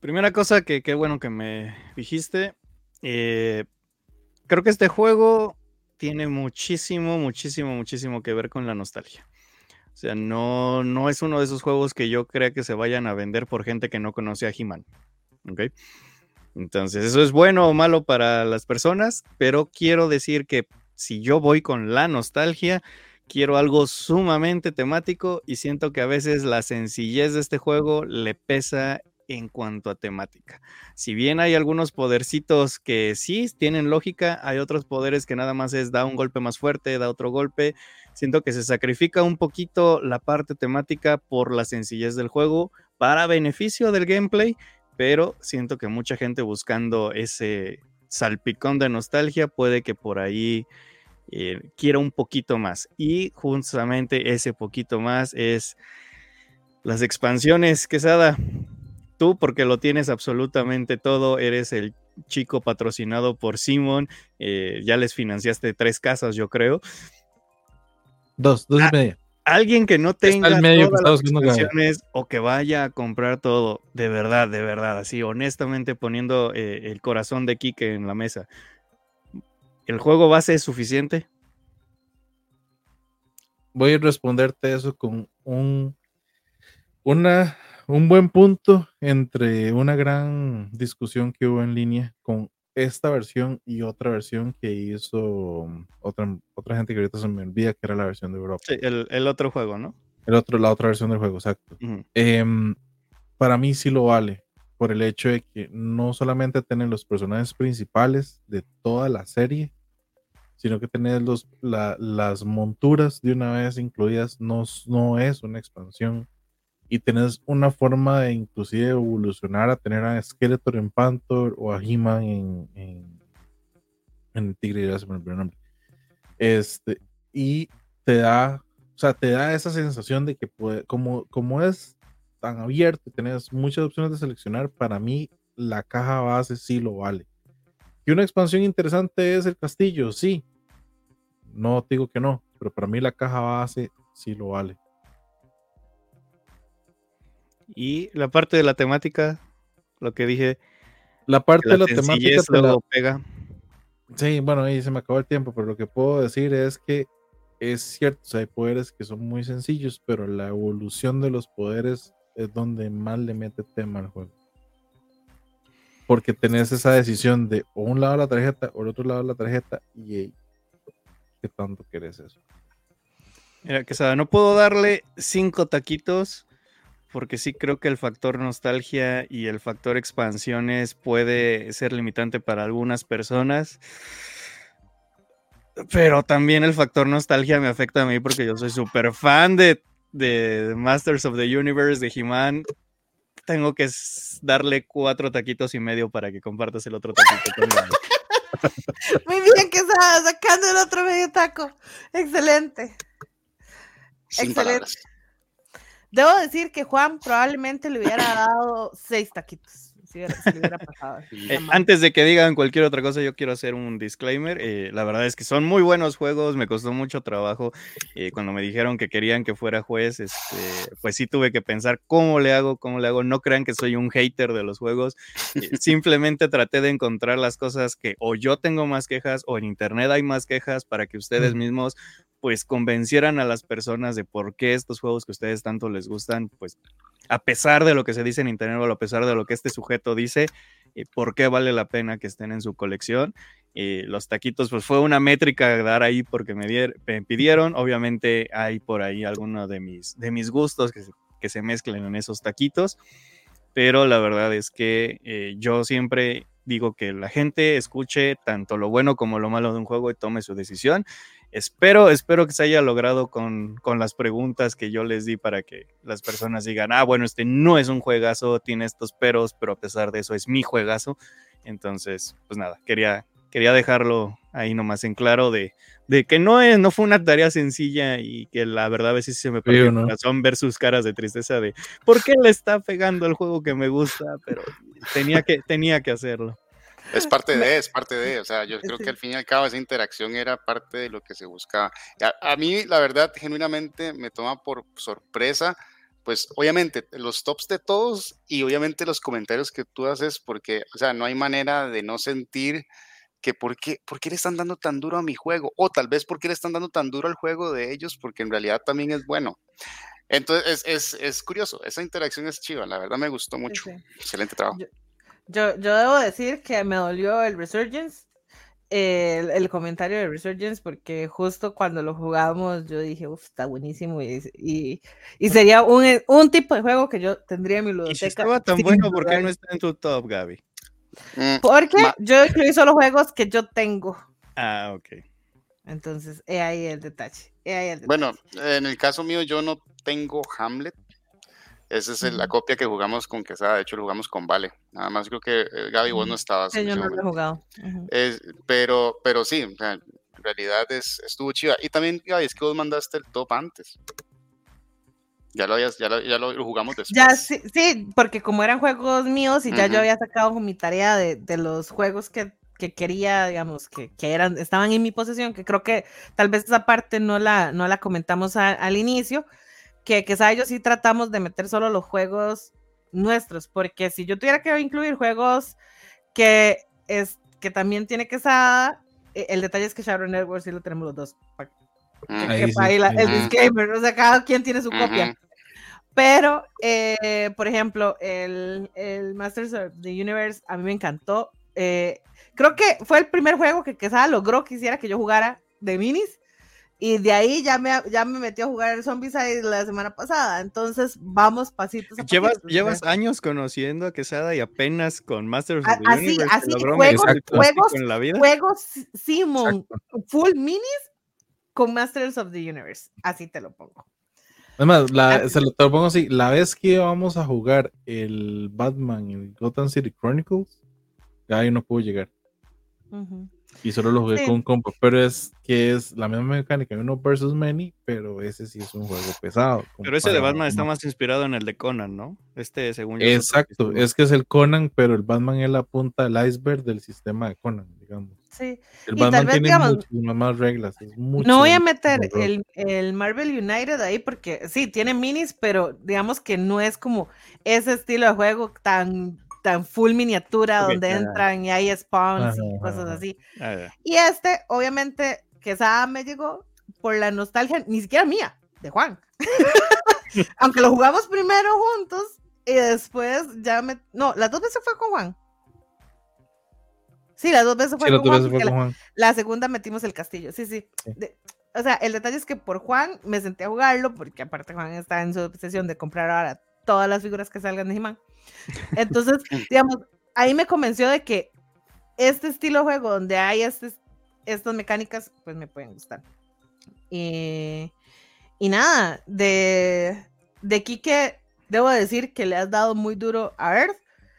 Primera cosa que qué bueno que me dijiste. Eh, creo que este juego tiene muchísimo, muchísimo, muchísimo que ver con la nostalgia. O sea, no, no es uno de esos juegos que yo crea que se vayan a vender por gente que no conoce a He-Man. Entonces, eso es bueno o malo para las personas, pero quiero decir que si yo voy con la nostalgia, quiero algo sumamente temático y siento que a veces la sencillez de este juego le pesa en cuanto a temática. Si bien hay algunos podercitos que sí tienen lógica, hay otros poderes que nada más es da un golpe más fuerte, da otro golpe. Siento que se sacrifica un poquito la parte temática por la sencillez del juego para beneficio del gameplay, pero siento que mucha gente buscando ese salpicón de nostalgia puede que por ahí eh, quiero un poquito más. Y justamente ese poquito más es las expansiones, Quesada. Tú, porque lo tienes absolutamente todo, eres el chico patrocinado por Simon, eh, ya les financiaste tres casas, yo creo. Dos, dos y ah, media. Alguien que no tenga todas las o que vaya a comprar todo, de verdad, de verdad, así honestamente poniendo eh, el corazón de Kike en la mesa. ¿El juego base es suficiente? Voy a responderte eso con un, una, un buen punto entre una gran discusión que hubo en línea con esta versión y otra versión que hizo otra, otra gente que ahorita se me olvida que era la versión de Europa. Sí, el, otro juego, ¿no? El otro, la otra versión del juego, exacto. Em, para mí sí lo vale, por el hecho de que no solamente tienen los personajes principales de toda la serie, sino que tener los, las monturas de una vez incluidas, no, no es una expansión. Y tenés una forma de inclusive evolucionar a tener a Skeletor en Panther o a He-Man en, en, en, Tigre, ya se me olvidó el nombre. Este, y te da, o sea, te da esa sensación de que puede, como, como es tan abierto y tenés muchas opciones de seleccionar, para mí la caja base sí lo vale. Y una expansión interesante es el castillo, sí, no digo que no, pero para mí la caja base sí lo vale. Y la parte de la temática, lo que dije. La parte de la temática te pega. Sí, bueno, ahí se me acabó el tiempo, pero lo que puedo decir es que es cierto, hay poderes que son muy sencillos, pero la evolución de los poderes es donde más le mete tema al juego. Porque tenés esa decisión de o un lado la tarjeta o el otro lado la tarjeta y qué tanto quieres eso. Mira, Quesada, no puedo darle cinco taquitos porque sí creo que el factor nostalgia y el factor expansiones puede ser limitante para algunas personas. Pero también el factor nostalgia me afecta a mí porque yo soy súper fan de, de, Masters of the Universe, de He-Man. Tengo que darle cuatro taquitos y medio para que compartas el otro taquito conmigo. Muy bien, que está sacando el otro medio taco. Excelente. Excelente. Debo decir que Juan probablemente le hubiera dado seis taquitos. Eh, antes de que digan cualquier otra cosa, yo quiero hacer un disclaimer. Eh, la verdad es que son muy buenos juegos, me costó mucho trabajo. Eh, cuando me dijeron que querían que fuera juez, este, pues sí tuve que pensar cómo le hago, cómo le hago. No crean que soy un hater de los juegos. simplemente traté de encontrar las cosas que o yo tengo más quejas o en internet hay más quejas para que ustedes mismos pues convencieran a las personas de por qué estos juegos que ustedes tanto les gustan, pues a pesar de lo que se dice en internet o a pesar de lo que este sujeto dice, eh, por qué vale la pena que estén en su colección. Eh, los taquitos, pues fue una métrica dar ahí porque me, pidieron. Obviamente hay por ahí algunos de mis, de mis gustos que se, que se mezclen en esos taquitos. pero la verdad es que eh, yo siempre digo que la gente escuche tanto lo bueno como lo malo de un juego y tome su decisión. Espero, espero que se haya logrado con, con, las preguntas que yo les di para que las personas digan, ah, bueno, este no es un juegazo, tiene estos peros, pero a pesar de eso es mi juegazo. Entonces, pues nada, quería, quería dejarlo ahí nomás en claro de, de que no, es, no fue una tarea sencilla y que la verdad a veces se me perdió el corazón ver sus caras de tristeza de por qué le está pegando el juego que me gusta, pero tenía que, tenía que hacerlo. Es parte de, es parte de, o sea, yo creo que al fin y al cabo esa interacción era parte de lo que se buscaba. A, a mí, la verdad, genuinamente me toma por sorpresa, pues obviamente los tops de todos y obviamente los comentarios que tú haces, porque, o sea, no hay manera de no sentir que por qué, por qué le están dando tan duro a mi juego, o tal vez por qué le están dando tan duro al juego de ellos, porque en realidad también es bueno. Entonces, es, es, es curioso, esa interacción es chiva, la verdad me gustó mucho. Sí. Excelente trabajo. Yo, yo, debo decir que me dolió el Resurgence, el, el, comentario de Resurgence, porque justo cuando lo jugamos yo dije, uff, está buenísimo y, y, y, sería un, un tipo de juego que yo tendría en mi ludoteca. Y si estaba tan bueno, ¿por qué no está en tu top, Gaby? Mm, Porque yo incluí solo juegos que yo tengo. Ah, ok. Entonces, he ahí el detalle. Ahí el detalle. Bueno, en el caso mío, yo no tengo Hamlet. Esa es la copia que jugamos con Quesada. De hecho, lo jugamos con Vale. Nada más creo que eh, Gaby, vos no estabas. Sí, yo no lo he jugado. es, pero, pero sí, o sea, en realidad es, estuvo chiva. Y también, Gaby, es que vos mandaste el top antes. Ya lo, habías, ya lo, ya lo jugamos después. Ya, sí, sí, porque como eran juegos míos y ya uh -huh. yo había sacado mi tarea de, de los juegos que, que, quería, digamos, que, que, eran, estaban en mi posesión, que creo que tal vez esa parte no la, no la comentamos a, al inicio, que quizá ellos sí tratamos de meter solo los juegos nuestros, porque si yo tuviera que incluir juegos que, es, que también tiene quesada, e, el detalle es que Shadow Network sí lo tenemos los dos, Ahí sí, ahí la, el disclaimer, o sea, cada quien tiene su copia. Pero, eh, por ejemplo, el, el, Masters of the Universe a mí me encantó. Eh, creo que fue el primer juego que Quesada logró que hiciera que yo jugara de minis. Y de ahí ya me, ya me metí a jugar el Zombicide la semana pasada. Entonces, vamos pasitos a Llevas, pasitos, llevas años conociendo a Quesada y apenas con Masters of the así, Universe así, juegos, juegos, en la vida. juegos Simon full minis con Masters of the Universe. Así te lo pongo. Además, la, se lo, te lo pongo así, la vez que vamos a jugar el Batman en Gotham City Chronicles, ahí no pudo llegar. Uh -huh. Y solo lo jugué sí. con un compa, pero es que es la misma mecánica de uno versus many, pero ese sí es un juego pesado. Pero ese de Batman está más inspirado en el de Conan, ¿no? Este, según yo. Exacto, es que es el Conan, pero el Batman es la punta del iceberg del sistema de Conan, digamos. Sí. El y Batman vez, tiene digamos, muchísimas más reglas. Mucho, no voy a meter el, el, Marvel United ahí porque sí, tiene minis, pero digamos que no es como ese estilo de juego tan tan full miniatura okay, donde yeah. entran y hay spawns ajá, y cosas así. Ah, y este, obviamente, que esa me llegó por la nostalgia, ni siquiera mía, de Juan. Aunque lo jugamos primero juntos y después ya me... No, las dos veces fue con Juan. Sí, las dos veces fue, sí, con, Juan, fue con Juan. La, la, segunda metimos el castillo, sí, sí. sí. De, o sea, el detalle es que por Juan me senté a jugarlo, porque aparte Juan está en su obsesión de comprar ahora todas las figuras que salgan de He-Man. Entonces, digamos, ahí me convenció de que este estilo de juego donde hay este, estas mecánicas, pues me pueden gustar. Y, y nada, de, de Kike, debo decir que le has dado muy duro a Earth,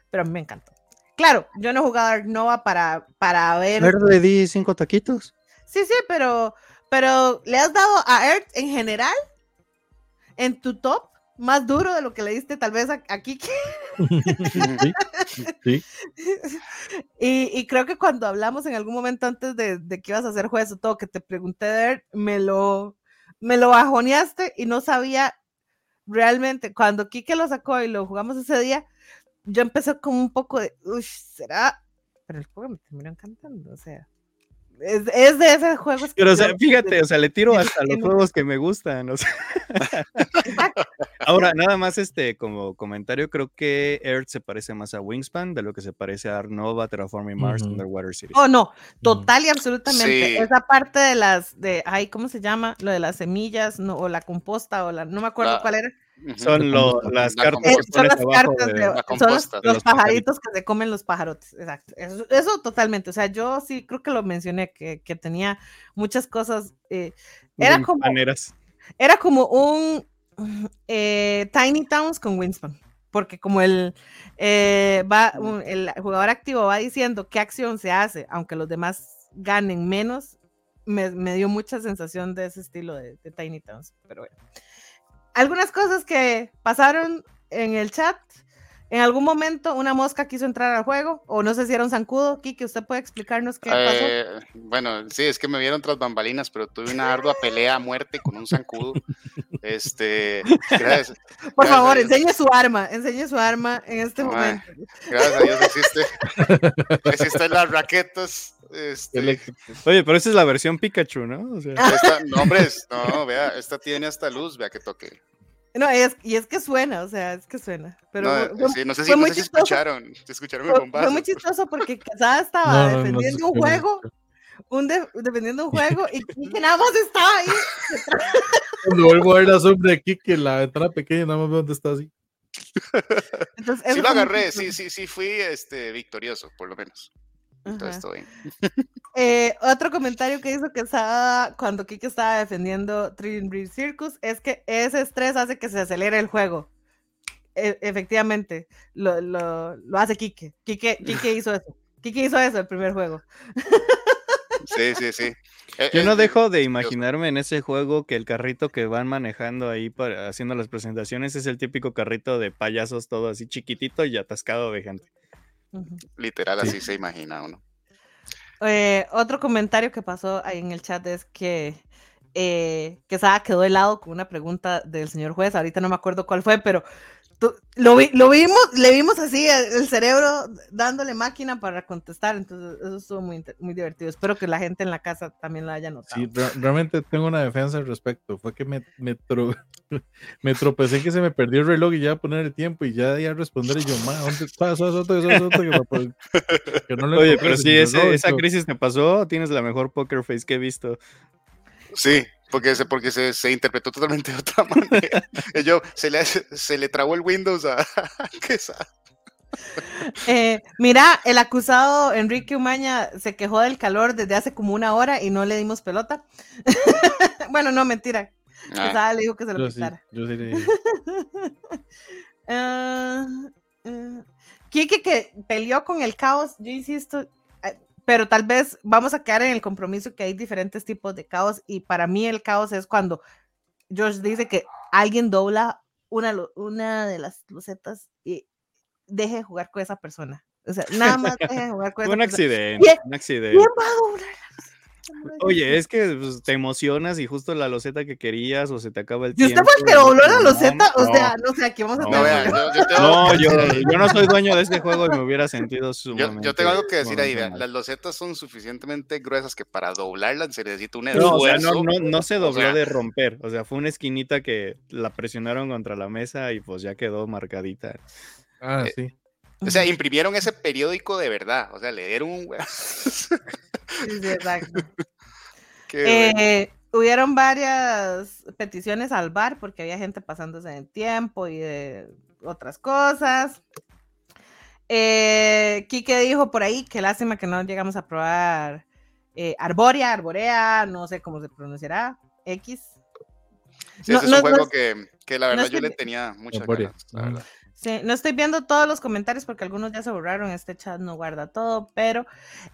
pero a mí me encantó. Claro, yo no he jugado a Earth Nova para, para ver. ¿Earth le di cinco taquitos? Sí, sí, pero, pero le has dado a Earth en general, en tu top, más duro de lo que le diste tal vez a, a Kiki. sí, sí. Y, y, creo que cuando hablamos en algún momento antes de, de que ibas a hacer juez o todo, que te pregunté de me lo, me lo bajoneaste y no sabía realmente. Cuando Kike lo sacó y lo jugamos ese día, yo empecé como un poco de, uy, será. Pero el juego me terminó encantando, o sea. Es, es, de esos juegos. Pero, o sea, fíjate, o sea, le tiro hasta los juegos que me gustan. O sea. Ahora, nada más este como comentario, creo que Earth se parece más a Wingspan de lo que se parece a Arnova, Terraforming Mars, uh -huh. Underwater City. Oh, no, total y absolutamente. Sí. Esa parte de las, de, ay, ¿cómo se llama? Lo de las semillas, no, o la composta, o la, no me acuerdo la, cuál era. Son lo- las La cartas que son las abajo cartas de- de, la son los, los Los pajaritos que se comen los pajarotes, exacto. Eso, eso totalmente, o sea, yo sí creo que lo mencioné, que, que tenía muchas cosas, eh, era como, maneras. era como un eh, Tiny Towns con Winspan, porque como el, eh, va, un- el jugador activo va diciendo qué acción se hace, aunque los demás ganen menos, me, me dio mucha sensación de ese estilo de, de Tiny Towns, pero bueno. Algunas cosas que pasaron en el chat. En algún momento una mosca quiso entrar al juego, o no sé si era un zancudo. Kiki, ¿usted puede explicarnos qué pasó? Eh, bueno, sí, es que me vieron tras bambalinas, pero tuve una ardua pelea a muerte con un zancudo. Este, gracias, Por gracias favor, a Dios. enseñe su arma, enseñe su arma en este Ay, momento. gracias a Dios existe. Existen las raquetas. Este, Eléctrico. Oye, pero esa es la versión Pikachu, ¿no? O sea, esta, no, hombre, no, vea, esta tiene hasta luz, vea que toque. No, es, y es que suena, o sea, es que suena. Pero no, fue- fue- sí, no sé si, fue no muy sé si chistoso. escucharon, si escucharon el fue, fue bombazo. muy chistoso porque Casada estaba No, no, no se defendiendo un juego, un de- defendiendo un juego, y Kiki nada más estaba ahí. Cuando vuelvo a ver la sombra aquí, que la ventana pequeña, nada más veo dónde está así. Entonces, Sí lo fue agarré, sí, sí, sí fui este, victorioso, por lo menos. Bien. Eh, otro comentario que hizo Quesada cuando Kike estaba defendiendo Trillion Breed Circus es que ese estrés hace que se acelere el juego. E- efectivamente, lo, lo, lo hace Kike. Kike. Kike hizo eso. Kike hizo eso el primer juego. Sí, sí, sí. Eh, Yo eh, no dejo de imaginarme en ese juego que el carrito que van manejando ahí para, haciendo las presentaciones es el típico carrito de payasos, todo así chiquitito y atascado de gente. Literal, así se imagina uno. Eh, otro comentario que pasó ahí en el chat es que eh, Quesada quedó helado con una pregunta del señor juez. Ahorita no me acuerdo cuál fue, pero lo, vi- lo vimos, le vimos así el, cerebro dándole máquina para contestar. Entonces, eso estuvo muy, muy divertido. Espero que la gente en la casa también lo haya notado. Sí, re- realmente tengo una defensa al respecto. Fue que me, me, tro- me tropecé que se me perdió el reloj y ya poner el tiempo y ya iba a responder y yo, ma, ¿dónde está? Eso es otro, eso es otro", que, me pon- que no lo Oye, pero si esa crisis te pasó, tienes la mejor poker face que he visto. Sí, porque se, porque se, se interpretó totalmente de otra manera. Yo, se le, se le trabó el Windows a Quesada. Eh, mira, el acusado Enrique Umaña se quejó del calor desde hace como una hora y no le dimos pelota. bueno, no, mentira. Ah, Quesada le dijo que se lo Yo sí, quitara. yo sí le dije. Ah, ah, Quique que peleó con el caos, yo insisto, eh, pero tal vez vamos a quedar en el compromiso que hay diferentes tipos de caos y para mí el caos es cuando George dice que alguien dobla una, una de las losetas y deje de jugar con esa persona. O sea, nada más deje de jugar con esa un persona. accidente, un accidente. ¿Quién va a doblar? Oye, es que pues, te emocionas y justo la loseta que querías o se te acaba el ¿Y usted tiempo. fue el que dobló la no, loseta? O sea, no sé, aquí vamos a No, tener vean, problemas. yo, yo tengo, No, yo, yo no soy dueño de este juego y me hubiera sentido yo, sumamente. yo tengo algo que decir ahí. Las losetas son suficientemente gruesas que para doblarlas se necesita un No, o sea, esfuerzo. no, no, no se O dobló sea, de romper. O sea, fue una esquinita que la presionaron contra la mesa y pues ya quedó marcadita. Ah, Eh, sí. O sea, imprimieron ese periódico de verdad. O sea, le dieron un hue- Sí, sí, exacto. Qué bueno. Eh, hubieron varias peticiones al bar porque había gente pasándose en el tiempo y de otras cosas. Eh, Quique dijo por ahí que lástima que no llegamos a probar eh, Arborea, Arborea, no sé cómo se pronunciará, X. Sí, no- ese es no- un juego no- que, que la verdad yo que- le tenía muchas ganas. la verdad. Sí, no estoy viendo todos los comentarios porque algunos ya se borraron, este chat no guarda todo, pero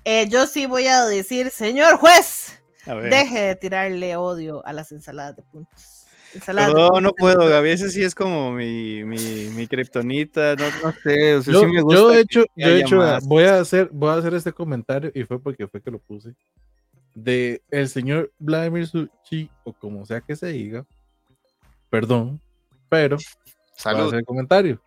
eh, yo sí voy a decir, señor juez, deje de tirarle odio a las ensaladas de puntos. De no puntos. puedo, Gaby. Ese sí es como mi, mi, mi kriptonita. No, no sé. O sea, Yo, sí me gusta. yo, hecho, yo haya hecho, más. voy a hacer, voy a hacer este comentario y fue porque fue que lo puse. De el señor Vladimir Suchi, o como sea que se diga, perdón, pero voy a Salud. hacer el comentario.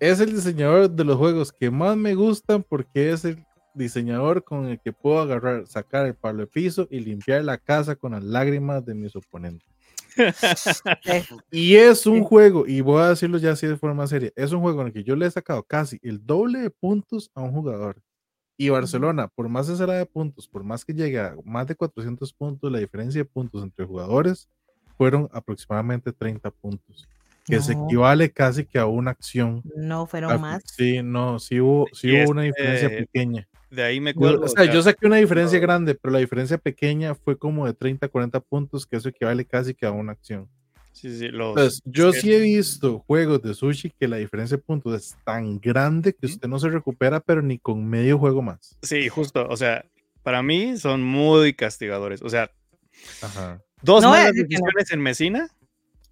Es el diseñador de los juegos que más me gustan porque es el diseñador con el que puedo agarrar, sacar el palo de piso y limpiar la casa con las lágrimas de mis oponentes. Y es un juego, y voy a decirlo ya así de forma seria, es un juego en el que yo le he sacado casi el doble de puntos a un jugador. Y Barcelona, por más ensalada de puntos, por más que llegue a más de 400 puntos, la diferencia de puntos entre jugadores fueron aproximadamente 30 puntos. Que se equivale casi que a una acción. No fueron más. Sí, no, sí hubo, sí hubo una este, diferencia pequeña. De ahí me Yo, cuelgo. o sea, yo saqué una diferencia no. grande, pero la diferencia pequeña fue como de 30, 40 puntos, que eso equivale casi que a una acción. Sí, sí, los- Entonces, yo sí. he visto juegos de sushi que la diferencia de puntos es tan grande que usted no se recupera, pero ni con medio juego más. Sí, justo. O sea, para mí son muy castigadores. O sea, Ajá. dos No malas no. decisiones en Mesina.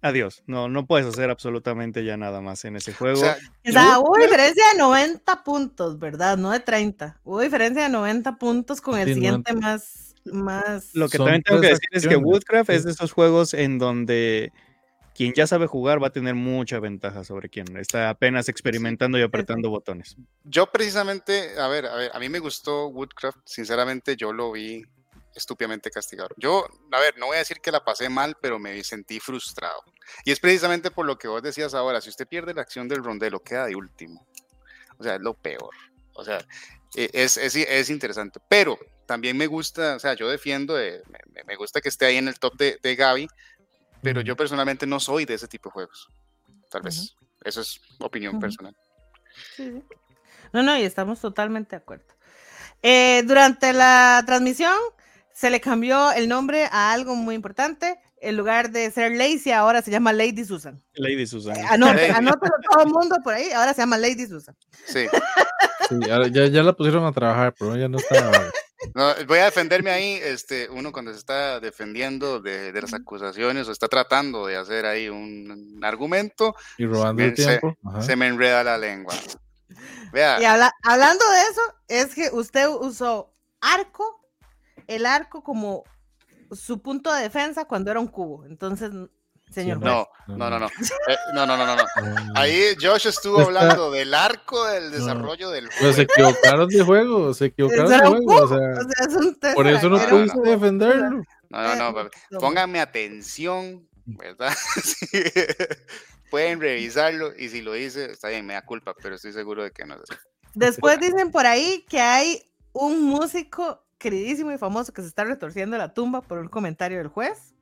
Adiós. No, no puedes hacer absolutamente ya nada más en ese O juego. sea, O sea, hubo diferencia de 90 puntos, ¿verdad? No de 30. Hubo diferencia de 90 puntos con el Sí, siguiente 90. más, más. Lo que son también tengo que decir es que Woodcraft es de esos juegos en donde quien ya sabe jugar va a tener mucha ventaja sobre quien está apenas experimentando y apretando botones. yo precisamente, a ver, a ver, a mí me gustó Woodcraft, sinceramente yo lo vi estúpidamente castigado. Yo, a ver, no voy a decir que la pasé mal, pero me sentí frustrado. Y es precisamente por lo que vos decías ahora, si usted pierde la acción del rondelo, queda de último. O sea, es lo peor. O sea, e- es, es, es interesante. Pero también me gusta, o sea, yo defiendo, de- me, me gusta que esté ahí en el top de, de Gaby, pero yo personalmente no soy de ese tipo de juegos. Tal vez. Eso es opinión Ujú. personal. Sí, sí. No, no, y estamos totalmente de acuerdo. Eh, durante la transmisión se le cambió el nombre a algo muy importante. En lugar de ser Lazy, ahora se llama Lady Susan. Lady Susan. Anote, Lady. anótelo todo el mundo por ahí, ahora se llama Lady Susan. Sí. Sí, ahora ya, ya la pusieron a trabajar, pero ya no está. No, voy a defenderme ahí, este, uno cuando se está defendiendo de, de las acusaciones o está tratando de hacer ahí un, un argumento, Y robando el Se- tiempo. ajá. se me enreda la lengua. Vea, Y habla- hablando de eso, es que usted usó arco, el arco como su punto de defensa cuando era un cubo. Entonces, señor no, no, no, no, eh, no, no, no, no, Ahí Josh estuvo hablando del arco del desarrollo del Pues se juego. equivocaron de juego, se equivocaron de juego. O cubo, sea, o sea, es un por eso no pudiste defenderlo. No, no, no, Eh, pónganme atención, ¿verdad? Sí. Pueden revisarlo y si lo hice, está bien, me da culpa, pero estoy seguro de que no es así. Después dicen por ahí que hay un músico queridísimo y famoso que se está retorciendo la tumba por un comentario del juez.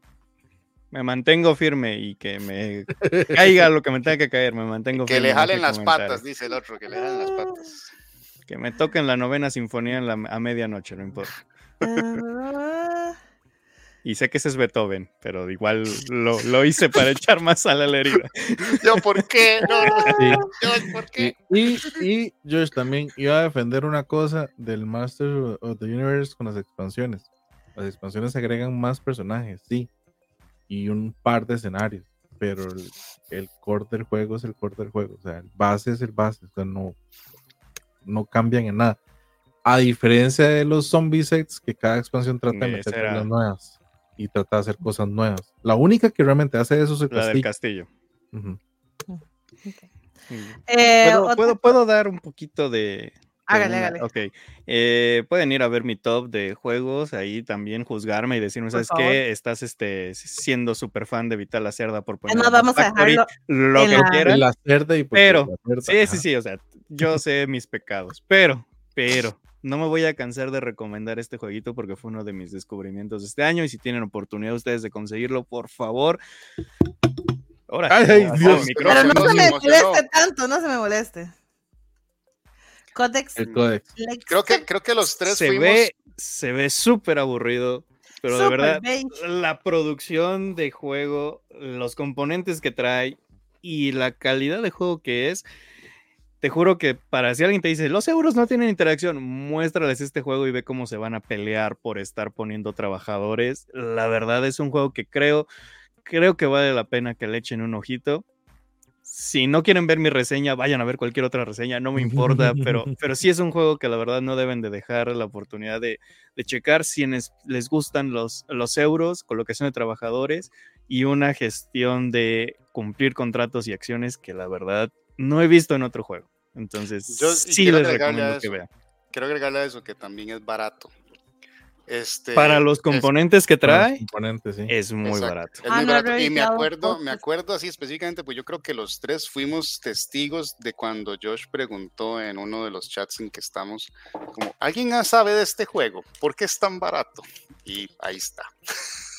Me mantengo firme y que me caiga lo que me tenga que caer. Me mantengo Que firme. le en jalen las comentario. patas, dice el otro, que le jalen las patas. Que me toquen la novena sinfonía en la, a medianoche, no importa. Y sé que ese es Beethoven, pero igual lo, lo hice para echar más sal a la herida. Yo, ¿por qué? No, no, Sí. yo, ¿por qué? Y, y, y Josh también iba a defender una cosa del Master of the Universe con las expansiones. Las expansiones agregan más personajes, sí, y un par de escenarios, pero el, el core del juego es el core del juego, o sea, el base es el base, o sea, no, no cambian en nada. A diferencia de los zombie sets, que cada expansión trata de meter era- cosas nuevas y trata de hacer cosas nuevas. La única que realmente hace eso es el La del castillo. castillo. Ujú. eh, ¿Puedo, otra- puedo, puedo dar un poquito de... Hágale, hágale. Ok. Eh, pueden ir a ver mi top de juegos, ahí también juzgarme y decirme, ¿sabes qué? Estás este, siendo súper fan de Vital Lacerda por poner Además, Mad vamos a dejarlo lo que la- quieran. La cerda y porque Pero, la cerda, Sí, sí, sí, o sea, yo sé mis pecados, pero, pero, no me voy a cansar de recomendar este jueguito porque fue uno de mis descubrimientos de este año y si tienen oportunidad ustedes de conseguirlo, por favor. Ahora, Ay, Dios. Pero no se me moleste tanto, no se me moleste. Codex. El Creo que, creo que los tres se fuimos. ve, se ve súper aburrido, pero de Super verdad, beige. la producción de juego, los componentes que trae y la calidad de juego que es, te juro que para si alguien te dice, los euros no tienen interacción, muéstrales este juego y ve cómo se van a pelear por estar poniendo trabajadores. La verdad es un juego que creo, creo que vale la pena que le echen un ojito. Si no quieren ver mi reseña, vayan a ver cualquier otra reseña, no me importa, pero, pero sí es un juego que la verdad no deben de dejar la oportunidad de, de checar si les, les gustan los, los euros, colocación de trabajadores y una gestión de cumplir contratos y acciones que la verdad no he visto en otro juego. Entonces, Yo- sí les agregarle a recomiendo que vean. Quiero agregarle a eso que también es barato. Este, Para los es- componentes que trae, componentes, sí. es muy Exacto. barato. Es Ah, muy barato. Y me acuerdo, me acuerdo así específicamente, pues yo creo que los tres fuimos testigos de cuando Josh preguntó en uno de los chats en que estamos, como, ¿alguien sabe de este juego? ¿Por qué es tan barato? Y ahí está.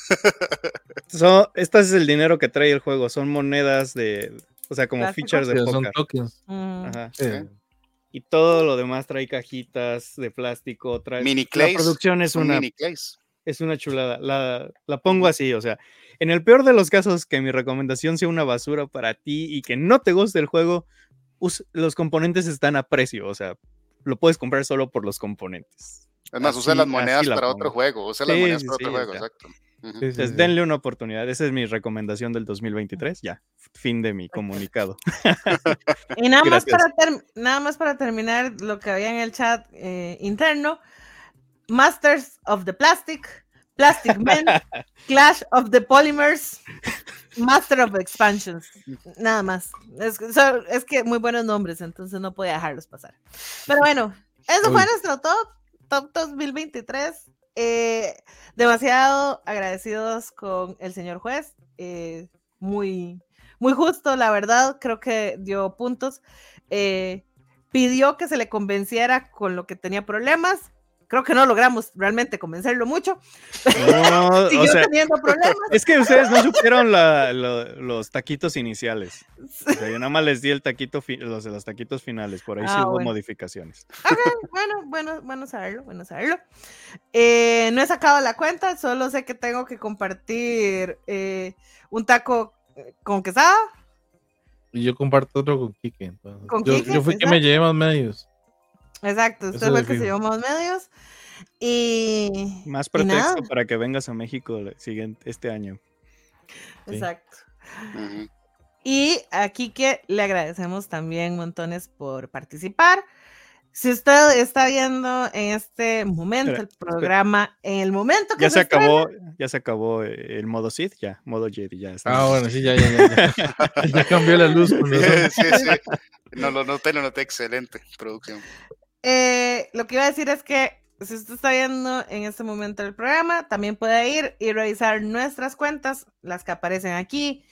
So, este es el dinero que trae el juego, son monedas de, o sea, como Plástico. features de Sí, son póker. tokens. Mm. Ajá. Sí. Y todo lo demás trae cajitas de plástico, trae Mini la clays, producción es una mini clays. es una chulada. La, la pongo así, o sea, en el peor de los casos que mi recomendación sea una basura para ti y que no te guste el juego, us- los componentes están a precio, o sea, lo puedes comprar solo por los componentes. Es más, usa Así- las monedas así la para otro juego. Usa las Sí, monedas sí, para otro sí, juego, exacto. Ujú. Sí, sí, Entonces, sí. denle una oportunidad. Esa es mi recomendación del 2023. Ya, fin de mi comunicado. Y nada más, para nada más para terminar lo que había en el chat eh, interno, Masters of the Plastic, Plastic Men, Clash of the Polymers, Master of Expansions. Nada más. Es, que son- es que muy buenos nombres, entonces no podía dejarlos pasar. Pero bueno, eso fue Uy. nuestro top, top 2023. Eh, demasiado agradecidos con el señor juez. eh, muy, muy justo, la verdad, creo que dio puntos. eh, pidió que se le convenciera con lo que tenía problemas. Creo que no logramos realmente convencerlo mucho. No, o Siguió sea, teniendo problemas. es que ustedes no supieron la- lo- los taquitos iniciales. O sea, yo nada más les di el taquito, fi- los de los taquitos finales. Por ahí sí Ah, hubo bueno. modificaciones. Ok, bueno, bueno, bueno saberlo, bueno saberlo. Eh, no he sacado la cuenta, solo sé que tengo que compartir eh, un taco eh, con quesada. Y yo comparto otro con Kike. entonces. Con yo, Quique, yo fui que me llevé más medios. Exacto, usted fue el que se llevó más medios. Y. Más y nada, pretexto para que vengas a México el siguiente, este año. Sí. Exacto. Y aquí que le agradecemos también montones por participar. Si usted está viendo en este momento Espera, el espera. programa, en el momento que Ya se estrena, acabó, ya se acabó el modo Sith, ya, modo Jedi, ya está. Ah, bueno, sí, ya, ya, ya. Ya, Ya cambió la luz. razón. sí, sí. No lo noté, lo noté. Excelente producción. Eh, lo que iba a decir es que si usted está viendo en este momento el programa, también puede ir y revisar nuestras cuentas, las que aparecen aquí,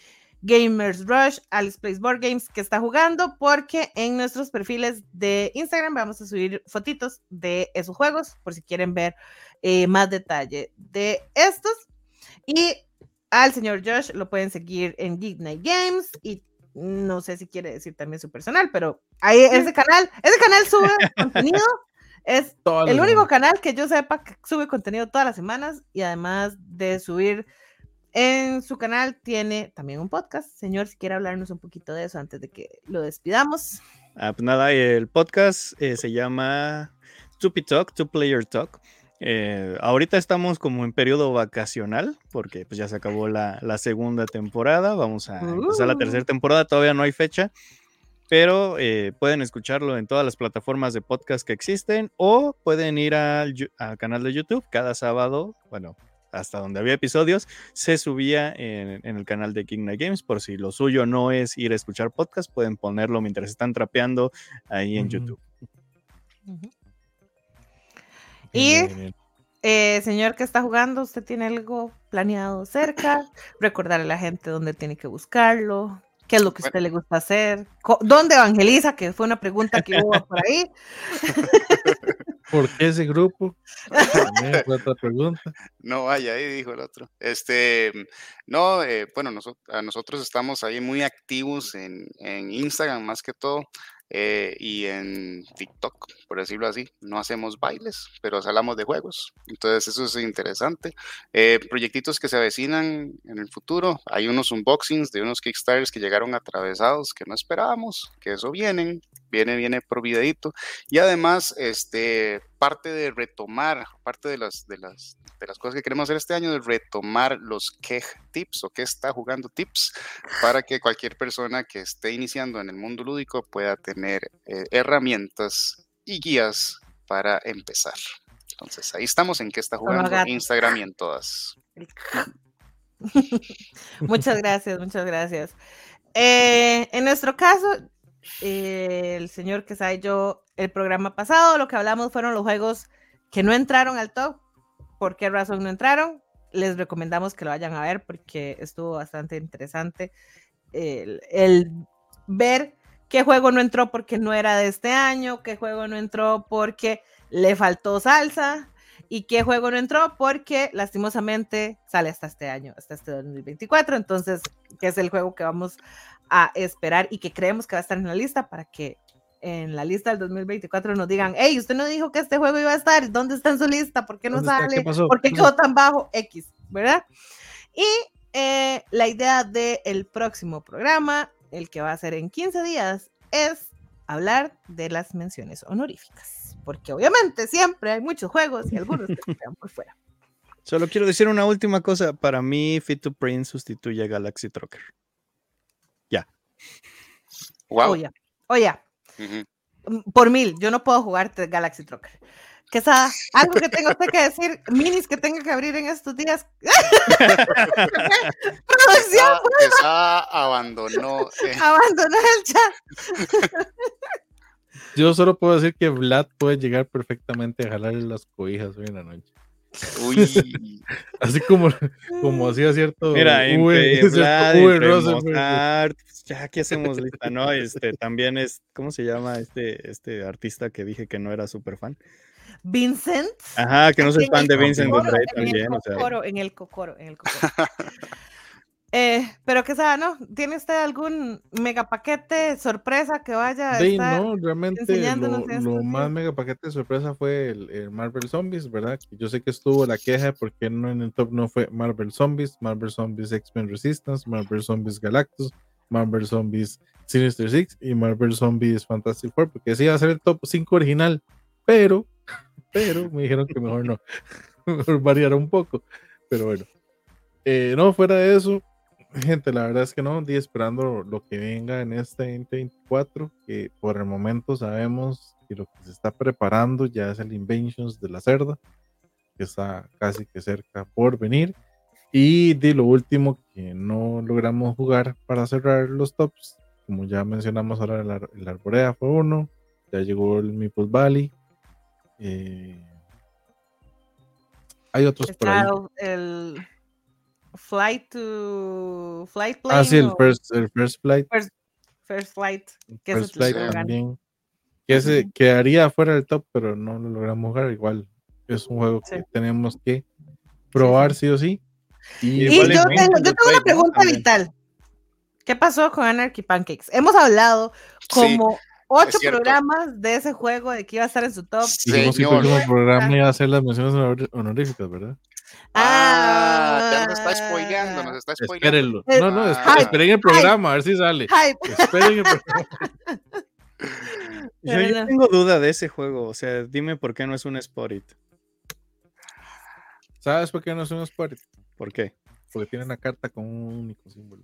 Gamers Rush, Alice Plays Board Games, que está jugando, porque en nuestros perfiles de Instagram vamos a subir fotitos de esos juegos, por si quieren ver eh, más detalle de estos. Y al señor Josh lo pueden seguir en Geek Night Games y no sé si quiere decir también su personal, pero ahí ese canal, ese canal sube contenido, es el único canal que yo sepa que sube contenido todas las semanas y además de subir en su canal tiene también un podcast. Señor, si quiere hablarnos un poquito de eso antes de que lo despidamos. Ah, pues nada, el podcast eh, se llama Tupi Talk, Two Player Talk. Eh, ahorita estamos como en periodo vacacional, porque pues ya se acabó la, la segunda temporada. Vamos a empezar la Uh. tercera temporada, todavía no hay fecha, pero eh, pueden escucharlo en todas las plataformas de podcast que existen o pueden ir al, canal de YouTube cada sábado, bueno, hasta donde había episodios, se subía en, en el canal de King Night Games. Por si lo suyo no es ir a escuchar podcast, pueden ponerlo mientras están trapeando ahí en. YouTube. Y Bien, bien, bien. eh, señor que está jugando, ¿usted tiene algo planeado cerca? Recordarle a la gente dónde tiene que buscarlo. ¿Qué es lo que a usted le gusta hacer? ¿Dónde evangeliza? Que fue una pregunta que hubo por ahí. ¿Por qué ese grupo? Fue otra pregunta. No vaya ahí, dijo el otro. Este, no, eh, bueno, noso- a nosotros estamos ahí muy activos en, en Instagram más que todo eh, y en TikTok, por decirlo así. No hacemos bailes, pero hablamos de juegos. Entonces eso es interesante. Eh, proyectitos que se avecinan en el futuro. Hay unos unboxings de unos Kickstarters que llegaron atravesados que no esperábamos, que eso vienen. Viene, viene por videito. Y además, este, parte de retomar, parte de las, de las, de las cosas que queremos hacer este año, de retomar los Keg Tips o que está jugando tips para que cualquier persona que esté iniciando en el mundo lúdico pueda tener eh, herramientas y guías para empezar. Entonces, ahí estamos en que está jugando. Instagram y en todas. muchas gracias, muchas gracias. Eh, en nuestro caso, el señor que sabe yo, el programa pasado, lo que hablamos fueron los juegos que no entraron al top. ¿Por qué razón no entraron? Les recomendamos que lo vayan a ver porque estuvo bastante interesante el, el ver qué juego no entró porque no era de este año, qué juego no entró porque le faltó salsa ¿Y qué juego no entró? Porque lastimosamente sale hasta este año, hasta este 2024. Entonces, que es el juego que vamos a esperar y que creemos que va a estar en la lista para que en la lista del 2024 nos digan, hey, usted no dijo que este juego iba a estar, ¿dónde está en su lista? ¿Por qué no sale? ¿Por qué quedó tan bajo? X, ¿verdad? Y eh, la idea del próximo programa, el que va a ser en 15 días, es hablar de las menciones honoríficas, porque obviamente siempre hay muchos juegos y algunos que quedan por fuera. Solo quiero decir una última cosa. Para mí, Fit to Print sustituye a Galaxy Trucker. Wow. Oye, oye, por mil, yo no puedo jugar Galaxy Trucker. Que sea algo que tengo usted que decir, minis que tenga que abrir en estos días. Producción. Esa abandonó. Eh. Abandonó el chat. Yo solo puedo decir que Vlad puede llegar perfectamente a jalarle las cobijas hoy en la noche. Uy. Así como, como hacía cierto. Mira, entre Vlad, entre ya aquí hacemos lista, ¿no? Este también es, ¿cómo se llama este, este artista que dije que no era súper fan? Vincent. Ajá, que no soy fan de Vincent también. o sea. En el cocoro, en el cocoro. Eh, pero que sea, ¿no? ¿Tiene usted algún mega paquete sorpresa que vaya a sí, no, realmente lo, más mega paquete de sorpresa fue el, Marvel Zombies, ¿verdad? Yo sé que estuvo la queja porque no en el top no fue Marvel Zombies, Marvel Zombies X-Men Resistance, Marvel Zombies Galactus, Marvel Zombies Sinister Six y Marvel Zombies Fantastic Four, porque sí iba a ser el top 5 original, pero, pero me dijeron que mejor no, variar un poco, pero bueno. Eh, no, fuera de eso, Gente, la verdad es que no, estoy esperando lo que venga en este 2024, que por el momento sabemos que lo que se está preparando ya es el Inventions de la Cerda, que está casi que cerca por venir. Y de lo último que no logramos jugar para cerrar los tops, como ya mencionamos ahora, el, Arborea fue uno, ya llegó el Meeple Valley. Eh, hay otros por ahí. El Flight to Flight Plane. Ah, sí, el first, el first Flight. First, Flight. Que first Flight también. Que se quedaría fuera del top, pero no lo logramos jugar. Igual es un juego que tenemos que probar sí, o sí. Y, yo, tengo, yo tengo una pregunta vital. ¿Qué pasó con Anarchy Pancakes? Hemos hablado como ocho programas de ese juego de que iba a estar en su top. Dijimos que el último programa iba a hacer las menciones honoríficas, ¿verdad? Ah, ya nos está spoileando, nos está spoileando. Espérenlo. No, no, ah. esperen el programa, a ver si sale. Esperen el programa. Yo, tengo duda de ese juego, o sea, dime por qué no es un Sporit. ¿Sabes por qué no es un Sporit? ¿Por qué? Porque tiene una carta con un único símbolo.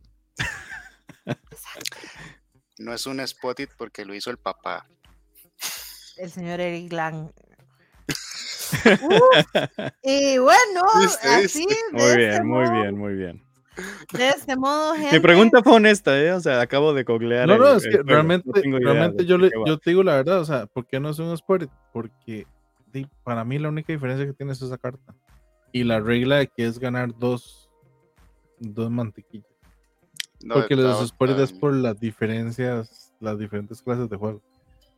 no es un Spotit porque lo hizo el papá. El señor Eric Lang y bueno, así. Muy este bien, muy bien, muy bien. De este modo, Mi pregunta fue honesta, ¿eh? O sea, acabo de coglear. No, no, es que realmente, realmente yo, le, yo te digo la verdad, o sea, ¿por qué no es un sport? Porque para mí la única diferencia que tiene es esa carta. Y la regla de que es ganar dos, dos mantequillas. Porque los sports es por las diferencias, las diferentes clases de juego.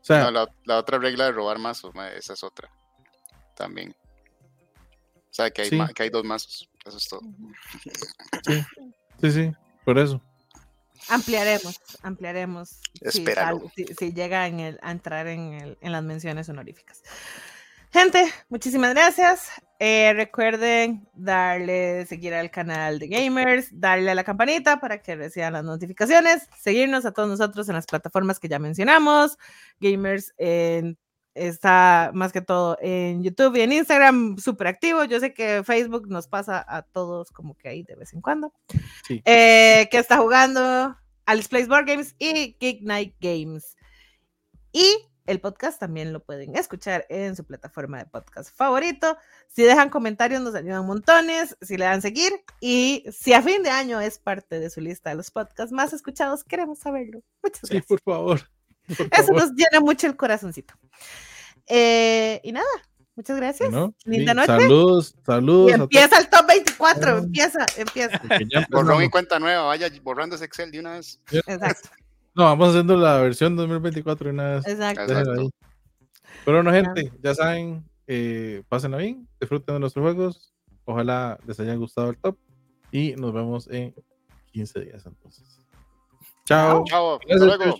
O sea, la, la, otra regla de robar más, esa es otra también. O sea, que hay, que hay dos mazos. Eso es todo. Sí, sí, sí, por eso. Ampliaremos, ampliaremos. Espero. Si, llega en el, a entrar en, el, en las menciones honoríficas. Gente, muchísimas gracias. Eh, recuerden darle seguir al canal de Gamers, darle a la campanita para que reciban las notificaciones, seguirnos a todos nosotros en las plataformas que ya mencionamos, Gamers en está más que todo en YouTube y en Instagram súper activo. Yo sé que Facebook nos pasa a todos como que ahí de vez en cuando. Eh, que está jugando Alice Plays Board Games y Geek Night Games. Y el podcast también lo pueden escuchar en su plataforma de podcast favorito. Si dejan comentarios nos ayudan montones, si le dan seguir y si a fin de año es parte de su lista de los podcasts más escuchados, queremos saberlo. Muchas gracias. Sí, por favor. Eso nos llena mucho el corazoncito. Eh, y nada, muchas gracias. Linda noche. Saludos, saludos. Y empieza el top 24, ah. empieza, empieza. Borrón y cuenta nueva, vaya borrando ese Excel de una vez. Exacto. No, vamos haciendo la versión 2024 de una vez. Exacto. Pero no, gente, ya saben, eh, pásenla bien, disfruten de nuestros juegos. Ojalá les haya gustado el top y nos vemos en 15 días entonces. Chao. Chao, hasta luego.